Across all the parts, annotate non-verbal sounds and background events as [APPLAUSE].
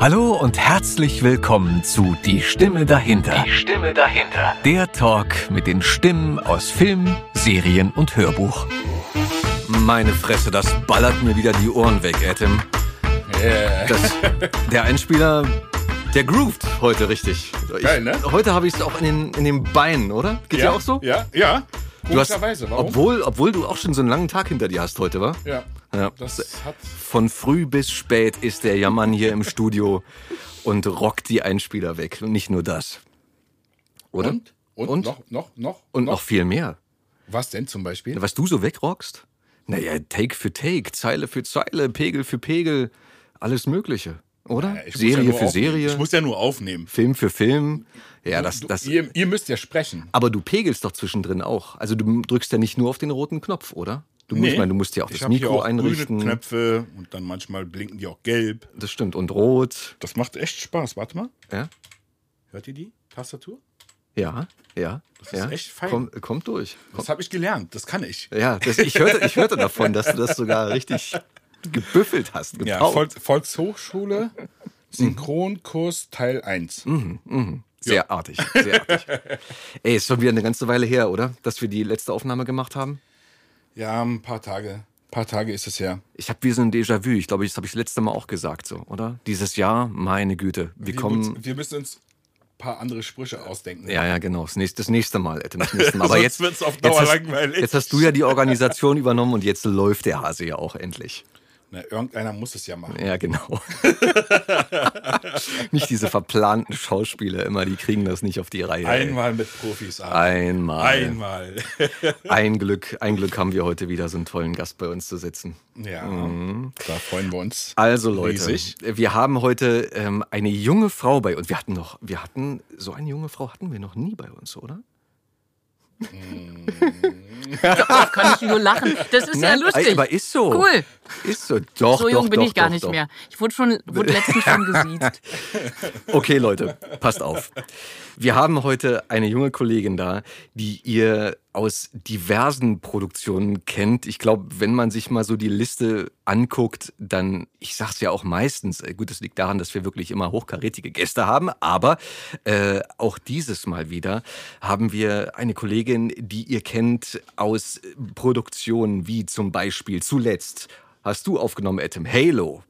Hallo und herzlich willkommen zu Die Stimme dahinter. Die Stimme dahinter. Der Talk mit den Stimmen aus Film, Serien und Hörbuch. Meine Fresse, das ballert mir wieder die Ohren weg, Adam. Yeah. Das, der Einspieler, der groovt heute richtig. Ich, Geil, ne? Heute habe ich es auch in den, in den Beinen, oder? Geht dir auch so? Ja, ja. Du hast, warum? obwohl, obwohl du auch schon so einen langen Tag hinter dir hast heute, wa? ja. Ja. Von früh bis spät ist der Jammann hier im Studio und rockt die Einspieler weg. Und nicht nur das. Oder? Und? Und? Und? Noch, noch, noch? Und noch viel mehr. Was denn zum Beispiel? Was du so wegrockst? Naja, Take für Take, Zeile für Zeile, Pegel für Pegel, alles Mögliche, oder? Ja, Serie ja für aufnehmen. Serie, Ich muss ja nur aufnehmen. Film für Film. Ja, das, das. ihr, ihr müsst ja sprechen. Aber du pegelst doch zwischendrin auch. Also du drückst ja nicht nur auf den roten Knopf, oder? Du musst, ich meine, du musst ja auch das Mikro auch einrichten. Grüne Knöpfe und dann manchmal blinken die auch gelb. Das stimmt. Und rot. Das macht echt Spaß. Warte mal. Ja, Hört ihr die Tastatur? ja, ja. Das ja. ist echt fein. Komm, kommt durch. Das habe ich gelernt. Das kann ich. Ja, das, ich, hörte, ich hörte davon, dass du das sogar richtig gebüffelt hast. Ja, gebaut. Volks Volkshochschule, Synchronkurs Teil 1. Sehr Ja. artig, sehr artig. [LAUGHS] Ey, ist schon wieder eine ganze Weile her, oder? Dass wir die letzte Aufnahme gemacht haben. Ja, ein paar Tage. Ein paar Tage ist es her. Ich habe wie so ein Déjà-vu. Ich glaube, das habe ich das letzte Mal auch gesagt, so, oder? Dieses Jahr, meine Güte. Wir, Wir, kommen. wir müssen uns ein paar andere Sprüche ausdenken. Ja, ja, genau. Das nächste, das nächste Mal, das nächste Mal. [LAUGHS] Aber jetzt, wird's auf jetzt, Dauer hast, langweilig. jetzt hast du ja die Organisation übernommen und jetzt läuft der Hase ja auch endlich. Na, irgendeiner muss es ja machen. Ja, genau. [LAUGHS] nicht diese verplanten Schauspieler immer, die kriegen das nicht auf die Reihe. ey. Einmal mit Profis arbeiten. Einmal. Einmal. [LAUGHS] Ein Glück, ein Glück haben wir heute wieder so einen tollen Gast bei uns zu sitzen. Ja, da freuen wir uns. Also Leute, Riesig. wir haben heute ähm, eine junge Frau bei uns. Wir hatten noch, wir hatten so eine junge Frau hatten wir noch nie bei uns, oder? Darauf kann ich nur lachen. Das ist ja Nein, lustig. Aber ist so. Cool. Ist so. Doch, So jung doch, bin doch, ich gar doch, nicht mehr. Ich wurde, schon, wurde letztens schon [LAUGHS] gesiezt. Okay, Leute, passt auf. Wir haben heute eine junge Kollegin da, die ihr aus diversen Produktionen kennt. Ich glaube, wenn man sich mal so die Liste anguckt, dann, ich sag's ja auch meistens, äh, gut, das liegt daran, dass wir wirklich immer hochkarätige Gäste haben, aber äh, auch dieses Mal wieder haben wir eine Kollegin, die ihr kennt aus Produktionen wie zum Beispiel zuletzt hast du aufgenommen, Adam, Halo.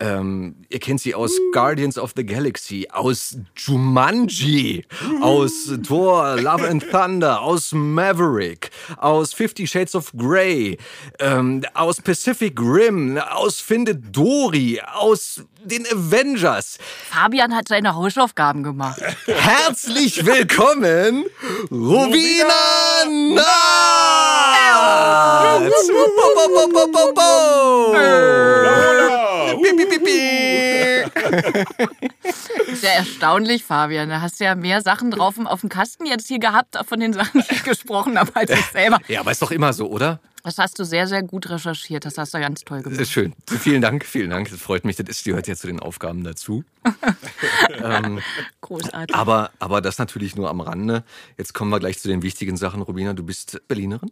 Ähm, ihr kennt sie aus Guardians of the Galaxy, aus Jumanji, aus Thor, Love and Thunder, aus Maverick, aus Fifty Shades of Grey, ähm, aus Pacific Rim, aus Findet Dory, aus den Avengers. Fabian hat seine Hausaufgaben gemacht. Herzlich willkommen, Rubina Naatz! Bo, bo, bo, bo, bo, bo. Piep, piep, piep, piep. Sehr erstaunlich, Fabian. Da hast du ja mehr Sachen drauf auf dem Kasten jetzt hier gehabt, von den Sachen, die ich gesprochen habe, als ich selber. Ja, aber ist doch immer so, oder? Das hast du sehr, sehr gut recherchiert. Das hast du ganz toll gemacht. Ist schön. Vielen Dank, vielen Dank. Das freut mich. Das gehört ja zu den Aufgaben dazu. [LAUGHS] Großartig. Aber, aber das natürlich nur am Rande. Jetzt kommen wir gleich zu den wichtigen Sachen. Rubina, du bist Berlinerin?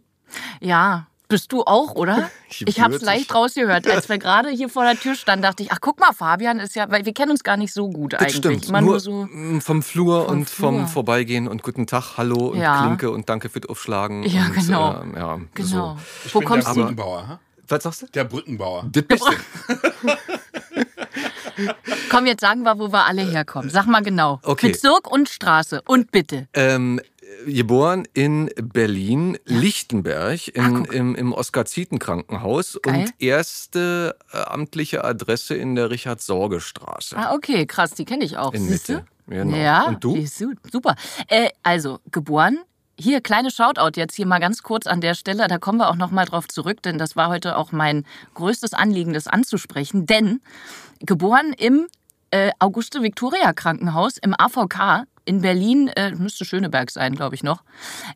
Ja. Bist du auch, oder? [LAUGHS] Ich Ich habe es leicht rausgehört. Als [LAUGHS] wir gerade hier vor der Tür standen, dachte ich, ach guck mal, Fabian ist ja, weil wir kennen uns gar nicht so gut Das eigentlich. stimmt. Immer nur, nur so. vom Flur vom und vom Flur. Vorbeigehen und guten Tag, hallo und Ja. Klinke und danke für das Aufschlagen. Ja, und, genau. ähm, ja, Genau. So. Ich Wo bin kommst der du? Brückenbauer. Was sagst du? Der Brückenbauer. Das bist. Komm, jetzt sagen wir, wo wir alle herkommen. Sag mal genau. Okay. Bezirk und Straße. Und bitte. Ähm, geboren in Berlin, Lichtenberg, in, im, im Oskar-Zieten-Krankenhaus und erste äh, amtliche Adresse in der Richard-Sorge-Straße Ah, okay, krass, die kenne ich auch. in? Mitte. Genau. Ja, Und du? super. Äh, also, geboren. Hier, kleine Shoutout jetzt hier mal ganz kurz an der Stelle. Da kommen wir auch noch mal drauf zurück, denn das war heute auch mein größtes Anliegen, das anzusprechen. Denn geboren im äh, Auguste-Victoria-Krankenhaus im AVK in Berlin, äh, müsste Schöneberg sein, glaube ich noch.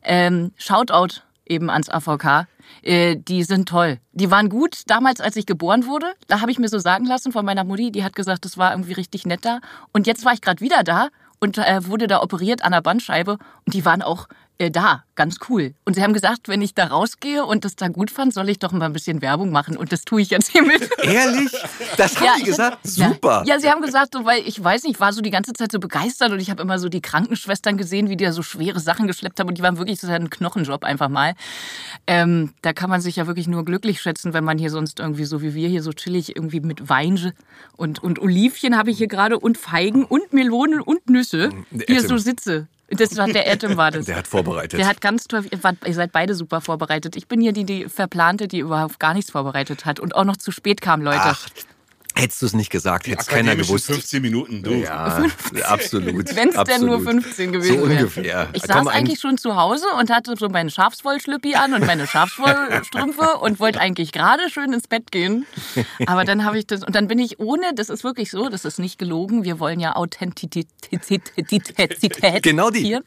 Ähm, Shoutout eben ans AVK. Äh, die sind toll. Die waren gut damals, als ich geboren wurde. Da habe ich mir so sagen lassen von meiner Mutti, die hat gesagt, das war irgendwie richtig nett da. Und jetzt war ich gerade wieder da und äh, wurde da operiert an der Bandscheibe und die waren auch Äh, da, ganz cool. Und sie haben gesagt, wenn ich da rausgehe und das da gut fand, soll ich doch mal ein bisschen Werbung machen. Und das tue ich jetzt hiermit. Ehrlich? Das haben Ja, die gesagt? Ja. Super. Ja, sie haben gesagt, so, weil ich weiß nicht, ich war so die ganze Zeit so begeistert und ich habe immer so die Krankenschwestern gesehen, wie die da so schwere Sachen geschleppt haben und die waren wirklich so ein Knochenjob einfach mal. Ähm, da kann man sich ja wirklich nur glücklich schätzen, wenn man hier sonst irgendwie so wie wir hier so chillig irgendwie mit Wein und, und Olivchen habe ich hier gerade und Feigen und Melonen und Nüsse Der hier so sitze. Das war der Atom war das. Der hat vorbereitet. Der hat ganz toll, ihr seid beide super vorbereitet. Ich bin hier die, die verplante, die überhaupt gar nichts vorbereitet hat und auch noch zu spät kam, Leute. Ach, hättest du es nicht gesagt, hätte es keiner gewusst. 15 Minuten, du. Ja, [LAUGHS] absolut. Wenn es denn nur absolut. 15 gewesen So wäre. ungefähr. Ich Komm, saß eigentlich schon zu Hause und hatte so meine Schafswollschlüppi an und meine Schafswollstrümpfe [LAUGHS] und wollte eigentlich gerade schön ins Bett gehen. Aber dann habe ich das, und dann bin ich ohne, das ist wirklich so, das ist nicht gelogen, wir wollen ja Authentizität [LAUGHS] Genau die. hier.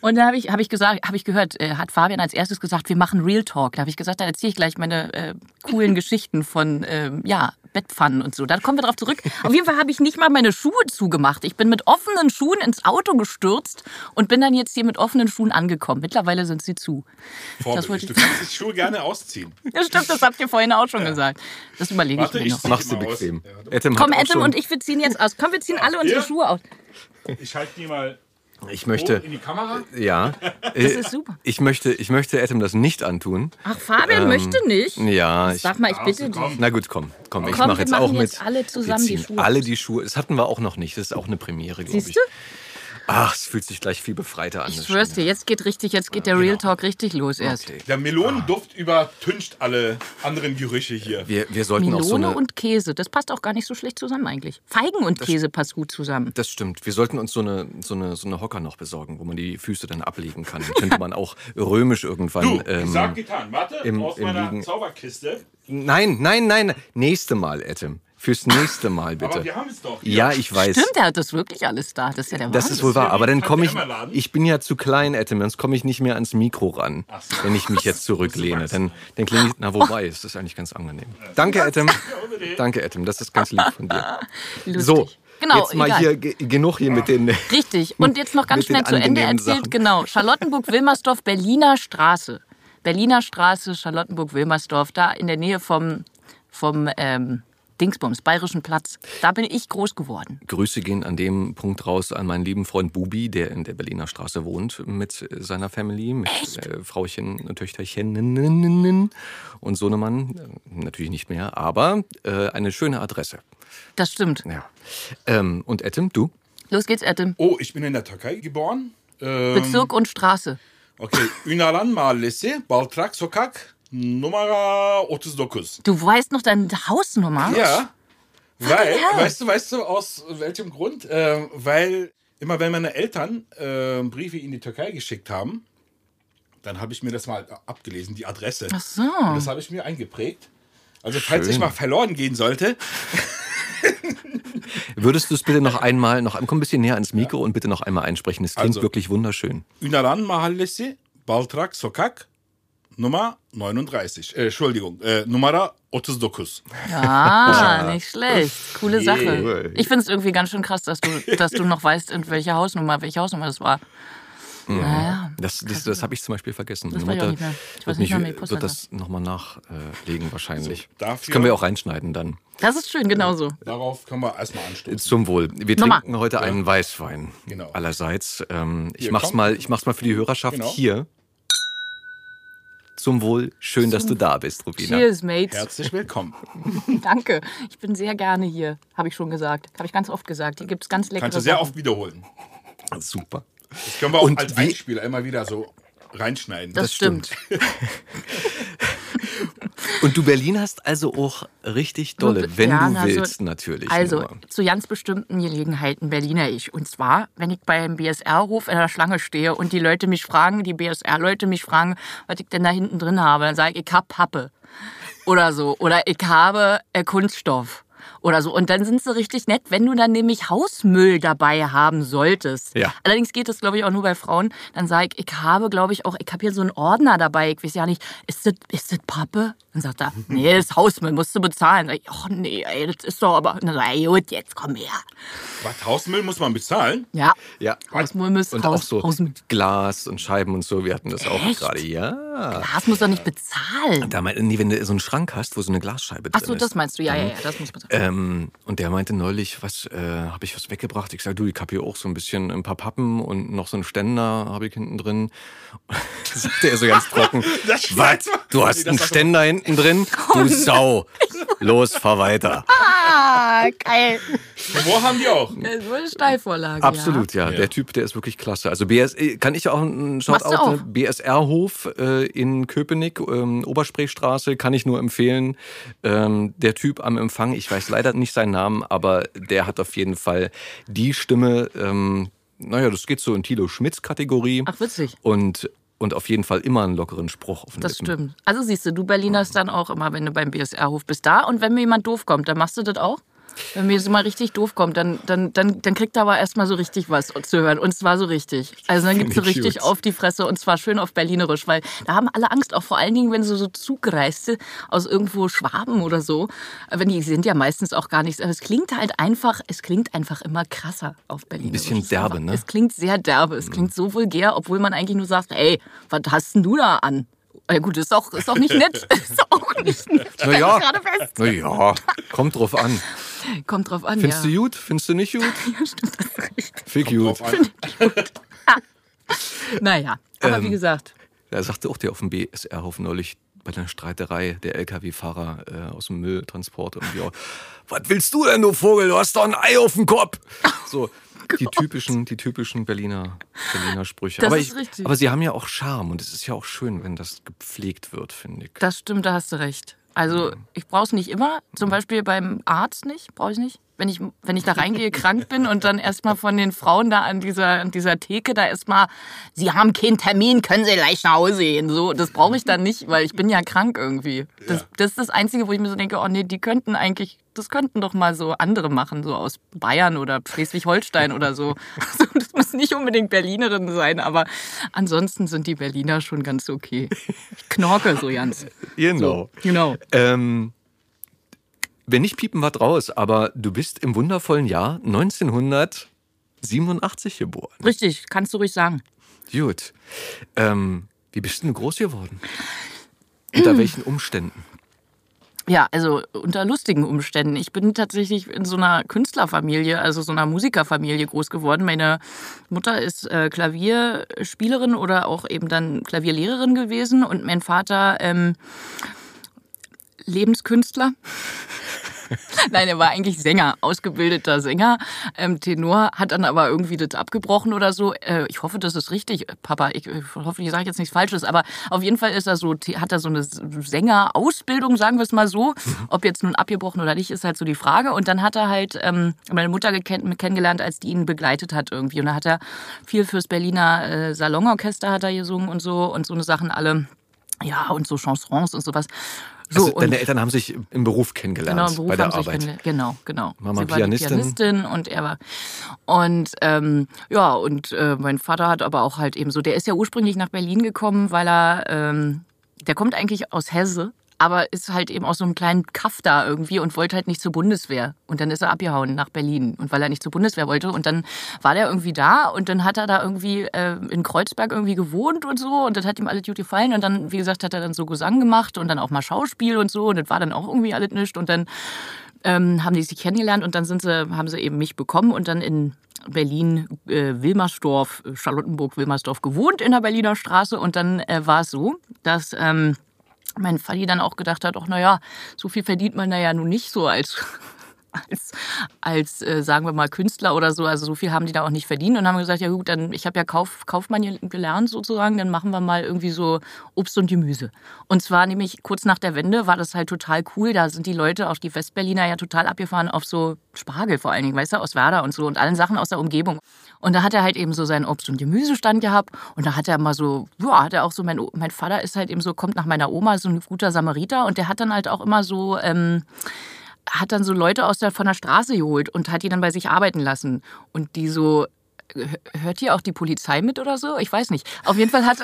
Und da habe ich, habe ich gesagt, habe ich gehört, äh, hat Fabian als erstes gesagt, wir machen Real Talk. Da habe ich gesagt, dann erzähle ich gleich meine äh, coolen Geschichten von, ähm, ja, Bettpfannen und so. Da kommen wir drauf zurück. Auf jeden Fall habe ich nicht mal meine Schuhe zugemacht. Ich bin mit offenen Schuhen ins Auto gestürzt und bin dann jetzt hier mit offenen Schuhen angekommen. Mittlerweile sind sie zu. Das wollte Vorbildlich. Du ich- kannst die Schuhe gerne ausziehen. [LAUGHS] Ja, stimmt, das habt ihr vorhin auch schon gesagt. Das überlege ich Warte, mir ich noch. Machst du bequem. Ja, Adam Komm, Adam und ich, wir ziehen jetzt aus. Komm, wir ziehen alle unsere Ja. Schuhe aus. Ich halte die mal Ich möchte, in die Kamera. ja. Das äh, ist super. Ich möchte, ich möchte Adam das nicht antun. Ach, Fabian Ähm, möchte nicht. Ja, ich, Sag mal, ich bitte komm. dich. na gut, komm, komm, ich Komm, mache wir jetzt auch mit. jetzt alle zusammen wir die Schuhe alle die Schuhe. Das hatten wir auch noch nicht. Das ist auch eine Premiere, glaube Siehst ich. du? Ach, es fühlt sich gleich viel befreiter an. Ich das schwör's dir, jetzt geht richtig, jetzt geht der Real Talk richtig los erst. Okay. Der Melonenduft übertüncht alle anderen Gerüche hier. Wir, wir sollten auch so Melone eine. und Käse, das passt auch gar nicht so schlecht zusammen eigentlich. Feigen und Käse passt gut zusammen. Das stimmt. Wir sollten uns so eine, so, eine, so eine Hocker noch besorgen, wo man die Füße dann ablegen kann. Dann könnte man auch römisch irgendwann. Du, ähm, gesagt, getan. Warte, im- aus im meiner Liegen. Zauberkiste. nein, nein, nein. Nächste Mal, Adam. Fürs nächste Mal, bitte. Aber wir haben es doch. Ja, ich weiß. Stimmt, der hat das wirklich alles da. Das ist ja der Das Wahnsinn. ist wohl wahr, aber dann komme ich. Ich bin ja zu klein, Adam, sonst komme ich nicht mehr ans Mikro ran, so. wenn ich mich jetzt [LAUGHS] zurücklehne. Dann, dann klinge ich. Na, wobei, es ist eigentlich ganz angenehm. Danke, Adam. Danke, Adam. Das ist ganz lieb von dir. [LAUGHS] Lustig. So, genau, jetzt mal egal. hier ge- genug hier mit den. [LAUGHS] Richtig. Und jetzt noch ganz schnell zu Ende erzählt. Sachen. Genau. Charlottenburg-Wilmersdorf, Berliner Straße. Berliner Straße, Charlottenburg-Wilmersdorf, da in der Nähe vom, vom ähm, Dingsbums, Bayerischen Platz. Da bin ich groß geworden. Grüße gehen an dem Punkt raus an meinen lieben Freund Bubi, der in der Berliner Straße wohnt mit seiner Family, mit äh, Frauchen und Töchterchen und Sohnemann. Äh, Natürlich nicht mehr, aber äh, eine schöne Adresse. Das stimmt. Ja. Ähm, und Adam, du? Los geht's, Adam. Oh, ich bin in der Türkei geboren. Ähm, Bezirk und Straße. Okay, Ünalan Mahallesi, Baltrak Sokak, Nummer 39. Du weißt noch deine Hausnummer? Ja, weil, weißt du, weißt du, aus welchem Grund? Ähm, weil immer wenn meine Eltern äh, Briefe in die Türkei geschickt haben, dann habe ich mir das mal abgelesen, die Adresse. Ach so. Und das habe ich mir eingeprägt. Also falls Schön. ich mal verloren gehen sollte, [LAUGHS] Würdest du es bitte noch einmal, noch komm ein bisschen näher ans Mikro und bitte noch einmal einsprechen? Es klingt Also. wirklich wunderschön. Ünalan Mahallesi, Baltrak Sokak, Nummer 39. Äh, Entschuldigung, äh, Nummer 39. Ah, nicht schlecht. Coole Sache. Yeah. Ich finde es irgendwie ganz schön krass, dass du, dass du noch weißt, in welcher Hausnummer, welche Hausnummer das war. Naja. Das, das, das habe ich zum Beispiel vergessen. Das Meine ich Mutter nicht mehr. Ich weiß wird, nicht mehr, mich, wie die wird das nochmal nachlegen wahrscheinlich. dafür- das können wir auch reinschneiden dann. Das ist schön, genauso. Darauf können wir erstmal anstoßen. Zum Wohl. Wir Nochmal. trinken heute einen Weißwein. Genau. Allerseits. Ähm, ich Hier, mach's komm. mal, ich mach's mal für die Hörerschaft Genau. hier. Zum Wohl. Schön, dass du da bist, Rubina. Cheers, Mates. Herzlich willkommen. [LAUGHS] Danke. Ich bin sehr gerne hier, habe ich schon gesagt. Habe ich ganz oft gesagt. Hier gibt es ganz leckere Kannst du sehr Sachen. oft wiederholen. Super. Das können wir auch Und als Einspieler immer wieder so reinschneiden. Das, das stimmt. [LAUGHS] Und du Berlin hast also auch richtig dolle, wenn Ja, du so- willst natürlich. Also, nur. zu ganz bestimmten Gelegenheiten Berliner ich. Und zwar, wenn ich beim BSR-Ruf in der Schlange stehe und die Leute mich fragen, die BSR-Leute mich fragen, was ich denn da hinten drin habe, dann sage ich, ich hab Pappe. Oder so. Oder ich habe äh, Kunststoff. Oder so. Und dann sind sie richtig nett, wenn du dann nämlich Hausmüll dabei haben solltest. Ja. Allerdings geht das, glaube ich, auch nur bei Frauen. Dann sage ich, ich habe, glaube ich, auch, ich habe hier so einen Ordner dabei. Ich weiß ja nicht, ist das, ist das Pappe? Dann sagt er, [LAUGHS] nee, das ist Hausmüll, musst du bezahlen. Sag ich, ach nee, ey, das ist doch aber. Und dann sag ich, gut, jetzt komm her. Was, Hausmüll muss man bezahlen? Ja. Ja. Hausmüll muss Und Haus, auch so Hausmüll. Glas und Scheiben und so. Wir hatten das auch Echt? gerade. Ja. Glas muss doch nicht bezahlen. Da mein, nee, wenn du so einen Schrank hast, wo so eine Glasscheibe Ach drin so, ist. das meinst du. Ja, ja, ja, das muss bezahlen. Ähm, und der meinte neulich, was, äh, habe ich was weggebracht? Ich sage, du, ich habe hier auch so ein bisschen ein paar Pappen und noch so einen Ständer habe ich hinten drin. [LAUGHS] sagte er so ganz trocken. [LAUGHS] Was? Du hast einen Ständer hinten drin? Du [LAUGHS] Sau. Los, fahr weiter. Ah, geil. Humor haben die auch. Das ist wohl eine Steilvorlage. Absolut, ja. Ja. Der Typ, der ist wirklich klasse. Also BS, äh, kann ich auch einen Shoutout, auch? ne? BSR-Hof äh, in Köpenick, ähm, Obersprechstraße, kann ich nur empfehlen. Ähm, der Typ am Empfang, ich weiß leider nicht seinen Namen, aber der hat auf jeden Fall die Stimme, ähm, naja, das geht so in Tilo Schmidts Kategorie. Ach, witzig. Und, und auf jeden Fall immer einen lockeren Spruch auf den Das Lippen. stimmt. Also siehst du, du Berlinerst dann auch immer, wenn du beim BSR-Hof bist, da. Und wenn mir jemand doof kommt, dann machst du das auch? Wenn mir so mal richtig doof kommt, dann, dann, dann, dann kriegt er aber erstmal so richtig was zu hören. Und zwar so richtig. Also dann gibt's so Finde ich richtig gut. auf die Fresse und zwar schön auf Berlinerisch, weil da haben alle Angst, auch vor allen Dingen, wenn so, so Zugreiste aus irgendwo Schwaben oder so, wenn die sind ja meistens auch gar nichts. Aber es klingt halt einfach, es klingt einfach immer krasser auf Berlinerisch. bisschen Es ist derbe, ne? Es klingt sehr derbe, es klingt so vulgär, obwohl man eigentlich nur sagt, ey, was hast denn du da an? Ja gut, ist auch, ist [LAUGHS] auch nicht nett. Ist auch nicht nett. Naja, fest. naja, kommt drauf an. Kommt drauf an, Findest ja. du gut? Findest du nicht gut? [LAUGHS] Ja, stimmt, das ist richtig. Fick gut. An. [LAUGHS] Naja, aber Ähm, wie gesagt, Da sagte auch der auf dem BSR-Hof neulich bei einer Streiterei, der LKW-Fahrer äh, aus dem Mülltransport irgendwie auch, was willst du denn, du Vogel? Du hast doch ein Ei auf dem Kopf. [LAUGHS] So, die typischen, die typischen Berliner, Berliner Sprüche. Das aber, ist ich, richtig. aber sie haben ja auch Charme und es ist ja auch schön, wenn das gepflegt wird, finde ich. das stimmt, da hast du recht. Also ich brauche es nicht immer, zum Beispiel beim Arzt nicht, brauche ich nicht. Wenn ich, wenn ich da reingehe, [LAUGHS] krank bin und dann erstmal von den Frauen da an dieser, an dieser Theke da erstmal, sie haben keinen Termin, können sie leicht nach Hause gehen. So, das brauche ich dann nicht, weil ich bin ja krank irgendwie. Das, Ja. das ist das Einzige, wo ich mir so denke, oh nee, die könnten eigentlich, das könnten doch mal so andere machen, so aus Bayern oder Schleswig-Holstein oder so. [LAUGHS] Also, das muss nicht unbedingt Berlinerinnen sein, aber ansonsten sind die Berliner schon ganz okay. Ich knorke so ganz. Genau. Genau. Ähm, wenn nicht piepen wir raus, aber du bist im wundervollen Jahr 1987 geboren. Richtig, kannst du ruhig sagen. Gut. Ähm, wie bist du denn groß geworden? Unter welchen Umständen? Ja, also unter lustigen Umständen. Ich bin tatsächlich in so einer Künstlerfamilie, also so einer Musikerfamilie groß geworden. Meine Mutter ist äh, Klavierspielerin oder auch eben dann Klavierlehrerin gewesen und mein Vater ähm, Lebenskünstler. [LAUGHS] [LAUGHS] Nein, er war eigentlich Sänger, ausgebildeter Sänger. Ähm, Tenor hat dann aber irgendwie das abgebrochen oder so. Äh, ich hoffe, das ist richtig, Papa. Ich, ich hoffe, ich sage jetzt nichts Falsches, aber auf jeden Fall ist er so, hat er so eine Sängerausbildung, sagen wir es mal so. [LAUGHS] Ob jetzt nun abgebrochen oder nicht, ist halt so die Frage. Und dann hat er halt ähm, meine Mutter kennengelernt, als die ihn begleitet hat irgendwie. Und da hat er viel fürs Berliner äh, Salonorchester hat er gesungen und so und so eine Sachen alle. Ja, und so Chansons und sowas. So, Also, deine Eltern haben sich im Beruf kennengelernt, Genau, im Beruf bei der Arbeit. Genau, genau. Mama sie war Pianistin. Pianistin und er war. Und ähm, ja, und äh, mein Vater hat aber auch halt eben so, der ist ja ursprünglich nach Berlin gekommen, weil er, ähm, der kommt eigentlich aus Hesse, aber ist halt eben aus so einem kleinen Kaff da irgendwie und wollte halt nicht zur Bundeswehr. Und dann ist er abgehauen nach Berlin. Und weil er nicht zur Bundeswehr wollte. Und dann war der irgendwie da und dann hat er da irgendwie äh, in Kreuzberg irgendwie gewohnt und so. Und das hat ihm alles gut gefallen. Und dann, wie gesagt, hat er dann so Gesang gemacht und dann auch mal Schauspiel und so. Und das war dann auch irgendwie alles nichts. Und dann ähm, haben die sich kennengelernt und dann sind sie, haben sie eben mich bekommen und dann in Berlin, äh, Wilmersdorf, Charlottenburg, Wilmersdorf gewohnt in der Berliner Straße. Und dann äh, war es so, dass ähm, mein Vati dann auch gedacht hat, ach naja, so viel verdient man da ja nun nicht so als als, als äh, sagen wir mal, Künstler oder so. Also so viel haben die da auch nicht verdient und haben gesagt, ja gut, dann ich habe ja Kauf, Kaufmann ge- gelernt sozusagen, dann machen wir mal irgendwie so Obst und Gemüse. Und zwar nämlich kurz nach der Wende war das halt total cool. Da sind die Leute, auch die Westberliner, ja total abgefahren auf so Spargel vor allen Dingen, weißt du, aus Werder und so und allen Sachen aus der Umgebung. Und da hat er halt eben so seinen Obst- und Gemüsestand gehabt und da hat er mal so, ja, hat er auch so, mein, mein Vater ist halt eben so, kommt nach meiner Oma, so ein guter Samariter und der hat dann halt auch immer so, ähm, hat dann so Leute aus der, von der Straße geholt und hat die dann bei sich arbeiten lassen. Und die so, hört hier auch die Polizei mit oder so? Ich weiß nicht. Auf jeden Fall hat.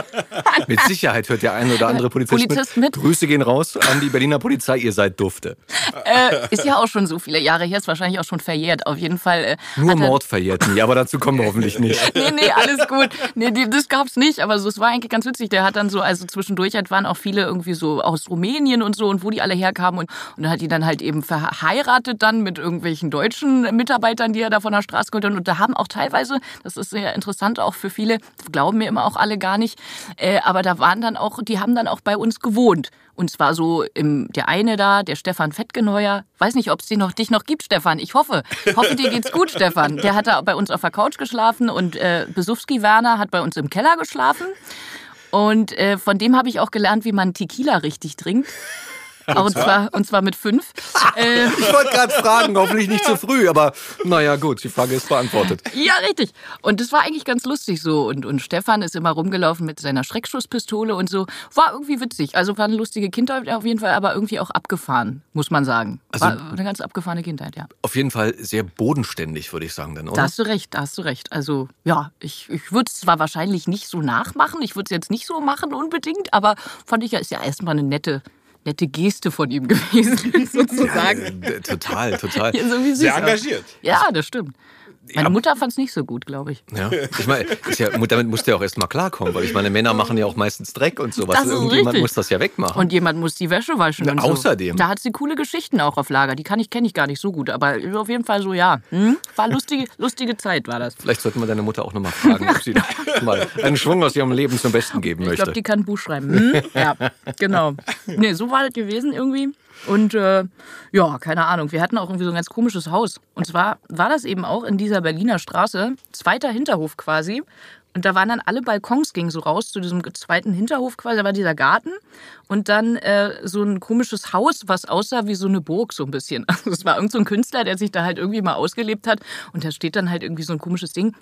[LAUGHS] mit Sicherheit hört der ein oder andere Polizist, Polizist mit. mit. Grüße gehen raus an die Berliner Polizei, ihr seid Dufte. Äh, ist ja auch schon so viele Jahre her, ist wahrscheinlich auch schon verjährt. Auf jeden Fall. Äh, Nur Mord verjährt nie, aber dazu kommen wir hoffentlich [LAUGHS] nicht. nee, nee, alles gut. Nee, das gab's nicht, aber so, es war eigentlich ganz witzig. Der hat dann so, also zwischendurch halt waren auch viele irgendwie so aus Rumänien und so und wo die alle herkamen und, und dann hat die dann halt eben verheiratet dann mit irgendwelchen deutschen Mitarbeitern, die er da von der Straße geholt hat. Und da haben auch teilweise, das ist sehr interessant auch für viele, glauben mir immer auch alle gar nicht, äh, aber da waren dann auch, die haben dann auch bei uns gewohnt. Und zwar so im, der eine da, der Stefan Fettgeneuer. Weiß nicht, ob es dich noch, dich noch gibt, Stefan. Ich hoffe. Hoffe, dir geht's gut, Stefan. Der hat da bei uns auf der Couch geschlafen und äh, Besowski Werner hat bei uns im Keller geschlafen. Und äh, von dem habe ich auch gelernt, wie man Tequila richtig trinkt. Und zwar, und zwar mit fünf. [LAUGHS] Äh, ich wollte gerade fragen, hoffentlich nicht zu früh, aber naja, gut, die Frage ist beantwortet. Ja, richtig. Und das war eigentlich ganz lustig so. Und, und Stefan ist immer rumgelaufen mit seiner Schreckschusspistole und so. War irgendwie witzig. Also war eine lustige Kindheit auf jeden Fall, aber irgendwie auch abgefahren, muss man sagen. Also war eine ganz abgefahrene Kindheit, ja. Auf jeden Fall sehr bodenständig, würde ich sagen, dann, oder? Da hast du recht, da hast du recht. Also ja, ich, ich würde es zwar wahrscheinlich nicht so nachmachen, ich würde es jetzt nicht so machen unbedingt, aber fand ich ja, ist ja erstmal eine nette nette Geste von ihm [LAUGHS] gewesen, sozusagen. Ja, total, total. Ja, so Sehr engagiert. Ja, das stimmt. Meine Mutter fand es nicht so gut, glaube ich. Ja, ich meine, ja, damit musste ja auch erst mal klarkommen, weil ich meine, Männer machen ja auch meistens Dreck und sowas. Das Irgendjemand richtig. muss das ja wegmachen. Und jemand muss die Wäsche waschen. Ja, und außerdem. So. Da hat sie coole Geschichten auch auf Lager. Die kann ich, kenne ich gar nicht so gut, aber auf jeden Fall so, ja. Hm? War lustige, [LAUGHS] lustige Zeit, war das. Vielleicht sollten wir deine Mutter auch nochmal fragen, ob sie [LAUGHS] mal einen Schwung aus ihrem Leben zum Besten geben möchte. Ich glaube, die kann ein Buch schreiben. Hm? Ja, [LAUGHS] genau. Nee, so war das gewesen irgendwie. Und äh, ja, keine Ahnung, wir hatten auch irgendwie so ein ganz komisches Haus. Und zwar war das eben auch in dieser Berliner Straße, zweiter Hinterhof quasi. Und da waren dann alle Balkons, gingen so raus zu diesem zweiten Hinterhof quasi, da war dieser Garten. Und dann äh, so ein komisches Haus, was aussah wie so eine Burg so ein bisschen. [LAUGHS] Also es war irgend so Künstler, der sich da halt irgendwie mal ausgelebt hat. Und da steht dann halt irgendwie so ein komisches Ding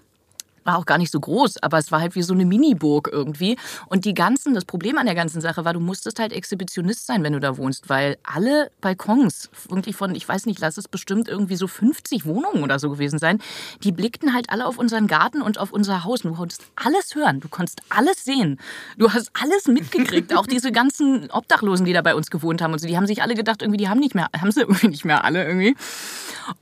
war auch gar nicht so groß, aber es war halt wie so eine Miniburg irgendwie. Und die ganzen, das Problem an der ganzen Sache war, du musstest halt Exhibitionist sein, wenn du da wohnst, weil alle Balkons, irgendwie von, ich weiß nicht, lass es bestimmt irgendwie so 50 Wohnungen oder so gewesen sein, die blickten halt alle auf unseren Garten und auf unser Haus. Du konntest alles hören, du konntest alles sehen. Du hast alles mitgekriegt, auch diese ganzen Obdachlosen, die da bei uns gewohnt haben und so, die haben sich alle gedacht, irgendwie, die haben nicht mehr, haben sie irgendwie nicht mehr alle irgendwie.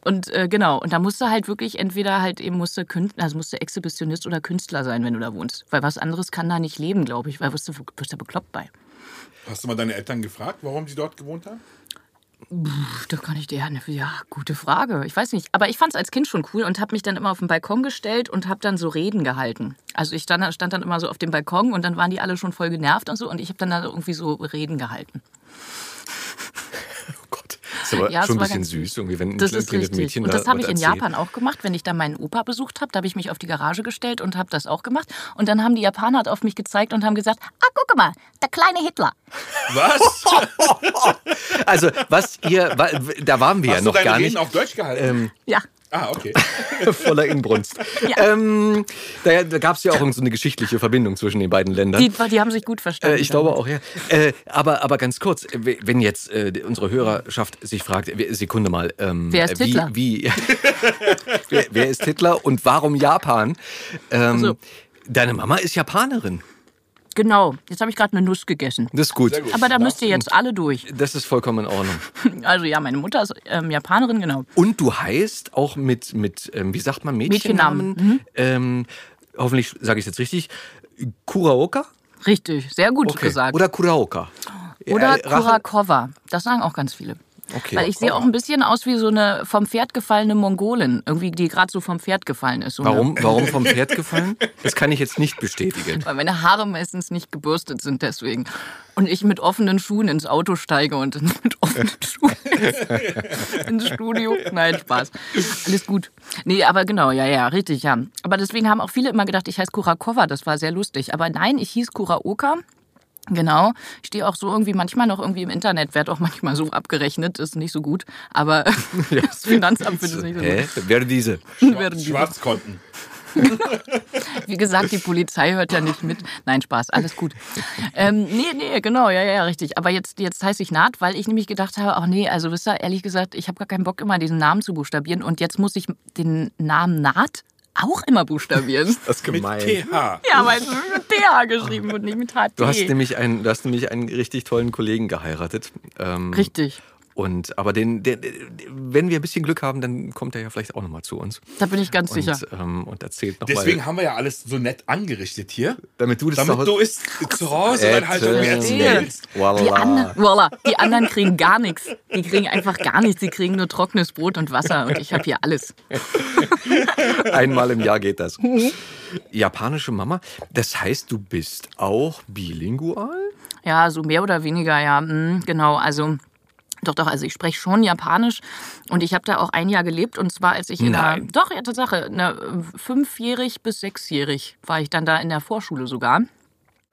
Und äh, genau, und da musste halt wirklich entweder halt eben musste Künstler, also musste Exhibitionist oder Künstler sein, wenn du da wohnst. Weil was anderes kann da nicht leben, glaube ich, weil wirst du, wirst du bekloppt bei. Hast du mal deine Eltern gefragt, warum sie dort gewohnt haben? Da kann ich dir ja, ja, gute Frage. Ich weiß nicht. Aber ich fand es als Kind schon cool und habe mich dann immer auf den Balkon gestellt und habe dann so Reden gehalten. Also ich stand, stand, dann immer so auf dem Balkon und dann waren die alle schon voll genervt und so und ich habe dann da irgendwie so Reden gehalten. Ist aber ja, schon ein bisschen süß, irgendwie, wenn das ein kleines Mädchen Und das habe ich in Japan auch gemacht, wenn ich da meinen Opa besucht habe. Da habe ich mich auf die Garage gestellt und habe das auch gemacht. Und dann haben die Japaner auf mich gezeigt und haben gesagt: Ah, guck mal, der kleine Hitler. Was? [LAUGHS] also, was ihr, da waren wir Hast ja noch gar nicht. auf Deutsch gehalten? Ähm, ja. Ah, okay. [LAUGHS] Voller Inbrunst. Ja. Ähm, da, da gab es ja auch so eine geschichtliche Verbindung zwischen den beiden Ländern. Die, die haben sich gut verstanden. Äh, ich glaube auch, ja. Äh, aber, aber ganz kurz, wenn jetzt äh, unsere Hörerschaft sich fragt, Sekunde mal. Ähm, wer ist Hitler? Wie, [LAUGHS] wer, wer, ist Hitler und warum Japan? Ähm, also. Deine Mama ist Japanerin. Genau, jetzt habe ich gerade eine Nuss gegessen. Das ist gut. gut. Aber da müsst ihr jetzt alle durch. Das ist vollkommen in Ordnung. [LAUGHS] Also ja, meine Mutter ist ähm, Japanerin, genau. Und du heißt auch mit, mit ähm, wie sagt man, Mädchennamen? Mädchennamen. Mhm. Ähm, hoffentlich sage ich es jetzt richtig. Kuraoka? Richtig, sehr gut okay. gesagt. Oder Kuraoka. Oder Kurakova. Das sagen auch ganz viele. Okay. Weil ich sehe auch ein bisschen aus wie so eine vom Pferd gefallene Mongolin, irgendwie die gerade so vom Pferd gefallen ist. So warum, warum vom Pferd gefallen? Das kann ich jetzt nicht bestätigen. Weil meine Haare meistens nicht gebürstet sind deswegen. Und ich mit offenen Schuhen ins Auto steige und mit offenen [LAUGHS] Schuhen [LAUGHS] ins Studio. Nein, Spaß. Alles gut. Nee, aber genau, ja, ja, richtig, ja. Aber deswegen haben auch viele immer gedacht, ich heiße Kurakova, das war sehr lustig. Aber nein, ich hieß Kuraoka Genau. Ich stehe auch so irgendwie manchmal noch irgendwie im Internet, werde auch manchmal so abgerechnet, ist nicht so gut. Aber [LAUGHS] das Finanzamt findet es nicht so Hä? gut. Werde diese. [LAUGHS] Schwarz Schwarzkonten. [LAUGHS] Wie gesagt, die Polizei hört ja nicht mit. Nein, Spaß, alles gut. Ähm, nee, nee, genau, ja, ja, richtig. Aber jetzt, jetzt heiße ich Naht, weil ich nämlich gedacht habe, ach nee, also wisst ihr, ehrlich gesagt, ich habe gar keinen Bock, immer diesen Namen zu buchstabieren. Und jetzt muss ich den Namen Naht auch immer buchstabieren. [LAUGHS] Das ist Mit gemein. TH. Ja, weil es mit TH geschrieben und nicht mit HT. Du hast nämlich einen, du hast nämlich einen richtig tollen Kollegen geheiratet. Ähm, Richtig. Und aber den, den, wenn wir ein bisschen Glück haben, dann kommt er ja vielleicht auch nochmal zu uns Da bin ich ganz und, sicher. ähm, und erzählt nochmal. Deswegen haben wir ja alles so nett angerichtet hier. damit du das Damit zu du Hause- ist zu Hause dann halt mir erzählst. Die, Voila. anderen, voila, die anderen kriegen gar nichts. Die kriegen einfach gar nichts. Die kriegen nur trockenes Brot und Wasser. Und ich habe hier alles. [LAUGHS] Einmal im Jahr geht das. Japanische Mama. Das heißt, du bist auch bilingual? Ja, so mehr oder weniger, ja. Mm, Genau, also. Doch, doch, also ich spreche schon Japanisch und ich habe da auch ein Jahr gelebt und zwar als ich in der, doch, ja, Tatsache, ne, fünfjährig bis sechsjährig war ich dann da in der Vorschule sogar.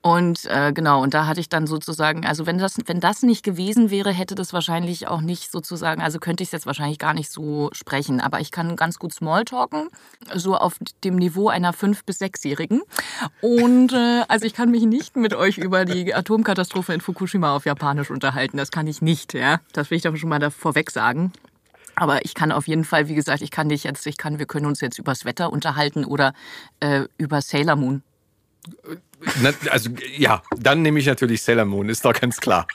Und äh, genau, und da hatte ich dann sozusagen, also wenn das, wenn das nicht gewesen wäre, hätte das wahrscheinlich auch nicht sozusagen, also könnte ich es jetzt wahrscheinlich gar nicht so sprechen. Aber ich kann ganz gut Smalltalken, so auf dem Niveau einer fünf- bis sechsjährigen. Und äh, also ich kann mich nicht mit euch über die Atomkatastrophe in Fukushima auf Japanisch unterhalten. Das kann ich nicht, ja. Das will ich doch schon mal da vorweg sagen. Aber ich kann auf jeden Fall, wie gesagt, ich kann dich jetzt, ich kann, wir können uns jetzt übers Wetter unterhalten oder äh, über Sailor Moon. Also ja, dann nehme ich natürlich Sailor Moon, ist doch ganz klar.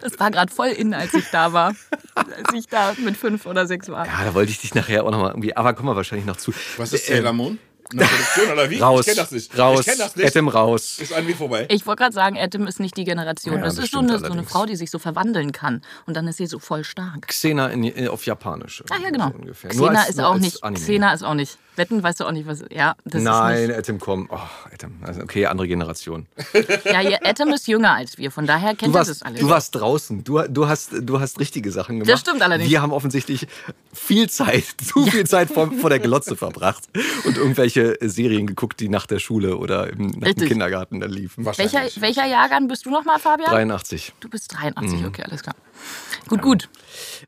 Das war gerade voll in, als ich da war. als ich da mit fünf oder sechs war. Ja, da wollte ich dich nachher auch nochmal irgendwie, aber kommen wir wahrscheinlich noch zu. Was ist Sailor Moon? Eine Produktion oder wie? Raus, ich kenne das nicht. raus, Ich kenne das nicht. Adam raus. Ist an mir vorbei. Ich wollte gerade sagen, Adam ist nicht die Generation. Ja, das das ist so eine, so eine. Frau, die sich so verwandeln kann. Und dann ist sie so voll stark. Xena in, in, auf Japanisch. Ach ja, genau. So. Nur Xena als- ist auch nicht. Xena ist auch nicht. Wetten, weißt du auch nicht, was. Ja, das Nein, ist Atom komm. Oh, Atom. Also, okay, andere Generation. nicht. Ja, ja, Adam ist jünger als wir. Von daher kennt Du er das warst, alles. du warst draußen. Du, du, hast, du hast richtige Sachen gemacht. Das stimmt allerdings. Wir haben offensichtlich viel Zeit, zu viel Zeit vor, vor der Glotze verbracht und irgendwelche Serien geguckt, die nach der Schule oder im, nach dem Richtig. Kindergarten dann liefen. Welcher, welcher Jahrgang bist du nochmal, Fabian? 83. Du bist 83, Mhm. okay, alles klar. Gut, gut.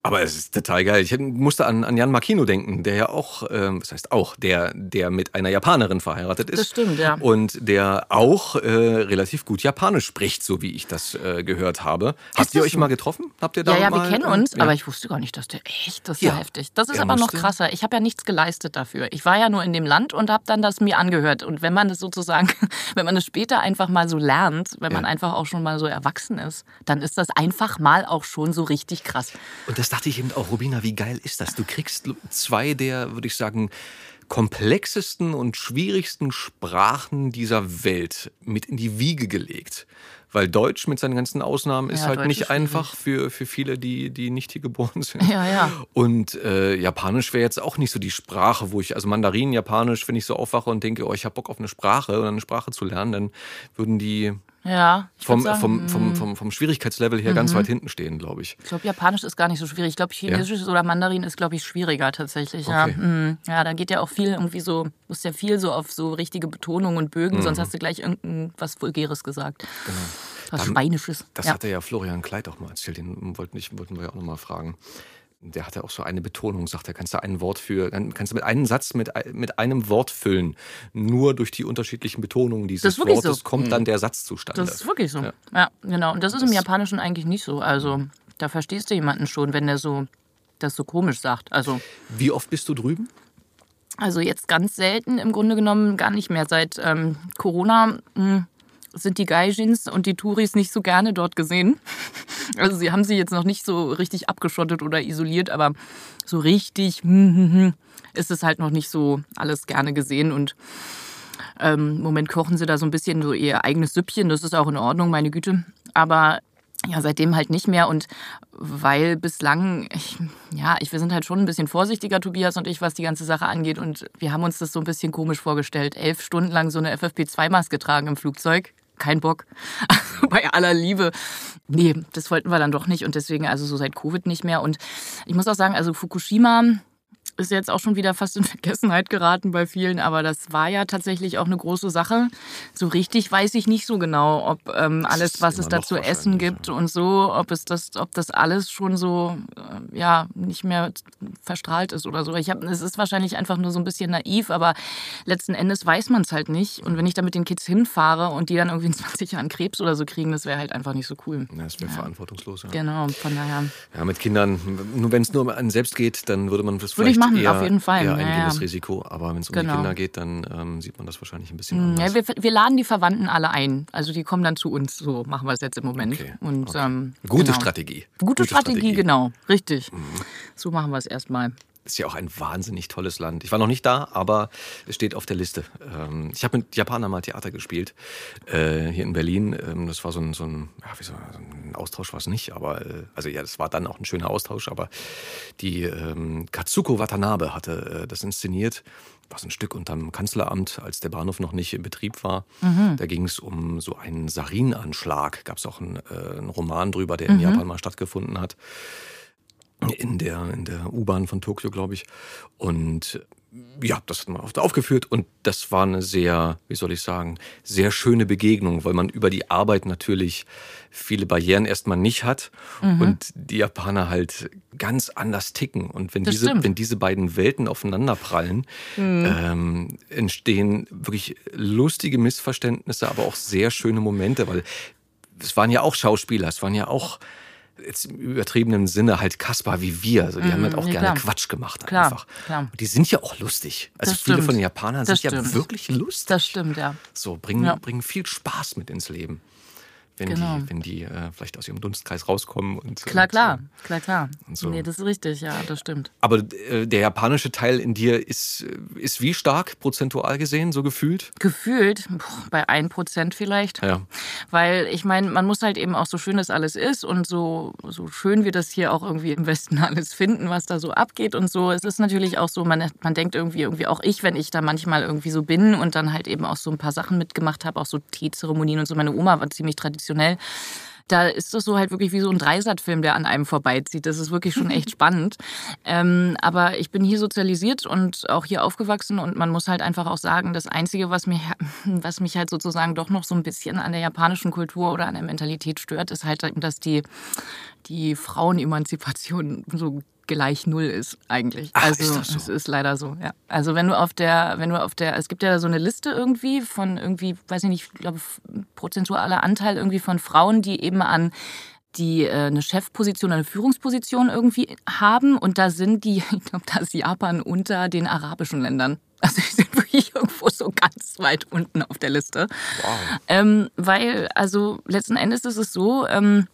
Aber es ist total geil. Ich musste an, an Jan Makino denken, der ja auch, ähm, was heißt auch, der, der mit einer Japanerin verheiratet ist. Das stimmt, ja. Und der auch äh, relativ gut Japanisch spricht, so wie ich das äh, gehört habe. Habt ihr euch so? mal getroffen? Habt ihr da Ja, ja, mal, wir kennen uns, ja. aber ich wusste gar nicht, dass der echt, das ist Ja. ja heftig. Das ist Er aber noch krasser. Ich habe ja nichts geleistet dafür. Ich war ja nur in dem Land und habe dann das mir angehört. Und wenn man das sozusagen, [LAUGHS] wenn man das später einfach mal so lernt, wenn man einfach auch schon mal so erwachsen ist, dann ist das einfach mal auch schon so richtig krass. Und das dachte ich eben auch, Rubina, wie geil ist das? Du kriegst zwei der, würde ich sagen, komplexesten und schwierigsten Sprachen dieser Welt mit in die Wiege gelegt. Weil Deutsch mit seinen ganzen Ausnahmen ist Ja, halt Deutsch nicht ist einfach für, für viele, die, die nicht hier geboren sind. Ja, ja. Und äh, Japanisch wäre jetzt auch nicht so die Sprache, wo ich, also Mandarin, Japanisch, wenn ich so aufwache und denke, oh, ich habe Bock auf eine Sprache oder eine Sprache zu lernen, dann würden die Ja. Vom, sagen, vom, vom, vom, vom Schwierigkeitslevel her Mhm. ganz weit hinten stehen, glaube ich. Ich glaube, Japanisch ist gar nicht so schwierig. Ich glaube, Chinesisch oder Mandarin ist, glaube ich, schwieriger tatsächlich. Ja. Okay. Mhm. ja, da geht ja auch viel irgendwie so, muss ja viel so auf so richtige Betonung und Bögen, sonst hast du gleich irgendein was Vulgäres gesagt. Genau. Was Schweinisches. Das ja. hatte ja Florian Kleid auch mal erzählt, den wollten, ich, wollten wir ja auch noch mal fragen. Der hatte auch so eine Betonung, sagt er, kannst du ein Wort für, dann kannst du mit einem Satz mit, mit einem Wort füllen. Nur durch die unterschiedlichen Betonungen Das dieses Wortes so. kommt dann der Satz zustande. Das ist wirklich so. Ja. Ja, genau. Und das ist im Japanischen eigentlich nicht so. Also da verstehst du jemanden schon, wenn der so das so komisch sagt. Also, Wie oft bist du drüben? also jetzt ganz selten, im Grunde genommen gar nicht mehr. Seit ähm, Corona mh, sind die Gaijins und die Touris nicht so gerne dort gesehen. Also sie haben sie jetzt noch nicht so richtig abgeschottet oder isoliert, aber so richtig hm, hm, hm, ist es halt noch nicht so alles gerne gesehen und ähm, im Moment kochen sie da so ein bisschen so ihr eigenes Süppchen. Das ist auch in Ordnung, meine Güte. Aber ja, seitdem halt nicht mehr. Und weil bislang, ich, ja, ich, wir sind halt schon ein bisschen vorsichtiger, Tobias und ich, was die ganze Sache angeht. Und wir haben uns das so ein bisschen komisch vorgestellt. Elf Stunden lang so eine FFP2-Maske tragen im Flugzeug. Kein Bock. [LAUGHS] Bei aller Liebe. Nee, das wollten wir dann doch nicht. Und deswegen also so seit Covid nicht mehr. Und ich muss auch sagen, also Fukushima ist jetzt auch schon wieder fast in [LAUGHS] Vergessenheit geraten bei vielen, aber das war ja tatsächlich auch eine große Sache. So richtig weiß ich nicht so genau, ob ähm, alles, was es da zu essen gibt und so, ob es das, ob das alles schon so äh, ja nicht mehr verstrahlt ist oder so. Ich habe, es ist wahrscheinlich einfach nur so ein bisschen naiv, aber letzten Endes weiß man es halt nicht. Und wenn ich da mit den Kids hinfahre und die dann irgendwie in [LAUGHS] 20 Jahren Krebs oder so kriegen, das wäre halt einfach nicht so cool. Ja, das wäre ja. verantwortungslos. Ja. Genau, von daher. Ja, mit Kindern, nur wenn es nur um einen selbst geht, dann würde man das würde ich machen, eher, auf jeden Fall. eher eingehen, das Risiko. Aber wenn es um genau. die Kinder geht, dann ähm, sieht man das wahrscheinlich ein bisschen anders. Ja, wir, wir, laden die Verwandten alle ein. Also die kommen dann zu uns. So machen wir es jetzt im Moment. Okay. Und, okay. Ähm, Gute genau. Strategie. Gute, Gute Strategie, Strategie, genau. Richtig. Mhm. So machen wir es erstmal ist ja auch ein wahnsinnig tolles Land. Ich war noch nicht da, aber es steht auf der Liste. Ähm, ich habe mit Japanern mal Theater gespielt, äh, hier in Berlin. Ähm, das war so ein, so ein, ja, wie so ein Austausch war es nicht, aber äh, also ja, das war dann auch ein schöner Austausch, aber die ähm, Katsuko Watanabe hatte äh, das inszeniert. War so ein Stück unterm Kanzleramt, als der Bahnhof noch nicht in Betrieb war. Mhm. Da ging es um so einen Sarinanschlag. Gab es auch einen, einen, Roman drüber, der in mhm. Japan mal stattgefunden hat in der, in der U-Bahn von Tokio, glaube ich. Und ja, das hat man oft aufgeführt und das war eine sehr, wie soll ich sagen, sehr schöne Begegnung, weil man über die Arbeit natürlich viele Barrieren erstmal nicht hat mhm. und die Japaner halt ganz anders ticken. Und wenn diese, wenn diese beiden Welten aufeinanderprallen, mhm. ähm, entstehen wirklich lustige Missverständnisse, aber auch sehr schöne Momente, weil es waren ja auch Schauspieler, es waren ja auch jetzt im übertriebenen Sinne halt Kasper wie wir. Also die mm, haben halt auch ja, gerne klar. Quatsch gemacht klar, einfach. Klar. Und die sind ja auch lustig. Also das viele stimmt. von den Japanern das sind stimmt. ja wirklich lustig. Das stimmt, ja. So, bringen, ja. bringen viel Spaß mit ins Leben wenn genau. die, wenn die äh, vielleicht aus ihrem Dunstkreis rauskommen. Und, klar, und, klar, äh, klar, klar. So. Nee, das ist richtig, ja, das stimmt. Aber äh, der japanische Teil in dir ist, äh, ist wie stark prozentual gesehen, so gefühlt? Gefühlt, boah, bei 1% vielleicht. Ja. Weil ich meine, man muss halt eben auch so schön das alles ist und so, so schön wir das hier auch irgendwie im Westen [LAUGHS] alles finden, was da so abgeht und so. Es ist natürlich auch so, man, man denkt irgendwie, irgendwie auch ich, wenn ich da manchmal irgendwie so bin und dann halt eben auch so ein paar Sachen mitgemacht habe, auch so Teezeremonien und so. Meine Oma war ziemlich traditionell traditionell. Da ist das so halt wirklich wie so ein Dreisat-Film, der an einem vorbeizieht. Das ist wirklich schon echt [LAUGHS] spannend. Ähm, aber ich bin hier sozialisiert und auch hier aufgewachsen und man muss halt einfach auch sagen, das Einzige, was mich, [LAUGHS] was mich halt sozusagen doch noch so ein bisschen an der japanischen Kultur oder an der Mentalität stört, ist halt, dass die, die Frauenemanzipation so gleich null ist eigentlich. Ach, also ist das so? es ist leider so, ja. Also wenn du auf der, wenn du auf der, es gibt ja so eine Liste irgendwie von irgendwie, weiß ich nicht, ich glaube prozentualer Anteil irgendwie von Frauen, die eben an die äh, eine Chefposition, eine Führungsposition irgendwie haben und da sind die, [LAUGHS] ich glaube, da ist Japan unter den arabischen Ländern. Also die sind [LAUGHS] wirklich irgendwo so ganz weit unten auf der Liste. Wow. Ähm, weil, also letzten Endes ist es so, ähm,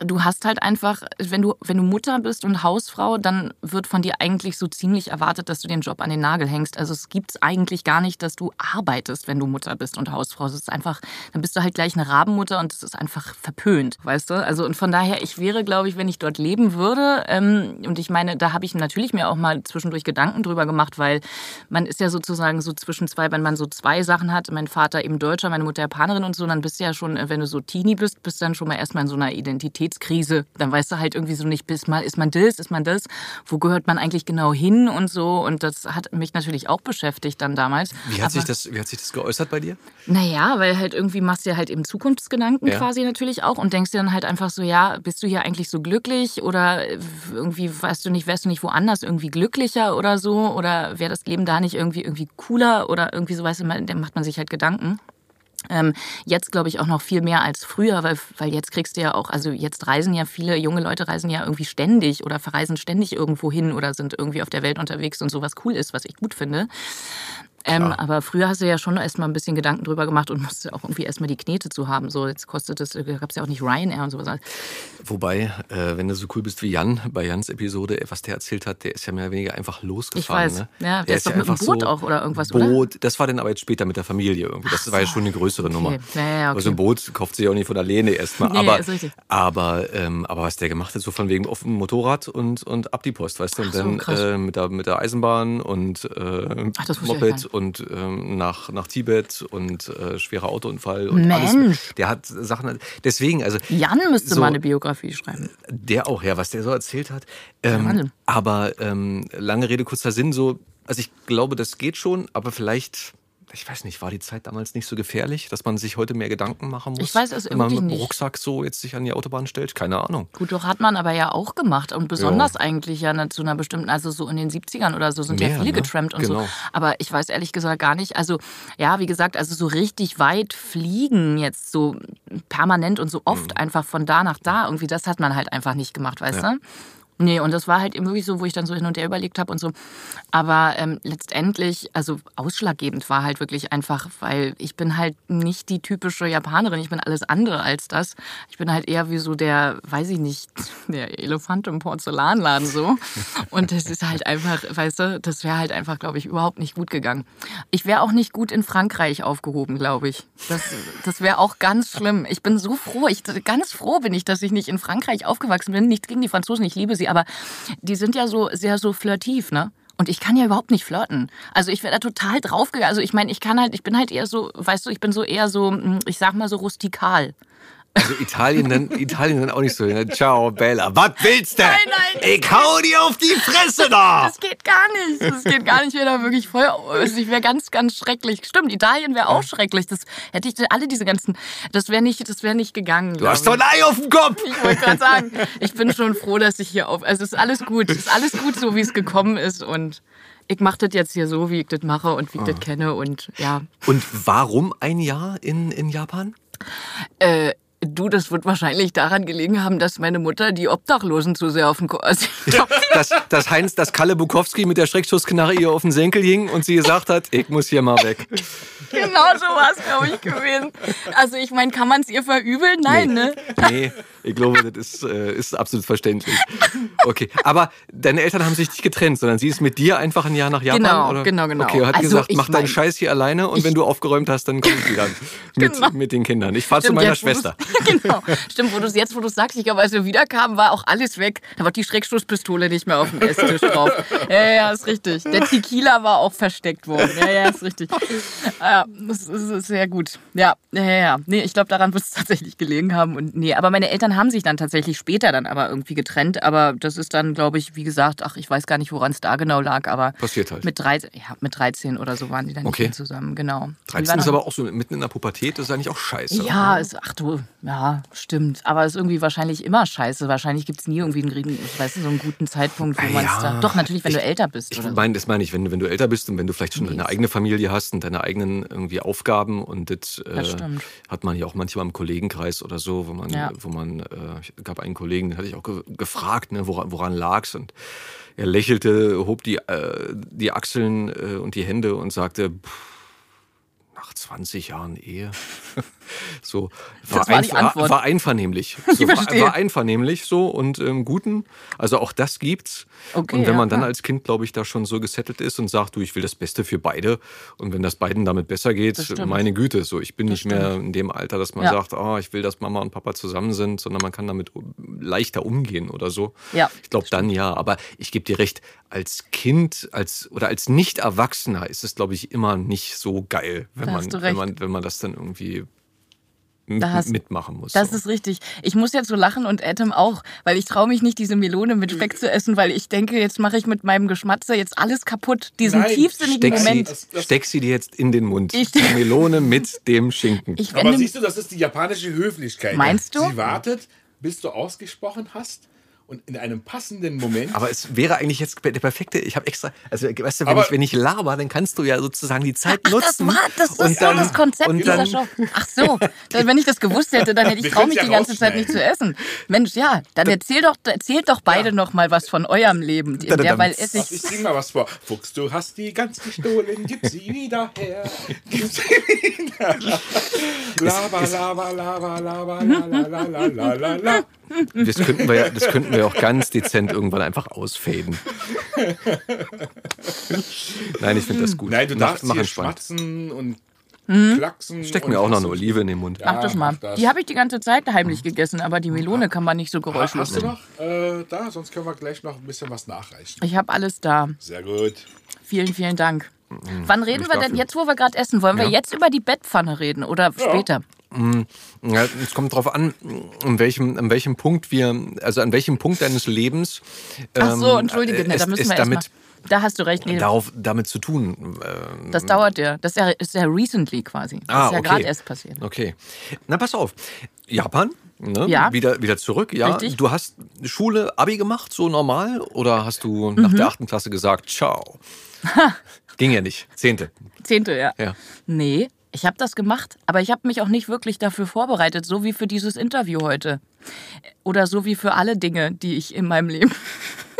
du hast halt einfach, wenn du, wenn du Mutter bist und Hausfrau, dann wird von dir eigentlich so ziemlich erwartet, dass du den Job an den Nagel hängst. Also es gibt es eigentlich gar nicht, dass du arbeitest, wenn du Mutter bist und Hausfrau. Es ist einfach, dann bist du halt gleich eine Rabenmutter und es ist einfach verpönt, weißt du? Also und von daher, ich wäre, glaube ich, wenn ich dort leben würde, ähm, und ich meine, da habe ich natürlich mir auch mal zwischendurch Gedanken drüber gemacht, weil man ist ja sozusagen so zwischen zwei, wenn man so zwei Sachen hat, mein Vater eben Deutscher, meine Mutter Japanerin und so, dann bist du ja schon, wenn du so Teenie bist, bist dann schon mal erstmal in so einer Identität Identitätskrise. Dann weißt du halt irgendwie so nicht, bis mal ist man das, ist man das, wo gehört man eigentlich genau hin und so. Und das hat mich natürlich auch beschäftigt dann damals. Wie hat, Aber, sich, das, wie hat sich das geäußert bei dir? Naja, weil halt irgendwie machst du ja halt eben Zukunftsgedanken ja. quasi natürlich auch und denkst dir dann halt einfach so, ja, bist du hier eigentlich so glücklich oder irgendwie, weißt du nicht, wärst du nicht woanders irgendwie glücklicher oder so oder wäre das Leben da nicht irgendwie irgendwie cooler oder irgendwie so, weißt du, dann macht man sich halt Gedanken. Ähm, jetzt glaube ich auch noch viel mehr als früher, weil, weil jetzt kriegst du ja auch, also jetzt reisen ja viele junge Leute reisen ja irgendwie ständig oder verreisen ständig irgendwo hin oder sind irgendwie auf der Welt unterwegs und sowas cool ist, was ich gut finde. Ähm, aber früher hast du ja schon erstmal ein bisschen Gedanken drüber gemacht und musste auch irgendwie erstmal die Knete zu haben. So, jetzt kostet es, gab es ja auch nicht Ryanair und sowas. Wobei, äh, wenn du so cool bist wie Jan bei Jans Episode, was der erzählt hat, der ist ja mehr oder weniger einfach losgefahren. Ich weiß, ne? ja, der, der ist, ist doch ja mit dem Boot so auch oder irgendwas, Boot, oder? Das war dann aber jetzt später mit der Familie irgendwie. Das Ach war ja so. schon eine größere Okay. Nummer. Ja, ja, okay. Also ein Boot kauft sich auch nicht von alleine erstmal. [LAUGHS] Nee, aber, aber, ähm, aber was der gemacht hat, so von wegen auf dem Motorrad und, und ab die Post, weißt du? Und Ach so, dann äh, mit, der, mit der Eisenbahn und äh, Ach, Moped und ähm, nach, nach Tibet und äh, schwerer Autounfall und Mensch. alles. Der hat Sachen. Deswegen, also Jan müsste So. mal eine Biografie schreiben. der auch, ja, was der so erzählt hat. Ähm, aber ähm, lange Rede, kurzer Sinn, so, also ich glaube, das geht schon, aber vielleicht, ich weiß nicht, war die Zeit damals nicht so gefährlich, dass man sich heute mehr Gedanken machen muss? Ich weiß es wenn man mit dem nicht. Rucksack so jetzt sich an die Autobahn stellt? Keine Ahnung. Gut, doch hat man aber ja auch gemacht. Und besonders eigentlich ja zu einer bestimmten, also so in den 70ern oder so sind ja Mehr, viele ne? getrampt und Genau. so. Aber ich weiß ehrlich gesagt gar nicht. Also, ja, wie gesagt, also so richtig weit fliegen jetzt so permanent und so oft einfach von da nach da, irgendwie, das hat man halt einfach nicht gemacht, weißt Mhm. Ja. du? Nee, und das war halt eben wirklich so, wo ich dann so hin und her überlegt habe und so. Aber ähm, letztendlich, also ausschlaggebend war halt wirklich einfach, weil ich bin halt nicht die typische Japanerin, ich bin alles andere als das. Ich bin halt eher wie so der, weiß ich nicht, [LAUGHS] der Elefant im Porzellanladen so. Und das ist halt einfach, weißt du, das wäre halt einfach, glaube ich, überhaupt nicht gut gegangen. Ich wäre auch nicht gut in Frankreich aufgehoben, glaube ich. Das, das wäre auch ganz schlimm. Ich bin so froh, ich, ganz froh bin ich, dass ich nicht in Frankreich aufgewachsen bin. Nichts gegen die Franzosen, ich liebe sie, aber die sind ja so sehr so flirtiv, ne? Und ich kann ja überhaupt nicht flirten. Also ich wäre da total draufgegangen. Also ich meine, ich kann halt, ich bin halt eher so, weißt du, ich bin so eher so, hm, ich sag mal so rustikal. Also Italien dann, Italien dann auch nicht so. Ne? Ciao, Bella. Was willst du? Nein, nein. Ich hau dir auf die Fresse da! Das geht gar nicht. Das geht gar nicht. Ich wäre da wirklich voll. Also ich wäre ganz, ganz schrecklich. Stimmt, Italien wäre auch schrecklich. Das hätte ich alle diese ganzen. Das wäre nicht, das wäre nicht gegangen. Du hast doch ein Ei auf dem Kopf! Ich wollte gerade sagen, ich bin schon froh, dass ich hier auf. Also es ist alles gut. Es ist alles gut, so wie es gekommen ist. Und ich mache das jetzt hier so, wie ich das mache und wie ich das kenne. Und ja. Und warum ein Jahr in, in Japan? Äh, du, das wird wahrscheinlich daran gelegen haben, dass meine Mutter die Obdachlosen zu sehr auf den Kopf. Also, [LAUGHS] Dass, dass Heinz, dass Kalle Bukowski mit der Schreckschussknarre ihr auf den Senkel hing und sie gesagt hat, ich muss hier mal weg. [LAUGHS] genau so war es, glaube ich, gewesen. Also ich meine, kann man es ihr verübeln? Nein, ne? Nee, ich glaube, das ist, äh, ist absolut verständlich. Okay, aber deine Eltern haben sich nicht getrennt, sondern sie ist mit dir einfach ein Jahr nach Japan? Genau, oder? genau, genau. Okay, hat Also, gesagt, mach deinen Scheiß hier alleine und wenn du aufgeräumt hast, dann komm ich wieder mit, [LAUGHS] Genau. mit den Kindern. Ich fahr zu meiner jetzt, Schwester. [LAUGHS] genau. Stimmt, wo du jetzt, wo du sagst, ich glaube, als wir wiederkamen, war auch alles weg. Da war die Schreckschusspistole nicht mehr auf dem Esstisch drauf. Ja, ja, ist richtig. Der Tequila war auch versteckt worden. Ja, ja, ist richtig. Ja, das ist, ist sehr gut. Ja, ja, ja. Nee, ich glaube, daran wird es [LAUGHS] tatsächlich gelegen haben. Und nee, aber meine Eltern haben sich dann tatsächlich später dann aber irgendwie getrennt. Aber das ist dann, glaube ich, wie gesagt, ach, ich weiß gar nicht, woran es da genau lag, aber Passiert halt. mit 13, ja, mit 13 oder so waren die dann Okay. nicht zusammen. Genau. Die 13 waren ist aber auch so mitten in der Pubertät, das ist eigentlich auch scheiße. ja, ist, ach du, ja, stimmt. Aber ist irgendwie wahrscheinlich immer scheiße. Wahrscheinlich gibt es nie irgendwie einen, weißt du, so einen guten Zeitpunkt, wo man es Ja. da. Doch, natürlich, wenn du älter bist. Ich oder so. meine, das meine ich, wenn, du- wenn du älter bist und wenn du vielleicht schon Nee. deine eigene Familie hast und deine eigenen irgendwie Aufgaben und das, äh, Das stimmt. hat man ja auch manchmal im Kollegenkreis oder so, wo man, Ja. wo man, äh, ich gab einen Kollegen, den hatte ich auch ge gefragt, ne, woran, woran lag's? Und er lächelte, hob die, äh, die Achseln äh, und die Hände und sagte, pff, nach 20 Jahren Ehe. [LAUGHS] so war, Das war einver- Antwort. war einvernehmlich. [LAUGHS] So, war, war einvernehmlich so und im Guten. Also auch das gibt's. Okay, und wenn ja, man dann klar. als Kind, glaube ich, da schon so gesettelt ist und sagt, du, ich will das Beste für beide. Und wenn das beiden damit besser geht, Das stimmt. meine Güte, so ich bin nicht mehr in dem Alter, dass man Ja. sagt, ah, ich will, dass Mama und Papa zusammen sind, sondern man kann damit leichter umgehen oder so. Ja, Ich glaube dann ja. Aber ich gebe dir recht, als Kind, als oder als Nicht-Erwachsener ist es, glaube ich, immer nicht so geil, wenn Da man, wenn man, wenn man das dann irgendwie Da hast- mitmachen muss. Das so. ist richtig. Ich muss jetzt so lachen und Adam auch, weil ich traue mich nicht, diese Melone mit Speck zu essen, weil ich denke, jetzt mache ich mit meinem Geschmatzer jetzt alles kaputt. Diesen Nein, tiefsinnigen Steck sie, Moment. Das- das- steck sie dir jetzt in den Mund. Ich- Die Melone mit dem Schinken. Ich Aber siehst du, das ist die japanische Höflichkeit. Meinst du? Sie wartet, bis du ausgesprochen hast und in einem passenden Moment. Aber es wäre eigentlich jetzt der perfekte. Ich habe extra, also weißt du, wenn Aber- ich wenn ich laber, dann kannst du ja sozusagen die Zeit Ach, nutzen. das war, das ist und so dann, das Konzept und dieser dann, Show. Ach so, dann, wenn ich das gewusst hätte, dann hätte ich Wir trau mich können's die ja ganze Zeit nicht zu essen. Mensch, ja, dann erzähl doch, erzählt doch beide noch mal was von eurem Leben. In derweil esse ich ich sing mal was vor. Fuchs, du hast die ganz gestohlen, gib sie wieder her. Gib sie wieder. Lava, lava, lava, lava, la, la, la, la, la, la, la. Das könnten wir ja, das könnten wir auch ganz dezent irgendwann einfach ausfaden. Nein, ich finde das gut. Nein, du Mach- darfst mach hier schmatzen und klacksen. Steck mir auch noch eine Olive in den Mund. Ja, Mach das mal. mach das. Die habe ich die ganze Zeit heimlich gegessen, aber die Melone kann man nicht so Ah, geräuschlos Hast du nehmen. noch äh, da? Sonst können wir gleich noch ein bisschen was nachreichen. Ich habe alles da. Sehr gut. Vielen, vielen Dank. Wann reden nicht wir denn jetzt, wo wir gerade essen? Wollen wir Ja. jetzt über die Bettpfanne reden oder später? Ja, es kommt darauf an, an welchem, an welchem Punkt wir, also an welchem Punkt deines Lebens. Ach so, ähm, entschuldige, ne, es, da müssen wir damit, Da hast du recht. Nee, darauf, damit zu tun. ähm, das dauert ja. Das ist ja, ist ja recently quasi. Das Ah, ist ja okay. gerade erst passiert. Okay. Na, pass auf. Japan, ne? Ja. wieder, wieder zurück. Ja, Richtig. du hast Schule, Abi gemacht, so normal? Oder hast du Mhm. nach der achten Klasse gesagt, ciao? [LAUGHS] Ging ja nicht. Zehnte. Zehnte, ja. Ja. Nee, ich habe das gemacht, aber ich habe mich auch nicht wirklich dafür vorbereitet, so wie für dieses Interview heute. Oder so wie für alle Dinge, die ich in meinem Leben,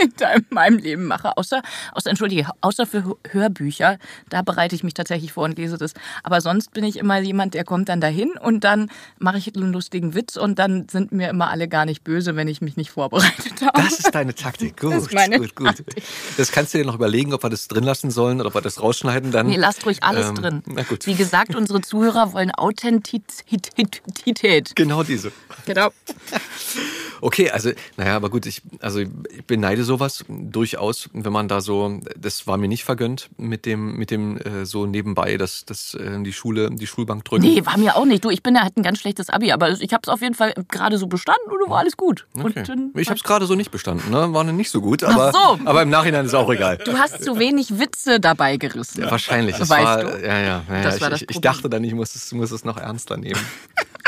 [LAUGHS] in meinem Leben mache. Außer, außer, entschuldige, außer für Hörbücher. Da bereite ich mich tatsächlich vor und lese das. Aber sonst bin ich immer jemand, der kommt dann dahin und dann mache ich einen lustigen Witz und dann sind mir immer alle gar nicht böse, wenn ich mich nicht vorbereitet habe. Das ist deine Taktik. Gut, ist meine gut, gut. Das kannst du dir noch überlegen, ob wir das drin lassen sollen oder ob wir das rausschneiden dann. Nee, lasst ruhig alles Ähm, drin. Na gut. Wie gesagt, unsere Zuhörer wollen Authentizität. Genau diese. Genau. Okay, also, naja, aber gut, ich, also ich beneide sowas durchaus, wenn man da so, das war mir nicht vergönnt mit dem, mit dem äh, so nebenbei, dass das äh, die Schule, die Schulbank drücken. Nee, war mir auch nicht. Du, ich bin ja halt ein ganz schlechtes Abi, aber ich habe es auf jeden Fall gerade so bestanden und war alles gut. Okay. Ich habe es gerade so nicht bestanden, ne? War nicht so gut, aber, so. aber im Nachhinein ist auch egal. du hast zu wenig Witze dabei gerissen. Wahrscheinlich. Es Weißt war, du? Ja, ja, ja, Das ich, war das ich, dachte dann, ich muss es, muss es noch ernster nehmen. [LAUGHS]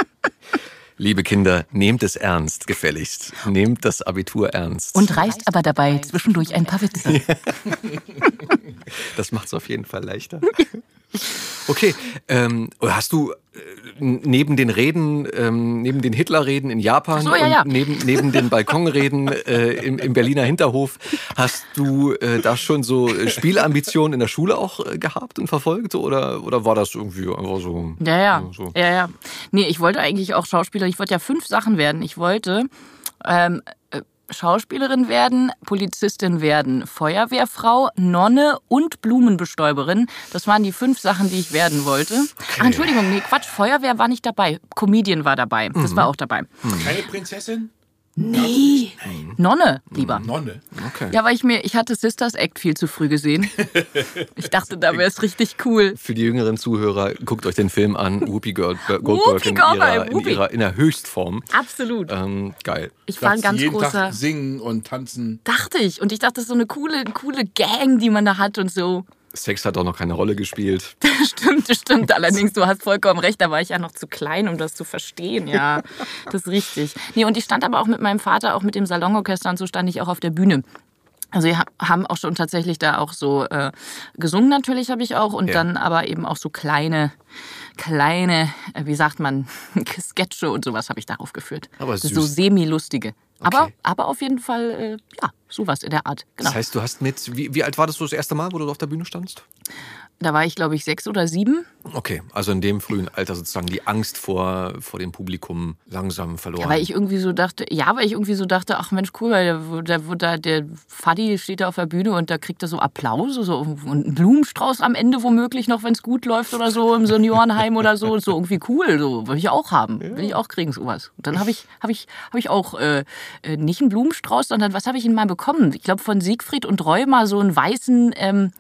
Liebe Kinder, nehmt es ernst, gefälligst. Nehmt das Abitur ernst. Und reißt aber dabei zwischendurch ein paar Witze. [LAUGHS] [LAUGHS] Das macht es auf jeden Fall leichter. Okay, ähm, hast du äh, neben den Reden, ähm, neben den Hitlerreden in Japan so, ja, und ja. neben, neben den Balkonreden äh, im, im Berliner Hinterhof, hast du äh, da schon so Spielambitionen in der Schule auch äh, gehabt und verfolgt? Oder, oder war das irgendwie einfach so? Ja, ja. So. Ja, ja. Nee, ich wollte eigentlich auch Schauspieler. Ich wollte ja fünf Sachen werden. Ich wollte ähm, äh, Schauspielerin werden, Polizistin werden, Feuerwehrfrau, Nonne und Blumenbestäuberin. Das waren die fünf Sachen, die ich werden wollte. Ach, Entschuldigung, nee, Quatsch, Feuerwehr war nicht dabei. Comedian war dabei. Das Mhm. war auch dabei. Keine Prinzessin? Nee. Nonne, lieber. Nonne. Okay. Ja, weil ich mir, ich hatte Sisters Act viel zu früh gesehen. [LAUGHS] Ich dachte, da wäre es richtig cool. Für die jüngeren Zuhörer, guckt euch den Film an. Whoopi Gold- Goldberg in, Goldberg, ihrer, in, Whoopi. ihrer, in der Höchstform. Absolut. Ähm, geil. Ich war ein ganz jeden großer. Tag singen und tanzen. Dachte ich. Und ich dachte, das ist so eine coole, coole Gang, die man da hat und so. Sex hat auch noch keine Rolle gespielt. [LAUGHS] Stimmt, das stimmt. Allerdings, du hast vollkommen recht, da war ich ja noch zu klein, um das zu verstehen. Ja, [LAUGHS] das ist richtig. Nee, und ich stand aber auch mit meinem Vater, auch mit dem Salonorchester und so stand ich auch auf der Bühne. Also wir ha- haben auch schon tatsächlich da auch so äh, gesungen natürlich habe ich auch und Ja. dann aber eben auch so kleine, kleine, äh, wie sagt man, [LAUGHS] Sketche und sowas habe ich da aufgeführt. Aber so süß. semi-lustige. Aber, Okay. aber auf jeden Fall, äh, ja, sowas in der Art. Genau. Das heißt, du hast mit, wie, wie alt war das so das erste Mal, wo du auf der Bühne standst? da war ich, glaube ich, sechs oder sieben. Okay, also in dem frühen Alter sozusagen die Angst vor, vor dem Publikum langsam verloren. Ja, weil ich irgendwie so dachte, ja, weil ich irgendwie so dachte, ach Mensch, cool, weil der, der, der, Faddy steht da auf der Bühne und da kriegt er so Applaus so, und einen Blumenstrauß am Ende womöglich noch, wenn es gut läuft oder so im Seniorenheim oder so. So irgendwie cool, so will ich auch haben, will ich auch kriegen sowas. Und dann habe ich, habe ich, habe ich auch äh, äh, nicht einen Blumenstrauß, sondern was habe ich ihn mal bekommen? Ich glaube von Siegfried und Roy mal so einen weißen. Ähm,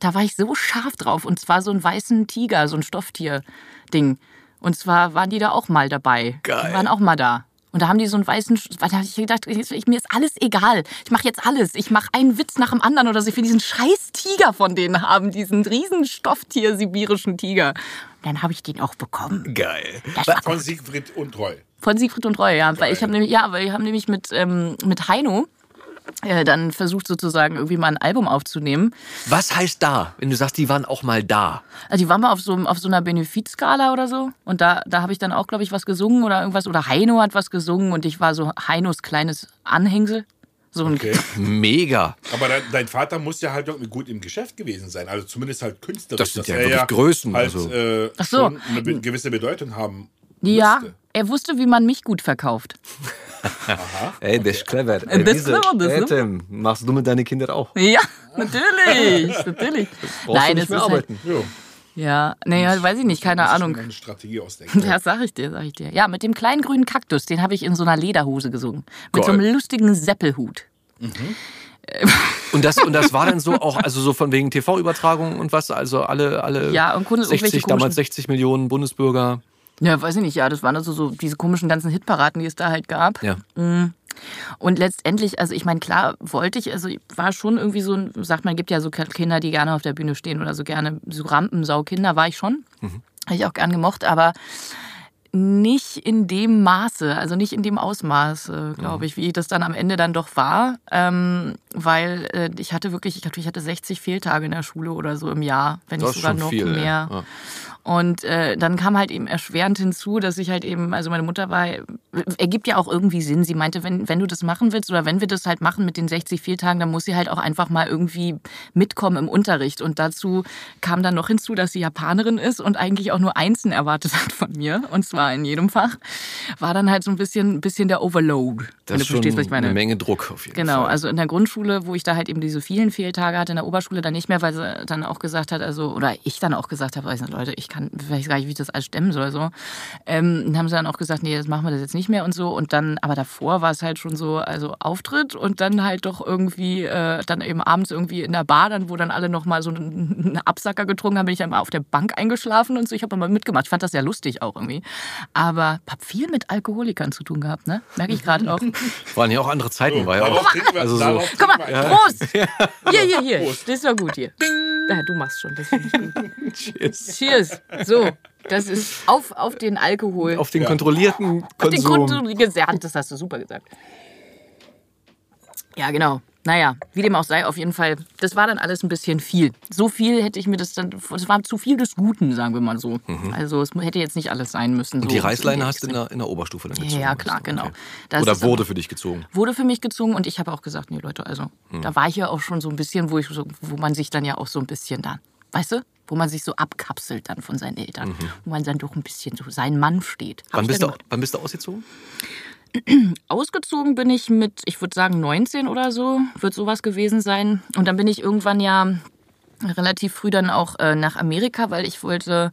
da war ich so scharf drauf. Und zwar so einen weißen Tiger, so ein Stofftier-Ding. Und zwar waren die da auch mal dabei. Geil. Die waren auch mal da. Und da haben die so einen weißen, da habe ich gedacht, ich, mir ist alles egal. Ich mache jetzt alles. Ich mache einen Witz nach dem anderen oder so. Ich will diesen scheiß Tiger von denen haben, diesen riesen Stofftier, sibirischen Tiger. Und dann habe ich den auch bekommen. Geil. Das war Von Siegfried und Roy. von Siegfried und Roy, ja. Weil ich habe nämlich, ja, weil wir haben nämlich mit, ähm, mit Heino dann versucht sozusagen irgendwie mal ein Album aufzunehmen. Was heißt da, wenn du sagst, die waren auch mal da? Also die waren mal auf so, auf so einer Benefizskala oder so. Und da, da habe ich dann auch, glaube ich, was gesungen oder irgendwas. Oder Heino hat was gesungen und ich war so Heinos kleines Anhängsel. So ein Okay. [LAUGHS] Mega. Aber dein, dein Vater muss ja halt irgendwie gut im Geschäft gewesen sein. Also zumindest halt künstlerisch. Das sind dass ja er wirklich Größen, Halt, also. äh, Ach so. schon eine gewisse Bedeutung haben Ja, müsste. er wusste, wie man mich gut verkauft. [LAUGHS] Ey, das ist clever. Äh, das ist clever, das, Ey, ne? Tim, machst du mit deinen Kindern auch? Ja, natürlich, [LAUGHS] natürlich. Brauchst du Nein, mehr ist halt, arbeiten. Jo. ja, naja, weiß ich nicht, keine Muss ich Ahnung. mir Eine Strategie ausdenken. [LAUGHS] Das sag ich dir, sag ich dir. Ja, mit dem kleinen grünen Kaktus, den habe ich in so einer Lederhose gesungen. Mit so Geil. einem lustigen Seppelhut. Und das, und das war dann so auch, also so von wegen TV-Übertragung und was, also alle, alle Ja, und Kunde- 60, irgendwelche damals komischen- 60 Millionen Bundesbürger. Ja, weiß ich nicht, ja, das waren also so diese komischen ganzen Hitparaden, die es da halt gab. Ja. Und letztendlich, also ich meine, klar wollte ich, also ich war schon irgendwie so, ein- sagt man, gibt ja so Kinder, die gerne auf der Bühne stehen oder so gerne so Rampensau-Kinder, war ich schon. Habe ich auch gern gemocht, aber nicht in dem Maße, also nicht in dem Ausmaß, äh, glaube ich, wie das dann am Ende dann doch war, ähm, weil äh, ich hatte wirklich, ich glaube, ich hatte 60 Fehltage in der Schule oder so im Jahr, wenn Das nicht sogar noch viel, mehr. Ja. Und äh, dann kam halt eben erschwerend hinzu, dass ich halt eben, also meine Mutter war, ergibt ja auch irgendwie Sinn. Sie meinte, wenn, wenn du das machen willst oder wenn wir das halt machen mit den 60 Fehltagen, dann muss sie halt auch einfach mal irgendwie mitkommen im Unterricht. Und dazu kam dann noch hinzu, dass sie Japanerin ist und eigentlich auch nur Einsen [LAUGHS] erwartet hat von mir, und zwar in jedem Fach. War dann halt so ein bisschen, bisschen der Overload, Das ist schon eine Menge Druck auf jeden Genau, Fall. also in der Grundschule, wo ich da halt eben diese vielen Fehltage hatte, in der Oberschule dann nicht mehr, weil sie dann auch gesagt hat, also, oder ich dann auch gesagt habe, nicht, Leute, ich kann, ich weiß gar nicht, wie ich das alles stemmen soll, so. Ähm, dann haben sie dann auch gesagt, nee, das machen wir das jetzt nicht mehr und so. Und dann, aber davor war es halt schon so, also Auftritt und dann halt doch irgendwie, äh, dann eben abends irgendwie in der Bar, dann, wo dann alle nochmal so einen Absacker getrunken haben, bin ich dann mal auf der Bank eingeschlafen und so. Ich habe mal mitgemacht. Ich fand das sehr lustig auch irgendwie. Aber hab viel mit Alkoholikern zu tun gehabt, ne? Merke ich gerade auch. [LAUGHS] Waren ja auch andere Zeiten, war ja auch. Wir, Also so- Guck mal. Prost! Hier, hier, hier. Prost. Das ist doch gut hier. Ja, du machst schon, das finde ich gut. [LAUGHS] Cheers. Cheers. So, das ist auf, auf den Alkohol. Auf den kontrollierten Auf den Konsum. Konsum gesagt, das hast du super gesagt. Ja, genau. Naja, wie dem auch sei, auf jeden Fall, das war dann alles ein bisschen viel. So viel hätte ich mir das dann, es war zu viel des Guten, sagen wir mal so. Also es hätte jetzt nicht alles sein müssen. Mhm. Und so die Reißleine so hast du in der, in der Oberstufe dann gezogen? Ja, klar, genau. Okay. Das Oder wurde für dich gezogen? wurde für mich gezogen und ich habe auch gesagt, nee Leute, also Mhm. da war ich ja auch schon so ein bisschen, wo ich so, wo man sich dann ja auch so ein bisschen dann, weißt du, wo man sich so abkapselt dann von seinen Eltern, wo man dann doch ein bisschen so sein Mann steht. Mhm. Wann bist, du, wann bist du ausgezogen? [CLEARS THROAT] Ausgezogen bin ich mit, ich würde sagen 19 oder so, wird sowas gewesen sein. Und dann bin ich irgendwann ja relativ früh dann auch äh, nach Amerika, weil ich wollte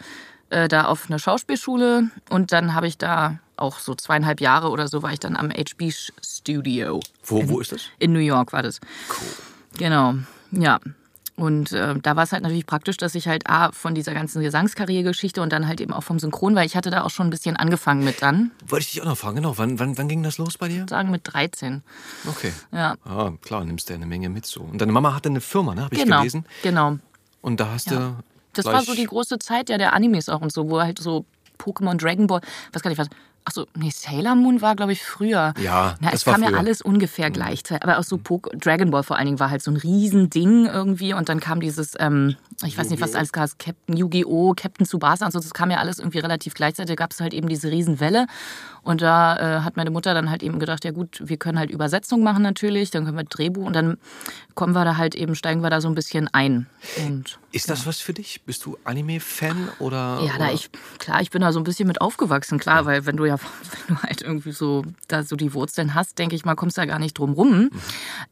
äh, da auf eine Schauspielschule und dann habe ich da auch so zweieinhalb Jahre oder so war ich dann am HB Studio. Wo, wo ist das? In New York war das. Genau, ja. Und äh, da war es halt natürlich praktisch, dass ich halt A, von dieser ganzen Gesangskarrieregeschichte und dann halt eben auch vom Synchron, weil ich hatte da auch schon ein bisschen angefangen mit dann, Wollte ich dich auch noch fragen, genau. Wann, wann, wann ging das los bei dir? sagen mit 13. Okay. Ja, Ah, klar, nimmst du ja eine Menge mit so. Und deine Mama hatte eine Firma, ne? Habe ich genau, gelesen. genau. Und da hast Ja. du. Das war so die große Zeit ja der Animes auch und so, wo halt so Pokémon, Dragon Ball, was gar nicht was. Ach so, nee, Sailor Moon war glaube ich früher. Ja, Na, es war kam ja alles ungefähr gleichzeitig, aber auch so Pok Dragon Ball vor allen Dingen war halt so ein Riesending irgendwie. Und dann kam dieses ähm, ich weiß nicht, was alles gab, Captain Yu-Gi-Oh, Captain Tsubasa und so, das kam ja alles irgendwie relativ gleichzeitig, gab es halt eben diese Riesenwelle und da äh, hat meine Mutter dann halt eben gedacht, ja gut, wir können halt Übersetzung machen natürlich, dann können wir Drehbuch und dann kommen wir da halt eben, steigen wir da so ein bisschen ein und Ist das was für dich? Bist du Anime-Fan oder? ja, da oder? ich, klar, ich bin da so ein bisschen mit aufgewachsen, klar, weil wenn du ja, [LAUGHS] wenn du halt irgendwie so, da so die Wurzeln hast, denke ich mal, kommst du da gar nicht drum rum. Mhm.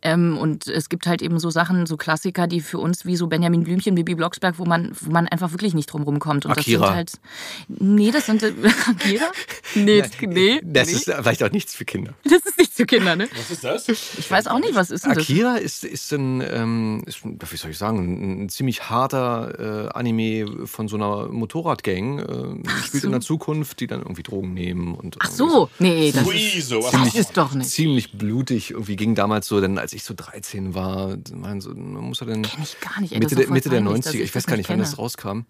Ähm, und es gibt halt eben so Sachen, so Klassiker, die für uns wie so Benjamin Blümchen, Bibi Blocksberg, wo man, wo man einfach wirklich nicht drum rumkommt. Und Akira. das sind halt, nee, das sind, [LAUGHS] Akira? Nee, das, nee, Das nee. ist vielleicht auch nichts für Kinder. [LAUGHS] das ist nicht für Kinder, ne? Was ist das? Ich weiß auch nicht, was ist denn das? Akira ist, ist ein, ähm, ist, ein- wie soll ich sagen, ein, ziemlich harter äh, Anime von so einer Motorradgang. Äh, spielt so. in der Zukunft, die dann irgendwie Drogen nehmen. Und Ach so, nee, das ist, Ui, sowas. das ist doch nicht. Ziemlich blutig. Irgendwie ging damals so, denn als ich so 13 war, man, so, man muss ja dann Kenn ich gar nicht, ey, Mitte, ist der, Mitte der peinlich, dass 90er, ich ich weiß gar nicht wann das rauskam.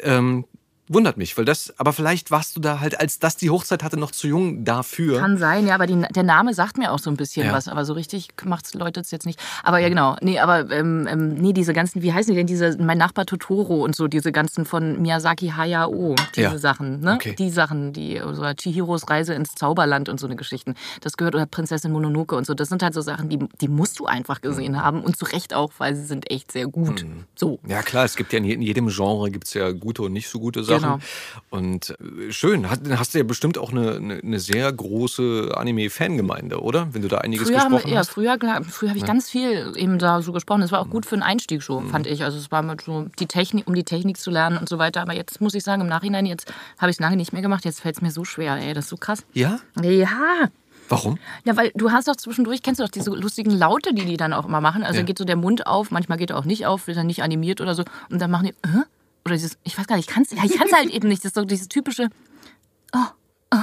Ähm, wundert mich, weil das, aber vielleicht warst du da halt, als das die Hochzeit hatte, noch zu jung dafür. Kann sein, ja, aber die, der Name sagt mir auch so ein bisschen Ja. was, aber so richtig macht es Leute jetzt nicht. Aber ja, genau. Nee, aber ähm, ähm, nee, diese ganzen, wie heißen die denn, diese, mein Nachbar Totoro und so, diese ganzen von Miyazaki Hayao, diese Ja. Sachen, ne? Okay. Die Sachen, die, oder Chihiros Reise ins Zauberland und so eine Geschichten. Das gehört, oder Prinzessin Mononoke und so. Das sind halt so Sachen, die, die musst du einfach gesehen Mhm. haben und zu Recht auch, weil sie sind echt sehr gut. So. Ja klar, es gibt ja in je- in jedem Genre gibt's ja gute und nicht so gute Sachen. Genau. Und äh, schön, hast, dann hast du ja bestimmt auch eine, eine, sehr große Anime-Fangemeinde, oder? Wenn du da einiges Früher, haben gesprochen ja, hast. früher, klar, früher habe ich ganz viel eben da so gesprochen. Das war auch gut für einen Einstieg so, Mhm. fand ich. Also es war mal so die Technik, um die Technik zu lernen und so weiter. Aber jetzt muss ich sagen, im Nachhinein, jetzt habe ich es lange nicht mehr gemacht. Jetzt fällt es mir so schwer, ey, das ist so krass. Ja? Ja, Warum? Ja, weil du hast doch zwischendurch, kennst du doch diese lustigen Laute, die die dann auch immer machen. Also Ja. geht so der Mund auf, manchmal geht er auch nicht auf, wird dann nicht animiert oder so. Und dann machen die, äh? Oder dieses, ich weiß gar nicht, ich kann es ja, ich kann's halt [LAUGHS] eben nicht. Das ist so dieses typische, oh, oh.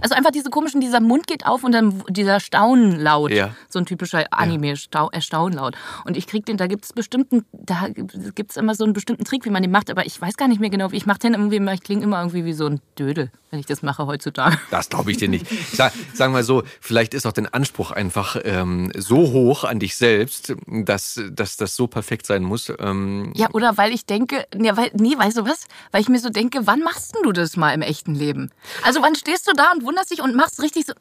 Also einfach diese komischen, dieser Mund geht auf und dann dieser Staunlaut. Ja. So ein typischer Anime-Erstaunlaut. Und ich krieg den, da gibt es bestimmten, da gibt es immer so einen bestimmten Trick, wie man den macht, aber ich weiß gar nicht mehr genau, wie ich mache den irgendwie, ich klinge immer irgendwie wie so ein Dödel, wenn ich das mache heutzutage. Das glaube ich dir nicht. Sag, sagen wir so, vielleicht ist auch dein Anspruch einfach ähm, so hoch an dich selbst, dass, dass das so perfekt sein muss. Ähm, Ja, oder weil ich denke, ja, weil, nee, weißt du was? Weil ich mir so denke, wann machst du das mal im echten Leben? Also wann stehst du da und wunderst dich und machst richtig so,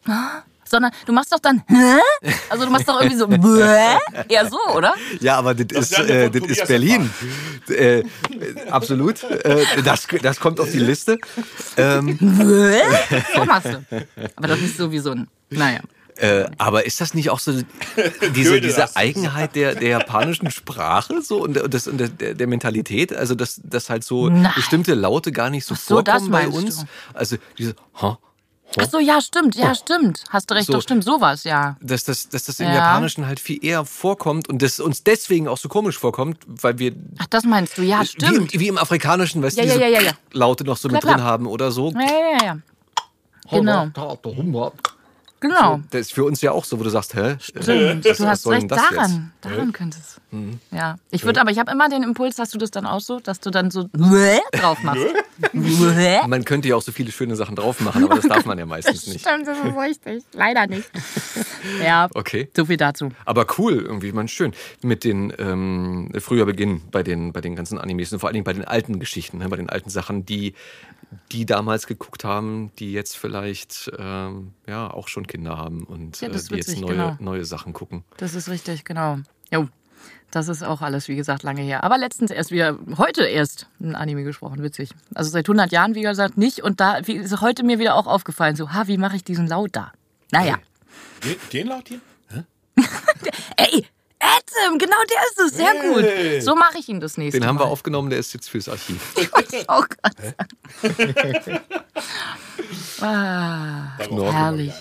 sondern du machst doch dann, hä? Also du machst doch irgendwie so, bäh? eher so, oder? Ja, aber das, Das ist, äh, das ist Tobias Berlin. Äh, äh, absolut. Äh, das, das kommt auf die Liste. Ähm, Bäh? [LAUGHS] So machst du. Aber doch nicht so wie so ein, naja. äh, aber ist das nicht auch so diese, diese. Eigenheit der, der japanischen Sprache so und, das, und der, der Mentalität? Also, dass, dass halt so Nein. bestimmte Laute gar nicht so, Ach so, das vorkommen bei uns? du. Also, diese ha, Ach so, ja, stimmt, ja, stimmt. Hast du recht, So. doch, stimmt, sowas, ja. dass das, dass das im Ja. Japanischen halt viel eher vorkommt und das uns deswegen auch so komisch vorkommt, weil wir Ach, das meinst du, ja, wie, stimmt. im- wie im Afrikanischen, weißt du, Ja, ja, diese ja, ja, ja. Laute noch so mit Klar, drin klar. haben oder so. Ja, ja, ja, ja. Genau, genau. Das ist für uns ja auch so, wo du sagst, hä? Stimmt, was du hast recht, das daran, jetzt? daran könnte es. Ja, ich würde, aber ich habe immer den Impuls, dass du das dann auch so, dass du dann so [LAUGHS] drauf machst. Man könnte ja auch so viele schöne Sachen drauf machen, aber das darf man ja meistens [LAUGHS] nicht. Stimmt, das ist richtig. Leider nicht. [LAUGHS] Ja, Okay. so viel dazu. Aber cool, irgendwie, man schön. Mit den ähm, früher Beginn bei den, bei den ganzen Animes und vor allen Dingen bei den alten Geschichten, bei den alten Sachen, die die damals geguckt haben, die jetzt vielleicht ähm, ja auch schon Kinder haben und Ja, äh, die jetzt neue, genau. neue Sachen gucken. Das ist richtig, genau. Jo, das ist auch alles, wie gesagt, lange her. Aber letztens erst wieder, heute erst ein Anime gesprochen, witzig. Also seit 100 Jahren, wie gesagt, nicht. Und da wie, ist heute mir wieder auch aufgefallen, so, ha, wie mache ich diesen Laut da? Naja. Den, den laut hier? [LAUGHS] Ey, Adam, genau der ist es, sehr Hey. gut. So mache ich ihn das nächste Den haben Mal. wir aufgenommen, der ist jetzt fürs Archiv. [LAUGHS] Oh Gott. [LAUGHS] ah, Darauf herrlich.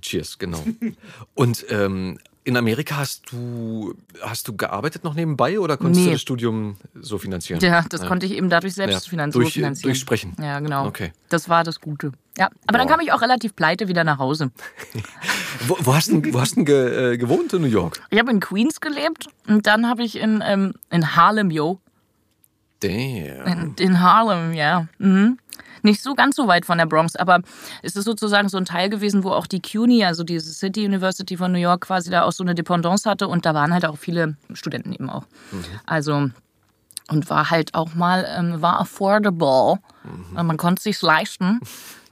Cheers, genau. [LAUGHS] Und ähm, in Amerika hast du hast du gearbeitet noch nebenbei oder konntest du Nee. das Studium so finanzieren? Ja, das konnte ich eben dadurch selbst Ja, finan- durch- finanzieren. durch Sprechen. Ja, genau. Okay. Das war das Gute. Ja, aber dann Boah. kam ich auch relativ pleite wieder nach Hause. [LAUGHS] Wo, wo hast du wo hast du denn ge, äh, gewohnt in New York? Ich habe in Queens gelebt und dann habe ich in, ähm, in Harlem, yo. Damn. In, in Harlem, ja. Mhm. Nicht so ganz so weit von der Bronx, aber es ist sozusagen so ein Teil gewesen, wo auch die CUNY, also diese City University von New York, quasi da auch so eine Dependance hatte und da waren halt auch viele Studenten eben auch. Also und war halt auch mal, ähm, war affordable. Also Man konnte es sich leisten.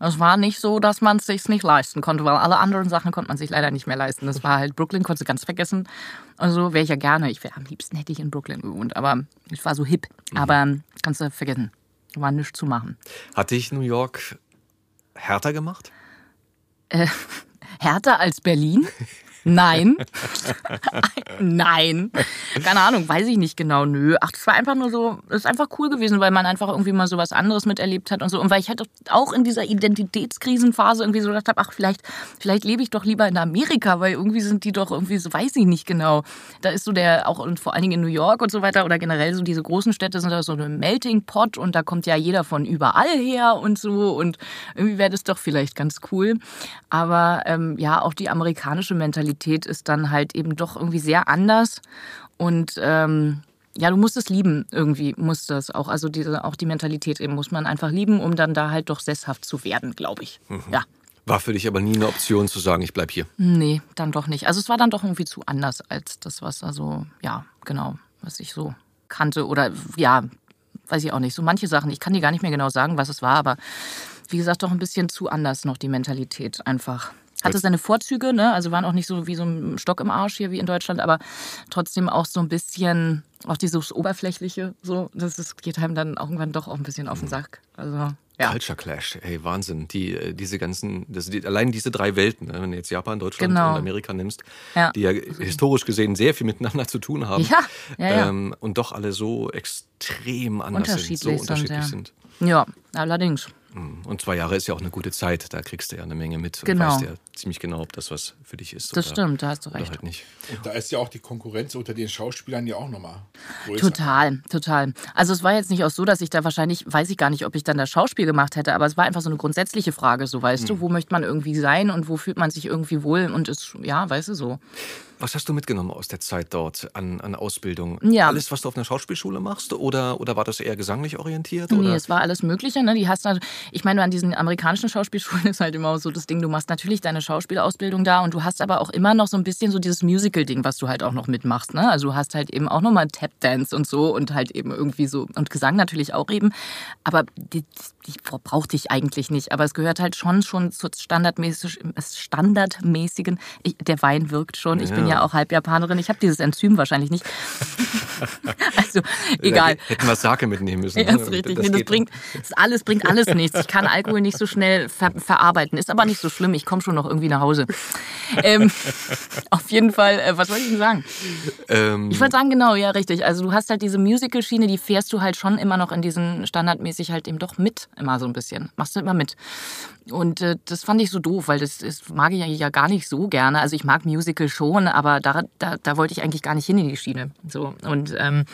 Es war nicht so, dass man es sich nicht leisten konnte, weil alle anderen Sachen konnte man sich leider nicht mehr leisten. Das war halt Brooklyn, konnte ganz vergessen. Also wäre ich ja gerne. Ich wäre am liebsten hätte ich in Brooklyn gewohnt, aber ich war so hip. Aber ähm, kannst du vergessen. War nichts zu machen. Hat dich New York härter gemacht? [LAUGHS] Härter als Berlin? [LAUGHS] Nein. [LAUGHS] Nein. Keine Ahnung, weiß ich nicht genau. Nö. Ach, das war einfach nur so, das ist einfach cool gewesen, weil man einfach irgendwie mal so was anderes miterlebt hat und so. Und weil ich halt auch in dieser Identitätskrisenphase irgendwie so gedacht habe, ach, vielleicht, vielleicht lebe ich doch lieber in Amerika, weil irgendwie sind die doch irgendwie so, weiß ich nicht genau. Da ist so der, auch und vor allen Dingen in New York und so weiter oder generell so diese großen Städte sind da so eine Melting Pot und da kommt ja jeder von überall her und so. Und irgendwie wäre das doch vielleicht ganz cool. Aber ähm, ja, auch die amerikanische Mentalität ist dann halt eben doch irgendwie sehr anders. Und ähm, ja, du musst es lieben, irgendwie muss das auch. Also diese, auch die Mentalität eben muss man einfach lieben, um dann da halt doch sesshaft zu werden, glaube ich. Ja. War für dich aber nie eine Option zu sagen, ich bleib hier. Nee, dann doch nicht. Also es war dann doch irgendwie zu anders als das, was also, ja, genau, was ich so kannte. Oder ja, weiß ich auch nicht. So manche Sachen, ich kann dir gar nicht mehr genau sagen, was es war, aber wie gesagt, doch ein bisschen zu anders noch die Mentalität einfach. Hatte seine Vorzüge, ne? Also waren auch nicht so wie so ein Stock im Arsch hier wie in Deutschland, aber trotzdem auch so ein bisschen, auch dieses Oberflächliche, so, das ist, geht einem dann irgendwann doch auch ein bisschen auf den Sack. Also, ja. Culture Clash, ey, Wahnsinn. Die, äh, diese ganzen, das, die, allein diese drei Welten, ne, wenn du jetzt Japan, Deutschland Genau. und Amerika nimmst, Ja. die ja historisch gesehen sehr viel miteinander zu tun haben. Ja. Ähm, und doch alle so extrem anders sind, so Unterschiedlich sind, unterschiedlich ja. sind. Ja, allerdings. Mhm. Und zwei Jahre ist ja auch eine gute Zeit. Da kriegst du ja eine Menge mit genau. und weißt ja ziemlich genau, ob das was für dich ist. Das oder, stimmt, da hast du recht. Halt nicht. Und da ist ja auch die Konkurrenz unter den Schauspielern ja auch nochmal größer. Total, total. Also es war jetzt nicht auch so, dass ich da wahrscheinlich, weiß ich gar nicht, ob ich dann das Schauspiel gemacht hätte, aber es war einfach so eine grundsätzliche Frage, so weißt mhm. du, wo möchte man irgendwie sein und wo fühlt man sich irgendwie wohl und ist, ja, weißt du so. Was hast du mitgenommen aus der Zeit dort an, an Ausbildung? Ja. Alles, was du auf einer Schauspielschule machst? Oder, oder war das eher gesanglich orientiert? Nee, oder? es war alles Mögliche. Ne? Die hast also, ich meine, an diesen amerikanischen Schauspielschulen [LAUGHS] ist halt immer so das Ding, du machst natürlich deine Schauspielausbildung da und du hast aber auch immer noch so ein bisschen so dieses Musical-Ding, was du halt auch noch mitmachst. Ne? Also du hast halt eben auch nochmal Tap-Dance und so und halt eben irgendwie so, und Gesang natürlich auch eben. Aber die, die brauchte ich eigentlich nicht. Aber es gehört halt schon, schon zur standardmäßig, standardmäßigen, ich, der Wein wirkt schon. Ich ja. bin ja auch halb Japanerin. Ich habe dieses Enzym wahrscheinlich nicht. [LAUGHS] also, egal. Hätten wir Sake mitnehmen müssen. Ja, ne? ist richtig. Das, nee, das bringt, das alles bringt alles nichts. Ich kann Alkohol nicht so schnell ver verarbeiten. Ist aber nicht so schlimm. Ich komme schon noch irgendwie nach Hause. Ähm, [LAUGHS] auf jeden Fall, äh, was wollte ich denn sagen? Ähm, ich wollte sagen, genau, ja, richtig. Also du hast halt diese Musical-Schiene, die fährst du halt schon immer noch in diesen standardmäßig halt eben doch mit, immer so ein bisschen. Machst du immer mit. Und äh, das fand ich so doof, weil das, das mag ich ja gar nicht so gerne. Also ich mag Musical schon, aber da, da, da wollte ich eigentlich gar nicht hin in die Schiene. So. Und, ähm,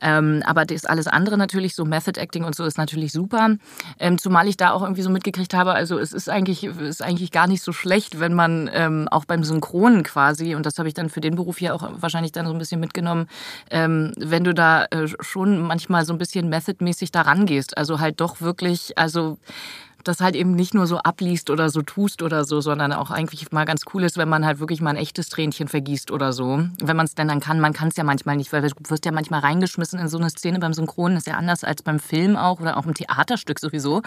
ähm, aber das alles andere natürlich, so Method Acting und so, ist natürlich super. Ähm, zumal ich da auch irgendwie so mitgekriegt habe, also es ist eigentlich, ist eigentlich gar nicht so schlecht, wenn man ähm, auch beim Synchronen quasi, und das habe ich dann für den Beruf hier auch wahrscheinlich dann so ein bisschen mitgenommen, ähm, wenn du da äh, schon manchmal so ein bisschen methodmäßig da rangehst. Also halt doch wirklich, also das halt eben nicht nur so abliest oder so tust oder so, sondern auch eigentlich mal ganz cool ist, wenn man halt wirklich mal ein echtes Tränchen vergießt oder so. Wenn man es denn dann kann. Man kann es ja manchmal nicht, weil du wirst ja manchmal reingeschmissen in so eine Szene beim Synchronen. ist ja anders als beim Film auch oder auch im Theaterstück sowieso,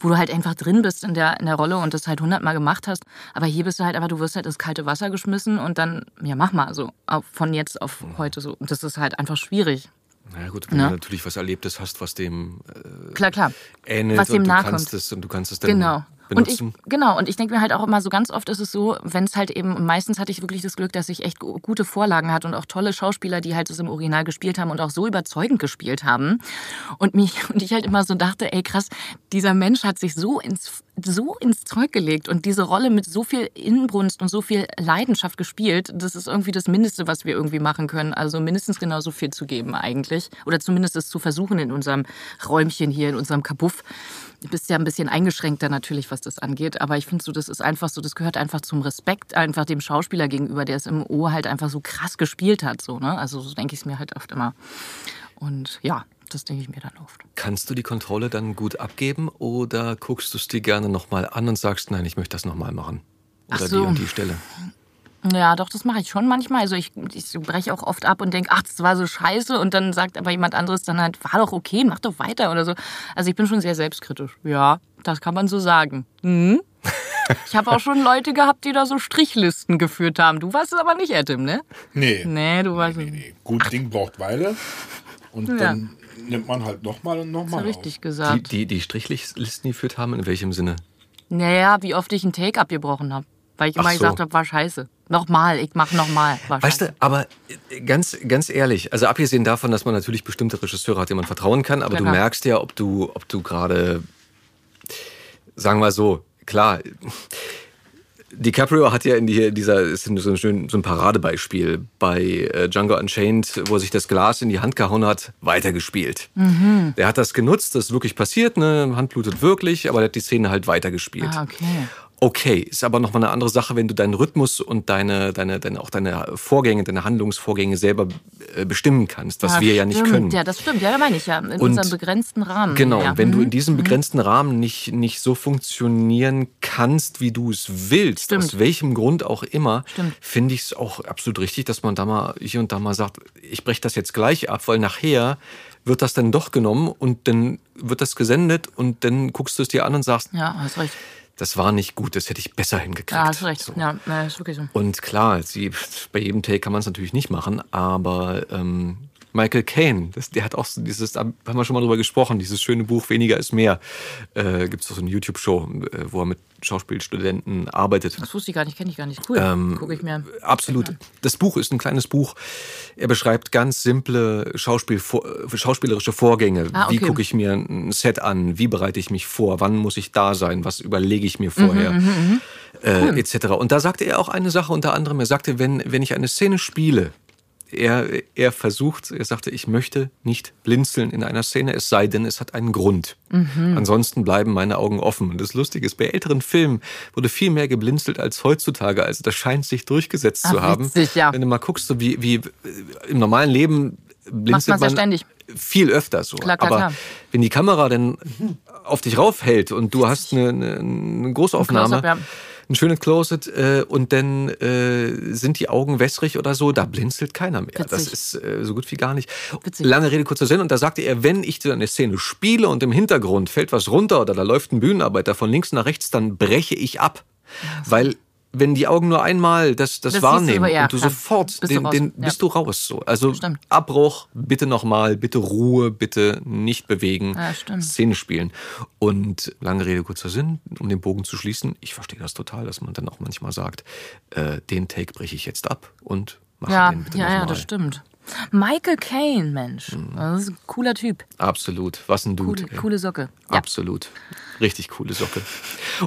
wo du halt einfach drin bist in der, in der Rolle und das halt hundertmal gemacht hast. Aber hier bist du halt einfach, du wirst halt ins kalte Wasser geschmissen und dann, ja, mach mal so. Von jetzt auf heute so. Und das ist halt einfach schwierig. Na gut, wenn ja. du natürlich was Erlebtes hast, was dem äh, klar, klar. ähnelt was dem und, du nachkommt. kannst es, und du kannst es dann genau. Benutzen. Und ich, genau, und ich denke mir halt auch immer so ganz oft ist es so, wenn es halt eben, meistens hatte ich wirklich das Glück, dass ich echt gute Vorlagen hatte und auch tolle Schauspieler, die halt das im Original gespielt haben und auch so überzeugend gespielt haben. Und mich, [LAUGHS] und ich halt immer so dachte, ey krass, dieser Mensch hat sich so ins so ins Zeug gelegt und diese Rolle mit so viel Inbrunst und so viel Leidenschaft gespielt, das ist irgendwie das Mindeste, was wir irgendwie machen können. Also mindestens genauso viel zu geben eigentlich. Oder zumindest es zu versuchen in unserem Räumchen hier, in unserem Kabuff. Du bist ja ein bisschen eingeschränkter natürlich, was das angeht. Aber ich finde so, das ist einfach so, das gehört einfach zum Respekt, einfach dem Schauspieler gegenüber, der es im O halt einfach so krass gespielt hat. So, ne? Also so denke ich es mir halt oft immer. Und ja, das denke ich mir dann oft. Kannst du die Kontrolle dann gut abgeben oder guckst du es dir gerne nochmal an und sagst, nein, ich möchte das nochmal machen? Oder so. die und die Stelle? Ja, doch, das mache ich schon manchmal. Also ich, ich breche auch oft ab und denke, ach, das war so scheiße. Und dann sagt aber jemand anderes dann halt, war doch okay, mach doch weiter oder so. Also ich bin schon sehr selbstkritisch. Ja, das kann man so sagen. Mhm. [LAUGHS] Ich habe auch schon Leute gehabt, die da so Strichlisten geführt haben. Du warst es aber nicht, Etim, ne? Nee. Nee, du warst nee, nee, nee. Gut Ding braucht Weile. Und ja. dann nimmt man halt nochmal und nochmal. richtig auf. gesagt. Die, die, die Strichlisten geführt haben, in welchem Sinne? Naja, wie oft ich ein Take abgebrochen habe. Weil ich immer so. gesagt habe, war scheiße. Nochmal, ich mach nochmal. Weißt du, aber äh, ganz, ganz ehrlich, also abgesehen davon, dass man natürlich bestimmte Regisseure hat, denen man vertrauen kann, aber genau. du merkst ja, ob du, ob du gerade, sagen wir so, klar, DiCaprio hat ja in die, dieser, ist so ein, schön, so ein Paradebeispiel bei äh, Django Unchained, wo er sich das Glas in die Hand gehauen hat, weitergespielt. Mhm. Der hat das genutzt, das ist wirklich passiert, ne? Hand blutet wirklich, aber er hat die Szene halt weitergespielt. Ah, okay okay. Ist aber nochmal eine andere Sache, wenn du deinen Rhythmus und deine, deine, deine, auch deine Vorgänge, deine Handlungsvorgänge selber äh, bestimmen kannst, was ja, wir ja nicht können. Ja, das stimmt. Ja, da meine ich ja. In und, unserem begrenzten Rahmen. Genau. Ja. Wenn mhm. du in diesem mhm. begrenzten Rahmen nicht, nicht so funktionieren kannst, wie du es willst, stimmt. aus welchem Grund auch immer, finde ich es auch absolut richtig, dass man da mal hier und da mal sagt, ich breche das jetzt gleich ab, weil nachher wird das dann doch genommen und dann wird das gesendet und dann guckst du es dir an und sagst, ja, hast recht das war nicht gut, das hätte ich besser hingekriegt. Ja, hast recht. So. Ja, ist wirklich so. Und klar, sie, bei jedem Take kann man es natürlich nicht machen, aber ähm, Michael Caine, das, der hat auch so dieses, haben wir schon mal drüber gesprochen, dieses schöne Buch Weniger ist mehr. Äh, Gibt es auch so eine YouTube-Show, äh, wo er mit Schauspielstudenten arbeitet. Das wusste ich gar nicht, kenne ich gar nicht. Cool. Ähm, Gucke ich mir. Absolut. Das Buch ist ein kleines Buch. Er beschreibt ganz simple Schauspiel, schauspielerische Vorgänge. Ah, okay. Wie gucke ich mir ein Set an? Wie bereite ich mich vor? Wann muss ich da sein? Was überlege ich mir vorher? Mhm, äh, etc. Und da sagte er auch eine Sache unter anderem. Er sagte, wenn, wenn ich eine Szene spiele, er, er versucht, er sagte, ich möchte nicht blinzeln in einer Szene, es sei denn, es hat einen Grund. Mhm. Ansonsten bleiben meine Augen offen. Und das Lustige ist, bei älteren Filmen wurde viel mehr geblinzelt als heutzutage. Also das scheint sich durchgesetzt Ach, zu haben. witzig, ja. Wenn du mal guckst, so wie, wie im normalen Leben blinzelt man ständig. viel öfter so. Klar, klar, Aber klar. wenn die Kamera dann auf dich raufhält und du hast eine, eine, Großaufnahme, ja. Ein schönes Closet äh, und dann äh, sind die Augen wässrig oder so, da blinzelt keiner mehr. Das Witzig. ist äh, so gut wie gar nicht. Witzig. Lange Rede, kurzer Sinn. Und da sagte er, wenn ich so eine Szene spiele und im Hintergrund fällt was runter oder da läuft ein Bühnenarbeiter von links nach rechts, dann breche ich ab. Weil wenn die Augen nur einmal das, das, Das siehst du wahrnehmen aber, ja, und du klar. sofort, Bist du den, raus. den, Ja. bist du raus. So. Also Stimmt. Abbruch, bitte nochmal, bitte Ruhe, bitte nicht bewegen, Ja. Szene spielen. Und lange Rede, kurzer Sinn, um den Bogen zu schließen, ich verstehe das total, dass man dann auch manchmal sagt, äh, den Take breche ich jetzt ab und mache Ja, den bitte ja, ja, das stimmt. Michael Caine, Mensch. Das ist ein cooler Typ. Absolut, was ein Dude. Coole, ey. coole Socke. Ja. Absolut. Richtig coole Socke.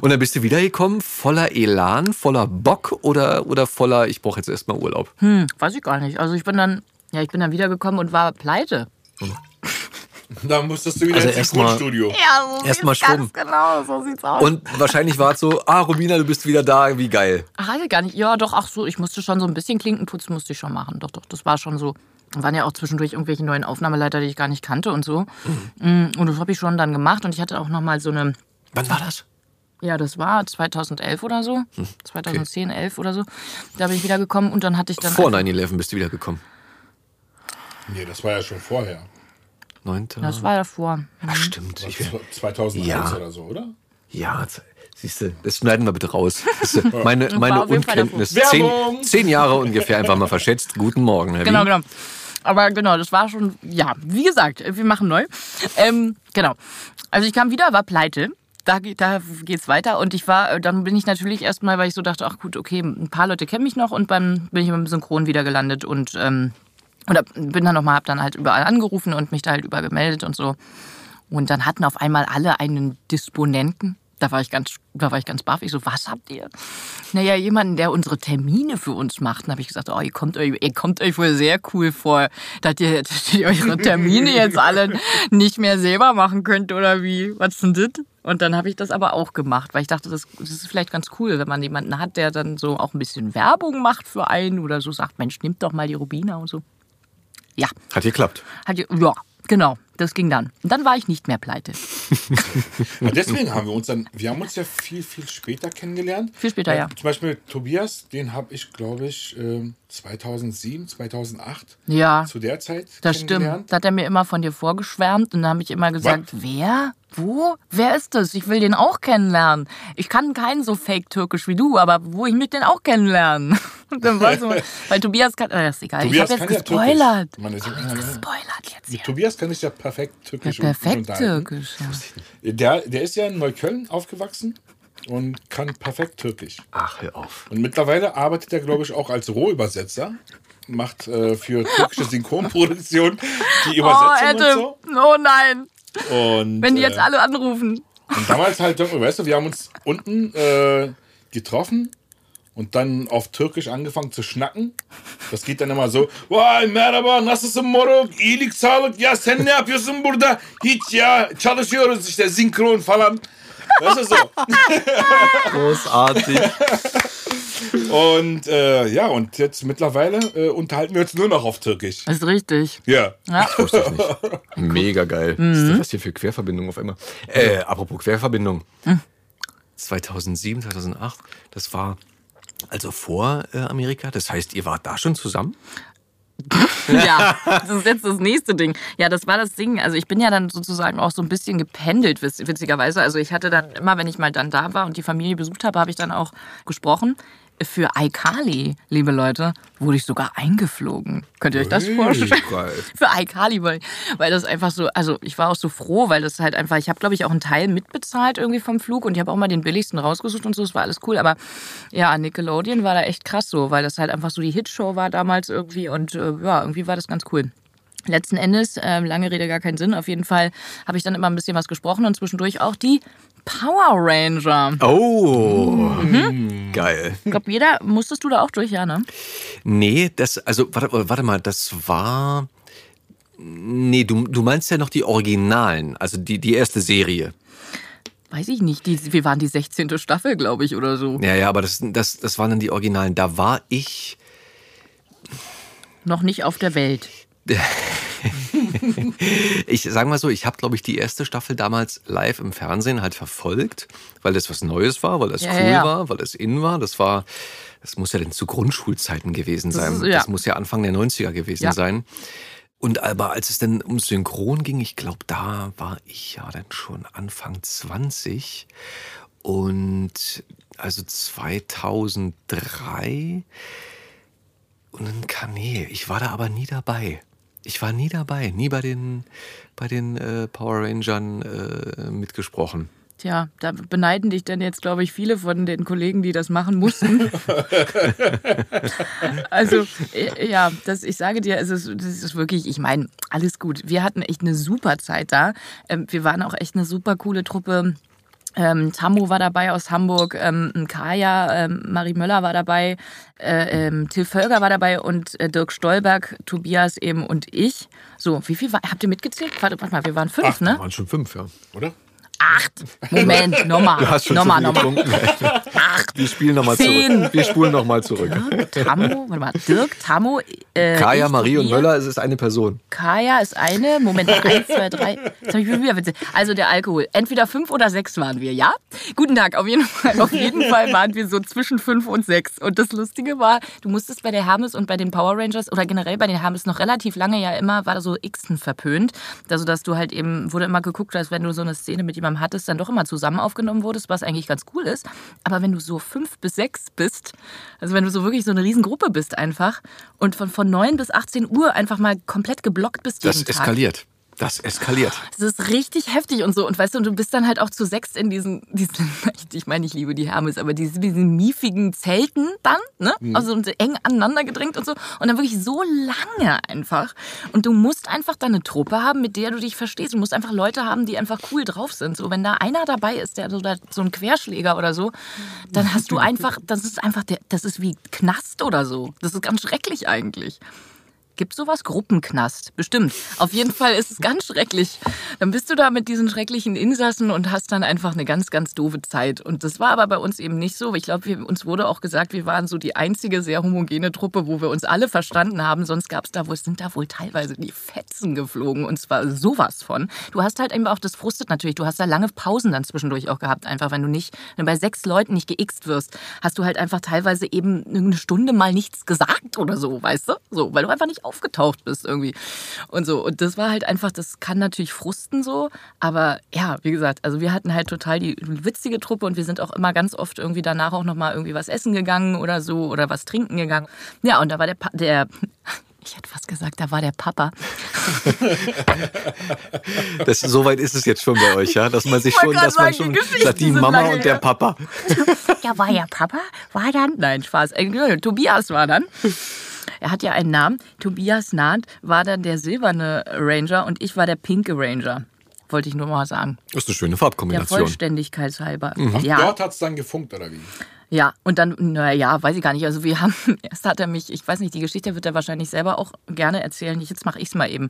Und dann bist du wiedergekommen, voller Elan, voller Bock oder, oder voller, ich brauche jetzt erstmal Urlaub. Hm, weiß ich gar nicht. Also ich bin dann, ja, ich bin dann wiedergekommen und war pleite. [LAUGHS] Da musstest du wieder Also ins erstmal- Synchronstudio. Ja, so Erst mal sieht's ganz schwimmen. genau, so sieht's aus. Und wahrscheinlich war es so, ah, Romina, du bist wieder da, wie geil. Ach, ich gar nicht. Ja, doch, ach so, ich musste schon so ein bisschen Klinkenputz musste ich schon machen. Doch, doch, das war schon so. Da waren ja auch zwischendurch irgendwelche neuen Aufnahmeleiter, die ich gar nicht kannte und so. Mm, Und das habe ich schon dann gemacht. Und ich hatte auch noch mal so eine, Wann war das? ja, das war 2011 oder so. 2010, 11 oder so. Da bin ich wieder gekommen und dann hatte ich dann... Vor 9-11 bist du wiedergekommen. Nee, das war ja schon vorher. 9. Das war davor. Ach, stimmt. Das Ich, war 2001 Ja. oder so, oder? ja, siehst du, das schneiden wir bitte raus. [LAUGHS] Meine, meine Unkenntnis. Zehn, zehn Jahre ungefähr einfach mal verschätzt. Guten Morgen, Herr Genau, Wien. genau. Aber genau, das war schon, ja, wie gesagt, wir machen neu. Ähm, genau. Also ich kam wieder, war pleite. Da, geht- da geht's weiter. Und ich war, dann bin ich natürlich erstmal, weil ich so dachte, ach gut, okay, ein paar Leute kennen mich noch und dann bin ich beim Synchron wieder gelandet und ähm, oder bin dann nochmal, hab dann halt überall angerufen und mich da halt überall gemeldet und so. Und dann hatten auf einmal alle einen Disponenten. Da war ich ganz, da war ich ganz baff. Ich so, was habt ihr? Naja, jemanden, der unsere Termine für uns macht. Dann habe ich gesagt, oh, ihr kommt euch, ihr kommt euch wohl sehr cool vor, dass ihr, [LAUGHS] dass ihr eure Termine jetzt alle nicht mehr selber machen könnt oder wie? Was denn das? Und dann habe ich das aber auch gemacht, weil ich dachte, das, das ist vielleicht ganz cool, wenn man jemanden hat, der dann so auch ein bisschen Werbung macht für einen oder so sagt, Mensch, nimmt doch mal die Rubina und so. Ja, Hat geklappt. hat, ja, genau, das ging dann. Und dann war ich nicht mehr pleite. [LAUGHS] Ja, deswegen haben wir uns dann, wir haben uns ja viel, viel später kennengelernt. Viel später, ja. Zum Beispiel Tobias, den habe ich, glaube ich, ähm, 2007, 2008 Ja, zu der Zeit das stimmt. Da hat er mir immer von dir vorgeschwärmt und dann habe ich immer gesagt, wer? Wo? Wer ist das? Ich will den auch kennenlernen. Ich kann keinen so fake-türkisch wie du, aber wo ich mich den auch kennenlernen? [LAUGHS] Und dann war so, [LAUGHS] weil Tobias kann, äh, ist egal. Tobias ich habe jetzt kann ja gespoilert. Türkisch. Man ist- Gespoilert jetzt hier. Tobias kann ich ja perfekt türkisch Ja, perfekt türkisch. Ja. Der, der ist ja in Neukölln aufgewachsen und kann perfekt türkisch. Ach, hör auf. Und mittlerweile arbeitet er, glaube ich, auch als Rohübersetzer. Macht äh, für türkische [LAUGHS] Synchronproduktion die Oh, Übersetzung Adam. und Oh nein. Und, Wenn die jetzt äh, alle anrufen. Und damals halt, weißt du, wir haben uns unten äh, getroffen und dann auf Türkisch angefangen zu schnacken. Das geht dann immer so. Vay merhaba nasılsın moruk? İyilik sağlık. Ya sen ne yapıyorsun burada? Hiç ya çalışıyoruz işte synchron falan. Weißt du so. Großartig. [LAUGHS] Und äh, ja, und jetzt mittlerweile äh, unterhalten wir uns nur noch auf Türkisch. Das ist richtig. Ja. Ja. [LAUGHS] Mega geil. Was ist das hier für Querverbindung auf einmal? Äh, apropos Querverbindung. 2007, 2008, das war also vor äh, Amerika. Das heißt, ihr wart da schon zusammen? [LAUGHS] Ja, das ist jetzt das nächste Ding. Ja, das war das Ding. Also ich bin ja dann sozusagen auch so ein bisschen gependelt, witz- witzigerweise. Also ich hatte dann immer, wenn ich mal dann da war und die Familie besucht habe, habe ich dann auch gesprochen. Für iCarly, liebe Leute, wurde ich sogar eingeflogen. Könnt ihr euch das vorstellen? Geil. [LAUGHS] Für iCarly, weil, weil das einfach so, also ich war auch so froh, weil das halt einfach, ich habe glaube ich auch einen Teil mitbezahlt irgendwie vom Flug und ich habe auch mal den billigsten rausgesucht und so, es war alles cool. Aber ja, Nickelodeon war da echt krass so, weil das halt einfach so die Hitshow war damals irgendwie und äh, ja, irgendwie war das ganz cool. Letzten Endes, äh, lange Rede, gar keinen Sinn. Auf jeden Fall habe ich dann immer ein bisschen was gesprochen und zwischendurch auch die Power Ranger. Oh, geil. Ich glaube, jeder, musstest du da auch durch, ja, ne? Nee, das, also, warte, warte mal, das war. Nee, du, du meinst ja noch die Originalen, also die, die erste Serie. Weiß ich nicht. Die, wir waren die 16. Staffel, glaube ich, oder so. Ja, ja, aber das, das, das waren dann die Originalen. Da war ich. Noch nicht auf der Welt. [LAUGHS] [LAUGHS] Ich sag mal so, ich habe, glaube ich, die erste Staffel damals live im Fernsehen halt verfolgt, weil das was Neues war, weil das Ja, cool ja, war, weil das in war. Das war, das muss ja denn zu Grundschulzeiten gewesen Das sein. ist- ja. Das muss ja Anfang der 90er gewesen sein. Und aber als es dann um Synchron ging, ich glaube, da war ich ja dann schon Anfang 20. Und also 2003. Und dann kam, nee, ich war da aber nie dabei. Ich war nie dabei, nie bei den, bei den äh, Power Rangern äh, mitgesprochen. Tja, da beneiden dich dann jetzt, glaube ich, viele von den Kollegen, die das machen mussten. [LAUGHS] also, äh, ja, das, ich sage dir, es ist, das ist wirklich, ich meine, alles gut. Wir hatten echt eine super Zeit da. Ähm, wir waren auch echt eine super coole Truppe. Ähm, Tammo war dabei aus Hamburg, ähm, Kaya, ähm, Marie Möller war dabei, äh, ähm, Till Völger war dabei und äh, Dirk Stolberg, Tobias eben und ich. So, wie viel war, habt ihr mitgezählt? Warte, warte mal, wir waren fünf, ne? Waren schon fünf, ja. Oder? Acht. Moment, nochmal. Du hast schon nochmal, viel nochmal. getrunken. Acht. Wir spielen nochmal zurück. Wir spulen nochmal zurück. Tammo, warte mal, Dirk, Tammo, äh, Kaya, Marie und. Möller, es ist eine Person. Kaya ist eine. Moment, eins, zwei, drei. Jetzt ich wieder Witze. Also der Alkohol. Entweder fünf oder sechs waren wir, ja? Guten Tag. Auf jeden Fall, auf jeden Fall waren wir so zwischen fünf und sechs. Und das Lustige war, du musstest bei der Hermes und bei den Power Rangers oder generell bei den Hermes noch relativ lange ja immer, war da so Xen verpönt. Also dass du halt eben, wurde immer geguckt, als wenn du so eine Szene mit jemandem hattest, dann doch immer zusammen aufgenommen wurdest, was eigentlich ganz cool ist. Aber wenn du so fünf bis sechs bist, also wenn du so wirklich so eine Riesengruppe bist einfach und von, von 9 bis 18 Uhr einfach mal komplett geblockt bist jeden Das Tag. eskaliert. Das eskaliert. Das ist richtig heftig und so. Und weißt du, und du bist dann halt auch zu sechs in diesen, [LAUGHS] diesen ich meine, ich liebe die Hermes, aber diese, diesen miefigen Zelten dann, ne? Also und eng aneinander gedrängt und so. Und dann wirklich so lange einfach. Und du musst einfach dann eine Truppe haben, mit der du dich verstehst. Du musst einfach Leute haben, die einfach cool drauf sind. So, wenn da einer dabei ist, der so, da- so ein Querschläger oder so, dann hast du [LAUGHS] einfach, das ist einfach, der, das ist wie Knast oder so. Das ist ganz schrecklich eigentlich. Gibt sowas? Gruppenknast. Bestimmt. Auf jeden Fall ist es ganz schrecklich. Dann bist du da mit diesen schrecklichen Insassen und hast dann einfach eine ganz, ganz doofe Zeit. Und das war aber bei uns eben nicht so. Ich glaube, uns wurde auch gesagt, wir waren so die einzige sehr homogene Truppe, wo wir uns alle verstanden haben. Sonst gab es da, wo sind da wohl teilweise die Fetzen geflogen. Und zwar sowas von. Du hast halt eben auch, das frustet natürlich, du hast da lange Pausen dann zwischendurch auch gehabt. Einfach, wenn du nicht, wenn du bei sechs Leuten nicht geixt wirst, hast du halt einfach teilweise eben eine Stunde mal nichts gesagt oder so, weißt du? So, weil du einfach nicht aufgetaucht bist irgendwie. Und so. Und das war halt einfach, das kann natürlich frusten so. Aber ja, wie gesagt, also wir hatten halt total die witzige Truppe und wir sind auch immer ganz oft irgendwie danach auch nochmal irgendwie was essen gegangen oder so oder was trinken gegangen. Ja, und da war der, Pa- der [LAUGHS] ich hätte fast gesagt, da war der Papa. [LAUGHS] Das, so weit ist es jetzt schon bei euch, ja? Dass man sich Ich schon, dass man schon sagt, die Mama und der. Papa. [LAUGHS] Ja, war ja Papa? War dann? Nein, Spaß. Äh, Tobias war dann. Er hat ja einen Namen. Tobias Naht war dann der silberne Ranger und ich war der pinke Ranger. Wollte ich nur mal sagen. Das ist eine schöne Der Farbkombination. Vollständigkeitshalber. Ach, Ja. dort hat es dann gefunkt, oder wie? Ja, und dann, naja, weiß ich gar nicht. Also wir haben, [LAUGHS] erst hat er mich, ich weiß nicht, die Geschichte wird er wahrscheinlich selber auch gerne erzählen. Jetzt mache ich es mal eben.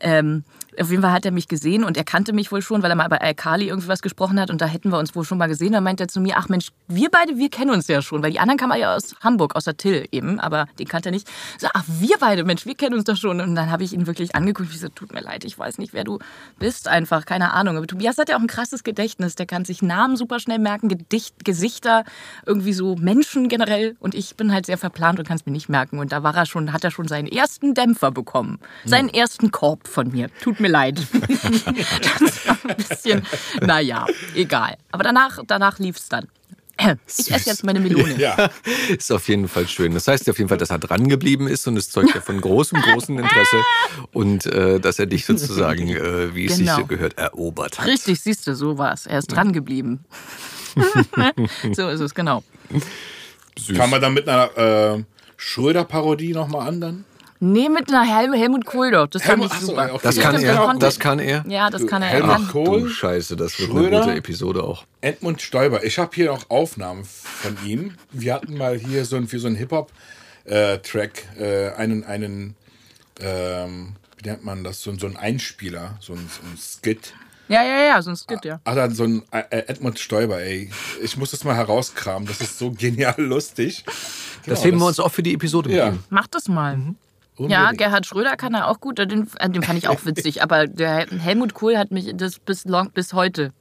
Ähm, auf jeden Fall hat er mich gesehen und er kannte mich wohl schon, weil er mal bei Alkali irgendwie was gesprochen hat und da hätten wir uns wohl schon mal gesehen. Da meinte er zu mir, ach Mensch, wir beide, wir kennen uns ja schon, weil die anderen kamen ja aus Hamburg, aus der Till eben, aber den kannte er nicht. So, ach, wir beide, Mensch, wir kennen uns doch schon. Und dann habe ich ihn wirklich angeguckt. Ich so, tut mir leid, ich weiß nicht, wer du bist, einfach, keine Ahnung. Aber Tobias hat ja auch ein krasses Gedächtnis. Der kann sich Namen super schnell merken, Gedicht, Gesichter, irgendwie so Menschen generell. Und ich bin halt sehr verplant und kann es mir nicht merken. Und da war er schon, hat er schon seinen ersten Dämpfer bekommen. Seinen ersten Korb von mir. Tut mir leid. [LAUGHS] das war ein bisschen, naja, egal. Aber danach, danach lief es dann. Ich esse jetzt meine Melone. Ja, Ist auf jeden Fall schön. Das heißt auf jeden Fall, dass er dran geblieben ist und es zeugt ja von großem, großem Interesse und äh, dass er dich sozusagen, äh, wie es Genau. sich so gehört, erobert hat. Richtig, siehst du, so war es. Er ist dran geblieben. [LAUGHS] so ist es, genau. Süß. kann man dann mit einer äh, Schröder-Parodie nochmal an dann? Nee, mit einer Hel Helmut Kohl doch. Das fand ich Ach so, super. okay. Das Ja, kann das er. konnte- Das kann er. Ja, das kann er. Helmut kann. Kohl, Du Scheiße, das wird Schröder? eine gute Episode auch. Edmund Stoiber. Ich habe hier noch Aufnahmen von ihm. Wir hatten mal hier so ein, für so einen Hip-Hop-Track äh, einen, einen ähm, wie nennt man das, so, so ein Einspieler, so ein, so ein Skit. Ja, ja, ja, sonst gibt ja. Ah, dann so ein äh, Edmund Stoiber, ey. Ich muss das mal herauskramen. Das ist so [LAUGHS] genial lustig. Das Genau, heben wir uns auch für die Episode Ja. mit. Mach das mal. Ja, unbedingt. Gerhard Schröder kann er auch gut. Den, äh, den fand ich auch [LAUGHS] witzig. Aber der Helmut Kohl hat mich das bis, long, bis heute.